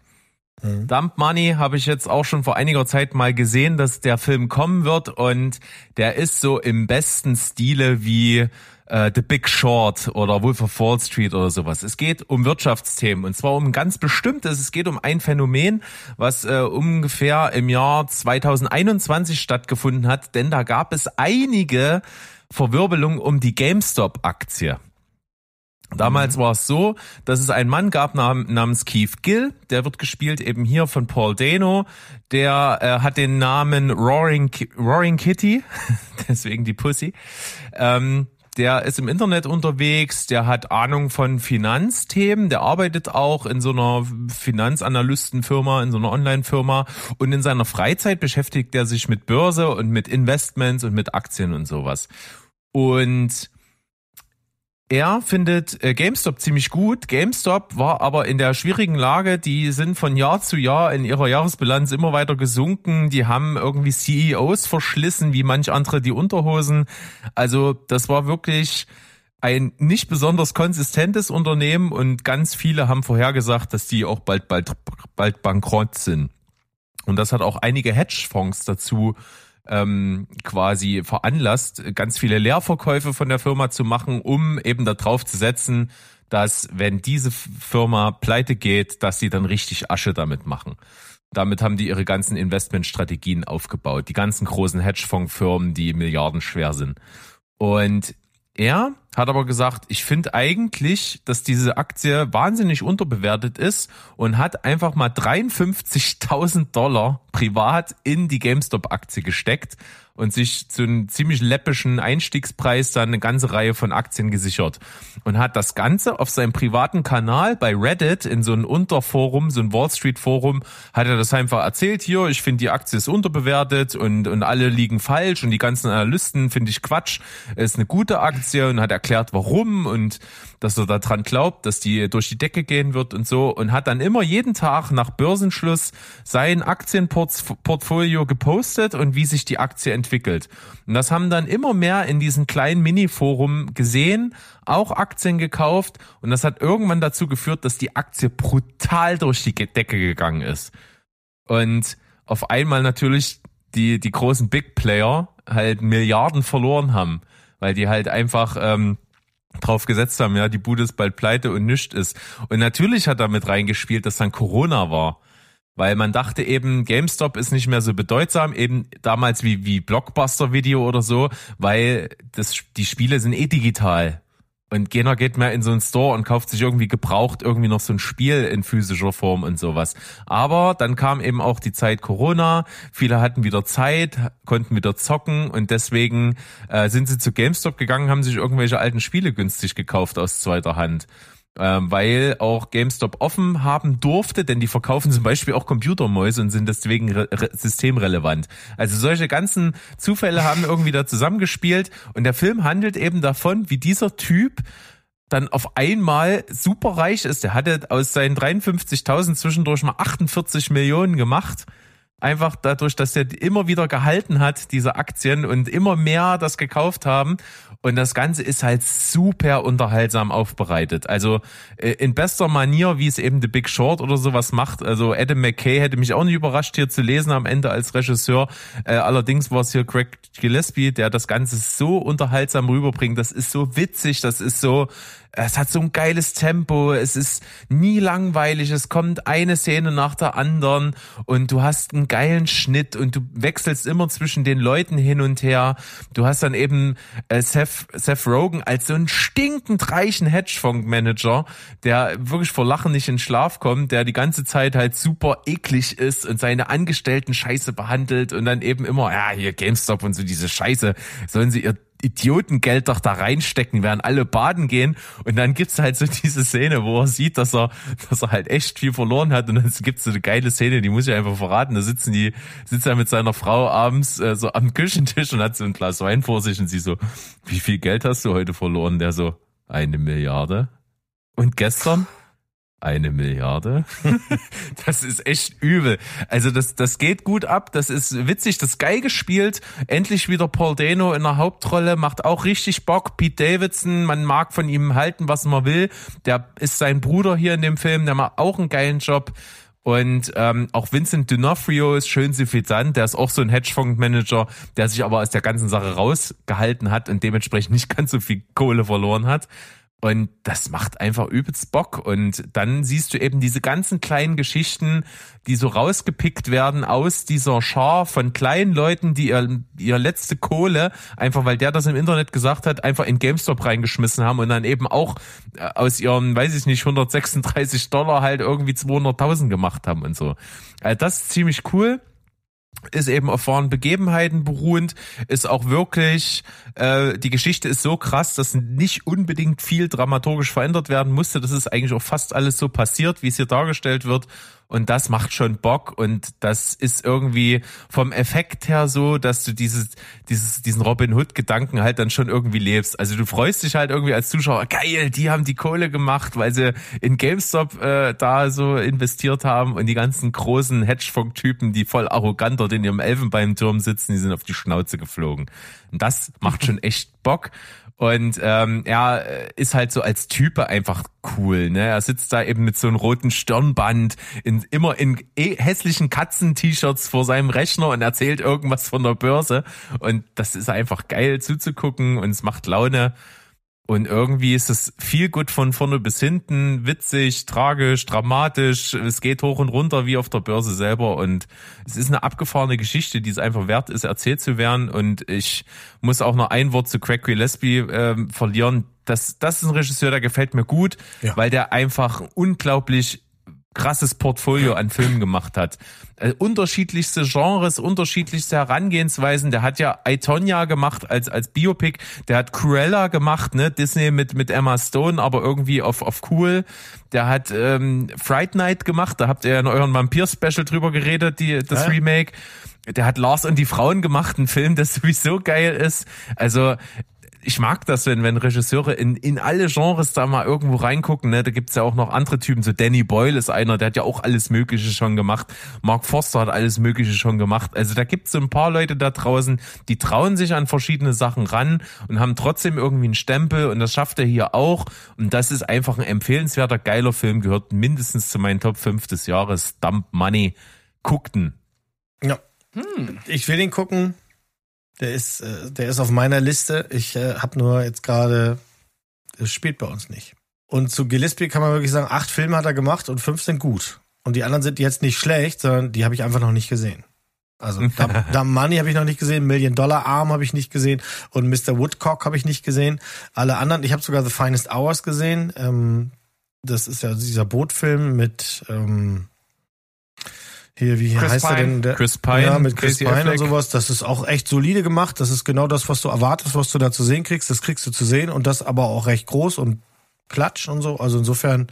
Dump Money habe ich jetzt auch schon vor einiger Zeit mal gesehen, dass der Film kommen wird und der ist so im besten Stile wie äh, The Big Short oder Wolf of Wall Street oder sowas. Es geht um Wirtschaftsthemen und zwar um ein ganz bestimmtes. Es geht um ein Phänomen, was äh, ungefähr im Jahr 2021 stattgefunden hat, denn da gab es einige Verwirbelungen um die GameStop-Aktie. Damals war es so, dass es einen Mann gab nam namens Keith Gill, der wird gespielt eben hier von Paul Dano, der äh, hat den Namen Roaring, Roaring Kitty, deswegen die Pussy. Ähm, der ist im Internet unterwegs, der hat Ahnung von Finanzthemen, der arbeitet auch in so einer Finanzanalystenfirma, in so einer Online-Firma und in seiner Freizeit beschäftigt er sich mit Börse und mit Investments und mit Aktien und sowas. Und er findet äh, GameStop ziemlich gut. GameStop war aber in der schwierigen Lage, die sind von Jahr zu Jahr in ihrer Jahresbilanz immer weiter gesunken. Die haben irgendwie CEOs verschlissen, wie manch andere die Unterhosen. Also das war wirklich ein nicht besonders konsistentes Unternehmen und ganz viele haben vorhergesagt, dass die auch bald, bald, bald bankrott sind. Und das hat auch einige Hedgefonds dazu ähm, quasi veranlasst, ganz viele Leerverkäufe von der Firma zu machen, um eben darauf zu setzen, dass wenn diese Firma pleite geht, dass sie dann richtig Asche damit machen. Damit haben die ihre ganzen Investmentstrategien aufgebaut, die ganzen großen Hedgefondsfirmen, die milliardenschwer sind. Und er hat aber gesagt, ich finde eigentlich, dass diese Aktie wahnsinnig unterbewertet ist und hat einfach mal 53.000 Dollar privat in die GameStop-Aktie gesteckt und sich zu einem ziemlich läppischen Einstiegspreis dann eine ganze Reihe von Aktien gesichert und hat das Ganze auf seinem privaten Kanal bei Reddit in so einem Unterforum, so ein Wall Street Forum, hat er das einfach erzählt, hier, ich finde die Aktie ist unterbewertet und, und alle liegen falsch und die ganzen Analysten finde ich Quatsch, ist eine gute Aktie und hat erklärt, warum und dass er daran glaubt, dass die durch die Decke gehen wird und so und hat dann immer jeden Tag nach Börsenschluss sein Aktienportfolio gepostet und wie sich die Aktie entwickelt. Und das haben dann immer mehr in diesem kleinen Mini-Forum gesehen, auch Aktien gekauft und das hat irgendwann dazu geführt, dass die Aktie brutal durch die Decke gegangen ist. Und auf einmal natürlich die, die großen Big Player halt Milliarden verloren haben, weil die halt einfach ähm, drauf gesetzt haben, ja, die Bude ist bald pleite und nichts ist. Und natürlich hat damit reingespielt, dass dann Corona war. Weil man dachte eben, GameStop ist nicht mehr so bedeutsam, eben damals wie, wie Blockbuster-Video oder so, weil das, die Spiele sind eh digital. Und keiner geht mehr in so einen Store und kauft sich irgendwie gebraucht irgendwie noch so ein Spiel in physischer Form und sowas. Aber dann kam eben auch die Zeit Corona. Viele hatten wieder Zeit, konnten wieder zocken und deswegen äh, sind sie zu GameStop gegangen, haben sich irgendwelche alten Spiele günstig gekauft aus zweiter Hand. Ähm, weil auch GameStop offen haben durfte, denn die verkaufen zum Beispiel auch Computermäuse und sind deswegen re re systemrelevant. Also solche ganzen Zufälle haben irgendwie da zusammengespielt und der Film handelt eben davon, wie dieser Typ dann auf einmal super reich ist. Der hatte aus seinen 53.000 zwischendurch mal 48 Millionen gemacht. Einfach dadurch, dass er immer wieder gehalten hat, diese Aktien und immer mehr das gekauft haben. Und das Ganze ist halt super unterhaltsam aufbereitet. Also äh, in bester Manier, wie es eben The Big Short oder sowas macht. Also Adam McKay hätte mich auch nicht überrascht, hier zu lesen am Ende als Regisseur. Äh, allerdings war es hier Craig Gillespie, der das Ganze so unterhaltsam rüberbringt. Das ist so witzig, das ist so es hat so ein geiles Tempo, es ist nie langweilig, es kommt eine Szene nach der anderen und du hast einen geilen Schnitt und du wechselst immer zwischen den Leuten hin und her. Du hast dann eben äh, Seth, Seth Rogen als so einen stinkend reichen Hedgefondsmanager, der wirklich vor Lachen nicht in Schlaf kommt, der die ganze Zeit halt super eklig ist und seine Angestellten scheiße behandelt und dann eben immer, ja, hier GameStop und so diese Scheiße, sollen sie ihr Idiotengeld doch da reinstecken, werden alle baden gehen und dann gibt's halt so diese Szene, wo er sieht, dass er, dass er halt echt viel verloren hat und dann gibt's so eine geile Szene, die muss ich einfach verraten. Da sitzen die, sitzt er mit seiner Frau abends äh, so am Küchentisch und hat so ein Glas Wein vor sich und sie so, wie viel Geld hast du heute verloren? Der so, eine Milliarde. Und gestern? Eine Milliarde. das ist echt übel. Also das, das geht gut ab, das ist witzig, das ist geil gespielt. Endlich wieder Paul Dano in der Hauptrolle, macht auch richtig Bock. Pete Davidson, man mag von ihm halten, was man will. Der ist sein Bruder hier in dem Film, der macht auch einen geilen Job. Und ähm, auch Vincent D'Onofrio ist schön suffisant. Der ist auch so ein Hedgefondsmanager, der sich aber aus der ganzen Sache rausgehalten hat und dementsprechend nicht ganz so viel Kohle verloren hat. Und das macht einfach übelst Bock. Und dann siehst du eben diese ganzen kleinen Geschichten, die so rausgepickt werden aus dieser Schar von kleinen Leuten, die ihr, ihr letzte Kohle, einfach weil der das im Internet gesagt hat, einfach in GameStop reingeschmissen haben und dann eben auch äh, aus ihren, weiß ich nicht, 136 Dollar halt irgendwie 200.000 gemacht haben und so. Also das ist ziemlich cool ist eben auf wahren Begebenheiten beruhend, ist auch wirklich, äh, die Geschichte ist so krass, dass nicht unbedingt viel dramaturgisch verändert werden musste. Das ist eigentlich auch fast alles so passiert, wie es hier dargestellt wird. Und das macht schon Bock und das ist irgendwie vom Effekt her so, dass du dieses, dieses, diesen Robin Hood Gedanken halt dann schon irgendwie lebst. Also du freust dich halt irgendwie als Zuschauer, geil, die haben die Kohle gemacht, weil sie in GameStop äh, da so investiert haben und die ganzen großen Hedgefonds-Typen, die voll arrogant dort in ihrem Elfenbeinturm sitzen, die sind auf die Schnauze geflogen. Und das macht schon echt Bock. Und ähm, er ist halt so als Type einfach cool. Ne? Er sitzt da eben mit so einem roten Stirnband, in, immer in eh hässlichen Katzen-T-Shirts vor seinem Rechner und erzählt irgendwas von der Börse. Und das ist einfach geil zuzugucken und es macht Laune. Und irgendwie ist es viel gut von vorne bis hinten, witzig, tragisch, dramatisch. Es geht hoch und runter wie auf der Börse selber. Und es ist eine abgefahrene Geschichte, die es einfach wert ist, erzählt zu werden. Und ich muss auch noch ein Wort zu Craig Gillespie äh, verlieren. Das, das ist ein Regisseur, der gefällt mir gut, Ja. weil der einfach unglaublich krasses Portfolio an Filmen gemacht hat. Äh, unterschiedlichste Genres, unterschiedlichste Herangehensweisen. Der hat ja I, Tonya gemacht als, als Biopic. Der hat Cruella gemacht, ne? Disney mit, mit Emma Stone, aber irgendwie auf, auf cool. Der hat ähm, Fright Night gemacht. Da habt ihr ja in euren Vampir-Special drüber geredet, die, das Ja. Remake. Der hat Lars und die Frauen gemacht, ein Film, der sowieso geil ist. Also ich mag das, wenn, wenn Regisseure in, in alle Genres da mal irgendwo reingucken. Ne? Da gibt's ja auch noch andere Typen. So Danny Boyle ist einer, der hat ja auch alles Mögliche schon gemacht. Mark Forster hat alles Mögliche schon gemacht. Also da gibt's so ein paar Leute da draußen, die trauen sich an verschiedene Sachen ran und haben trotzdem irgendwie einen Stempel. Und das schafft er hier auch. Und das ist einfach ein empfehlenswerter, geiler Film. Gehört mindestens zu meinen Top 5 des Jahres. Dump Money. Guckten. Ja. Ich will ihn gucken. Der ist, äh, der ist auf meiner Liste. Ich äh, habe nur jetzt gerade, es spielt bei uns nicht. Und zu Gillespie kann man wirklich sagen, acht Filme hat er gemacht und fünf sind gut. Und die anderen sind jetzt nicht schlecht, sondern die habe ich einfach noch nicht gesehen. Also Dumb Dumb Money habe ich noch nicht gesehen, Million Dollar Arm habe ich nicht gesehen und Mr. Woodcock habe ich nicht gesehen. Alle anderen, ich habe sogar The Finest Hours gesehen. Ähm, das ist ja dieser Bootfilm mit ähm, hier, wie Chris heißt er Pine. denn? Der, Chris Pine, ja, mit Chris Casey Pine und Affleck. sowas. Das ist auch echt solide gemacht. Das ist genau das, was du erwartest, was du da zu sehen kriegst. Das kriegst du zu sehen und das aber auch recht groß und klatsch und so. Also insofern,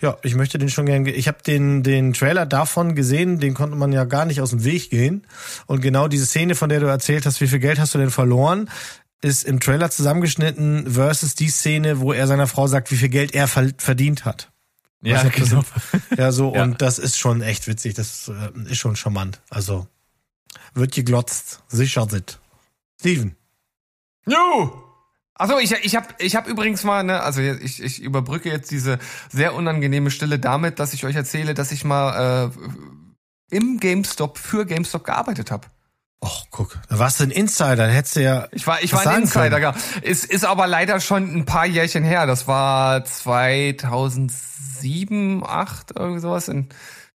ja, ich möchte den schon gerne. Ich habe den den Trailer davon gesehen, den konnte man ja gar nicht aus dem Weg gehen. Und genau diese Szene, von der du erzählt hast, wie viel Geld hast du denn verloren, ist im Trailer zusammengeschnitten versus die Szene, wo er seiner Frau sagt, wie viel Geld er ver- verdient hat. Ja, nicht, genau. das- Ja, so, Ja. und das ist schon echt witzig. Das äh, ist schon charmant. Also, wird geglotzt. Sicher sit. Steven. Jo! Also ich, ich habe ich hab übrigens mal, ne, also ich, ich überbrücke jetzt diese sehr unangenehme Stille damit, dass ich euch erzähle, dass ich mal äh, im GameStop für GameStop gearbeitet habe. Och, guck. Da warst du ein Insider. Hättest du ja. Ich war, ich war ein Insider, können. ja. Es ist aber leider schon ein paar Jährchen her. Das war 2007, 8 irgendwie sowas in,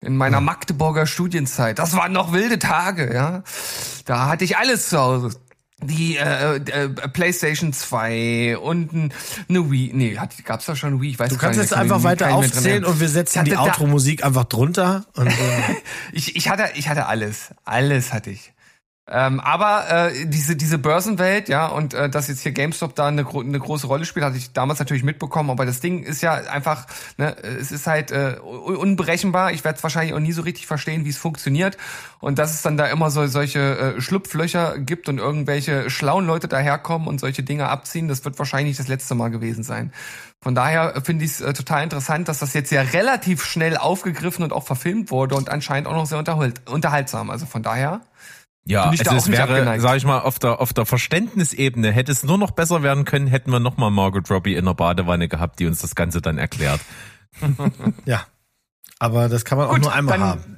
in meiner Magdeburger Studienzeit. Das waren noch wilde Tage, ja. Da hatte ich alles zu Hause. Die äh, äh, PlayStation 2 und ein- eine Wii. Nee, hat, gab's da schon Wii? Ich weiß Du gar kannst nicht, jetzt einfach weiter aufzählen und wir setzen die Outro-Musik einfach drunter. Und, äh, ich, ich hatte, ich hatte alles. Alles hatte ich. Ähm, aber äh, diese diese Börsenwelt, ja, und äh, dass jetzt hier GameStop da eine, eine große Rolle spielt, hatte ich damals natürlich mitbekommen. Aber das Ding ist ja einfach, ne, es ist halt äh, un- unberechenbar. Ich werde es wahrscheinlich auch nie so richtig verstehen, wie es funktioniert. Und dass es dann da immer so solche äh, Schlupflöcher gibt und irgendwelche schlauen Leute daherkommen und solche Dinge abziehen, das wird wahrscheinlich das letzte Mal gewesen sein. Von daher finde ich es äh, total interessant, dass das jetzt ja relativ schnell aufgegriffen und auch verfilmt wurde und anscheinend auch noch sehr unterhalt, unterhaltsam. Also von daher. Ja, also auch es wäre, sag ich mal, auf der, auf der Verständnisebene hätte es nur noch besser werden können, hätten wir nochmal Margot Robbie in der Badewanne gehabt, die uns das Ganze dann erklärt. Ja. Aber das kann man auch Gut, nur einmal dann, haben.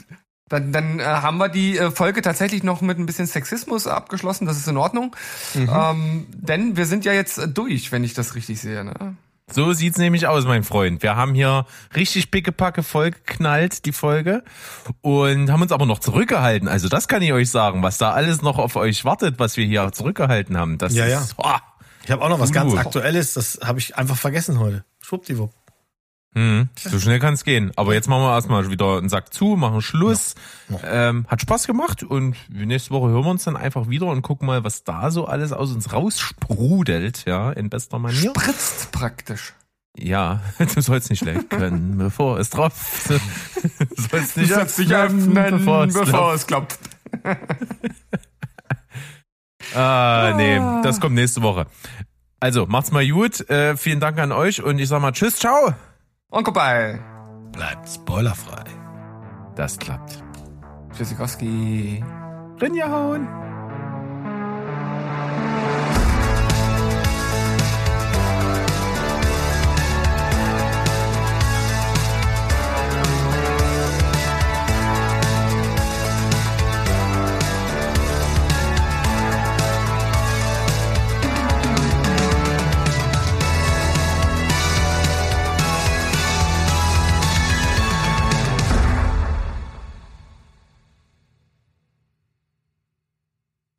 Dann, dann äh, haben wir die äh, Folge tatsächlich noch mit ein bisschen Sexismus abgeschlossen. Das ist in Ordnung. Mhm. Ähm, denn wir sind ja jetzt äh, durch, wenn ich das richtig sehe. Ne? So sieht's nämlich aus, mein Freund. Wir haben hier richtig pickepacke vollgeknallt, die Folge. Und haben uns aber noch zurückgehalten. Also das kann ich euch sagen, was da alles noch auf euch wartet, was wir hier zurückgehalten haben. Das Ja, ja. ist, oh, Ich habe auch noch was ganz. Aktuelles, das habe ich einfach vergessen heute. Schwuppdiwupp. Hm, so schnell kann's gehen. Aber jetzt machen wir erstmal wieder einen Sack zu, machen Schluss. Ähm, hat Spaß gemacht und nächste Woche hören wir uns dann einfach wieder und gucken mal, was da so alles aus uns raussprudelt, ja, in bester Manier. Spritzt praktisch. Ja, du sollst nicht lecken, bevor es tropft. Du sollst nicht Setz dich öffnen, öffnen, bevor es bevor es klopft. Ah, nee, das kommt nächste Woche. Also, macht's mal gut. Äh, vielen Dank an euch und ich sag mal Tschüss, ciao. Und goodbye. Bleibt spoilerfrei. Das klappt. Tschüssikowski. Rinjahauen.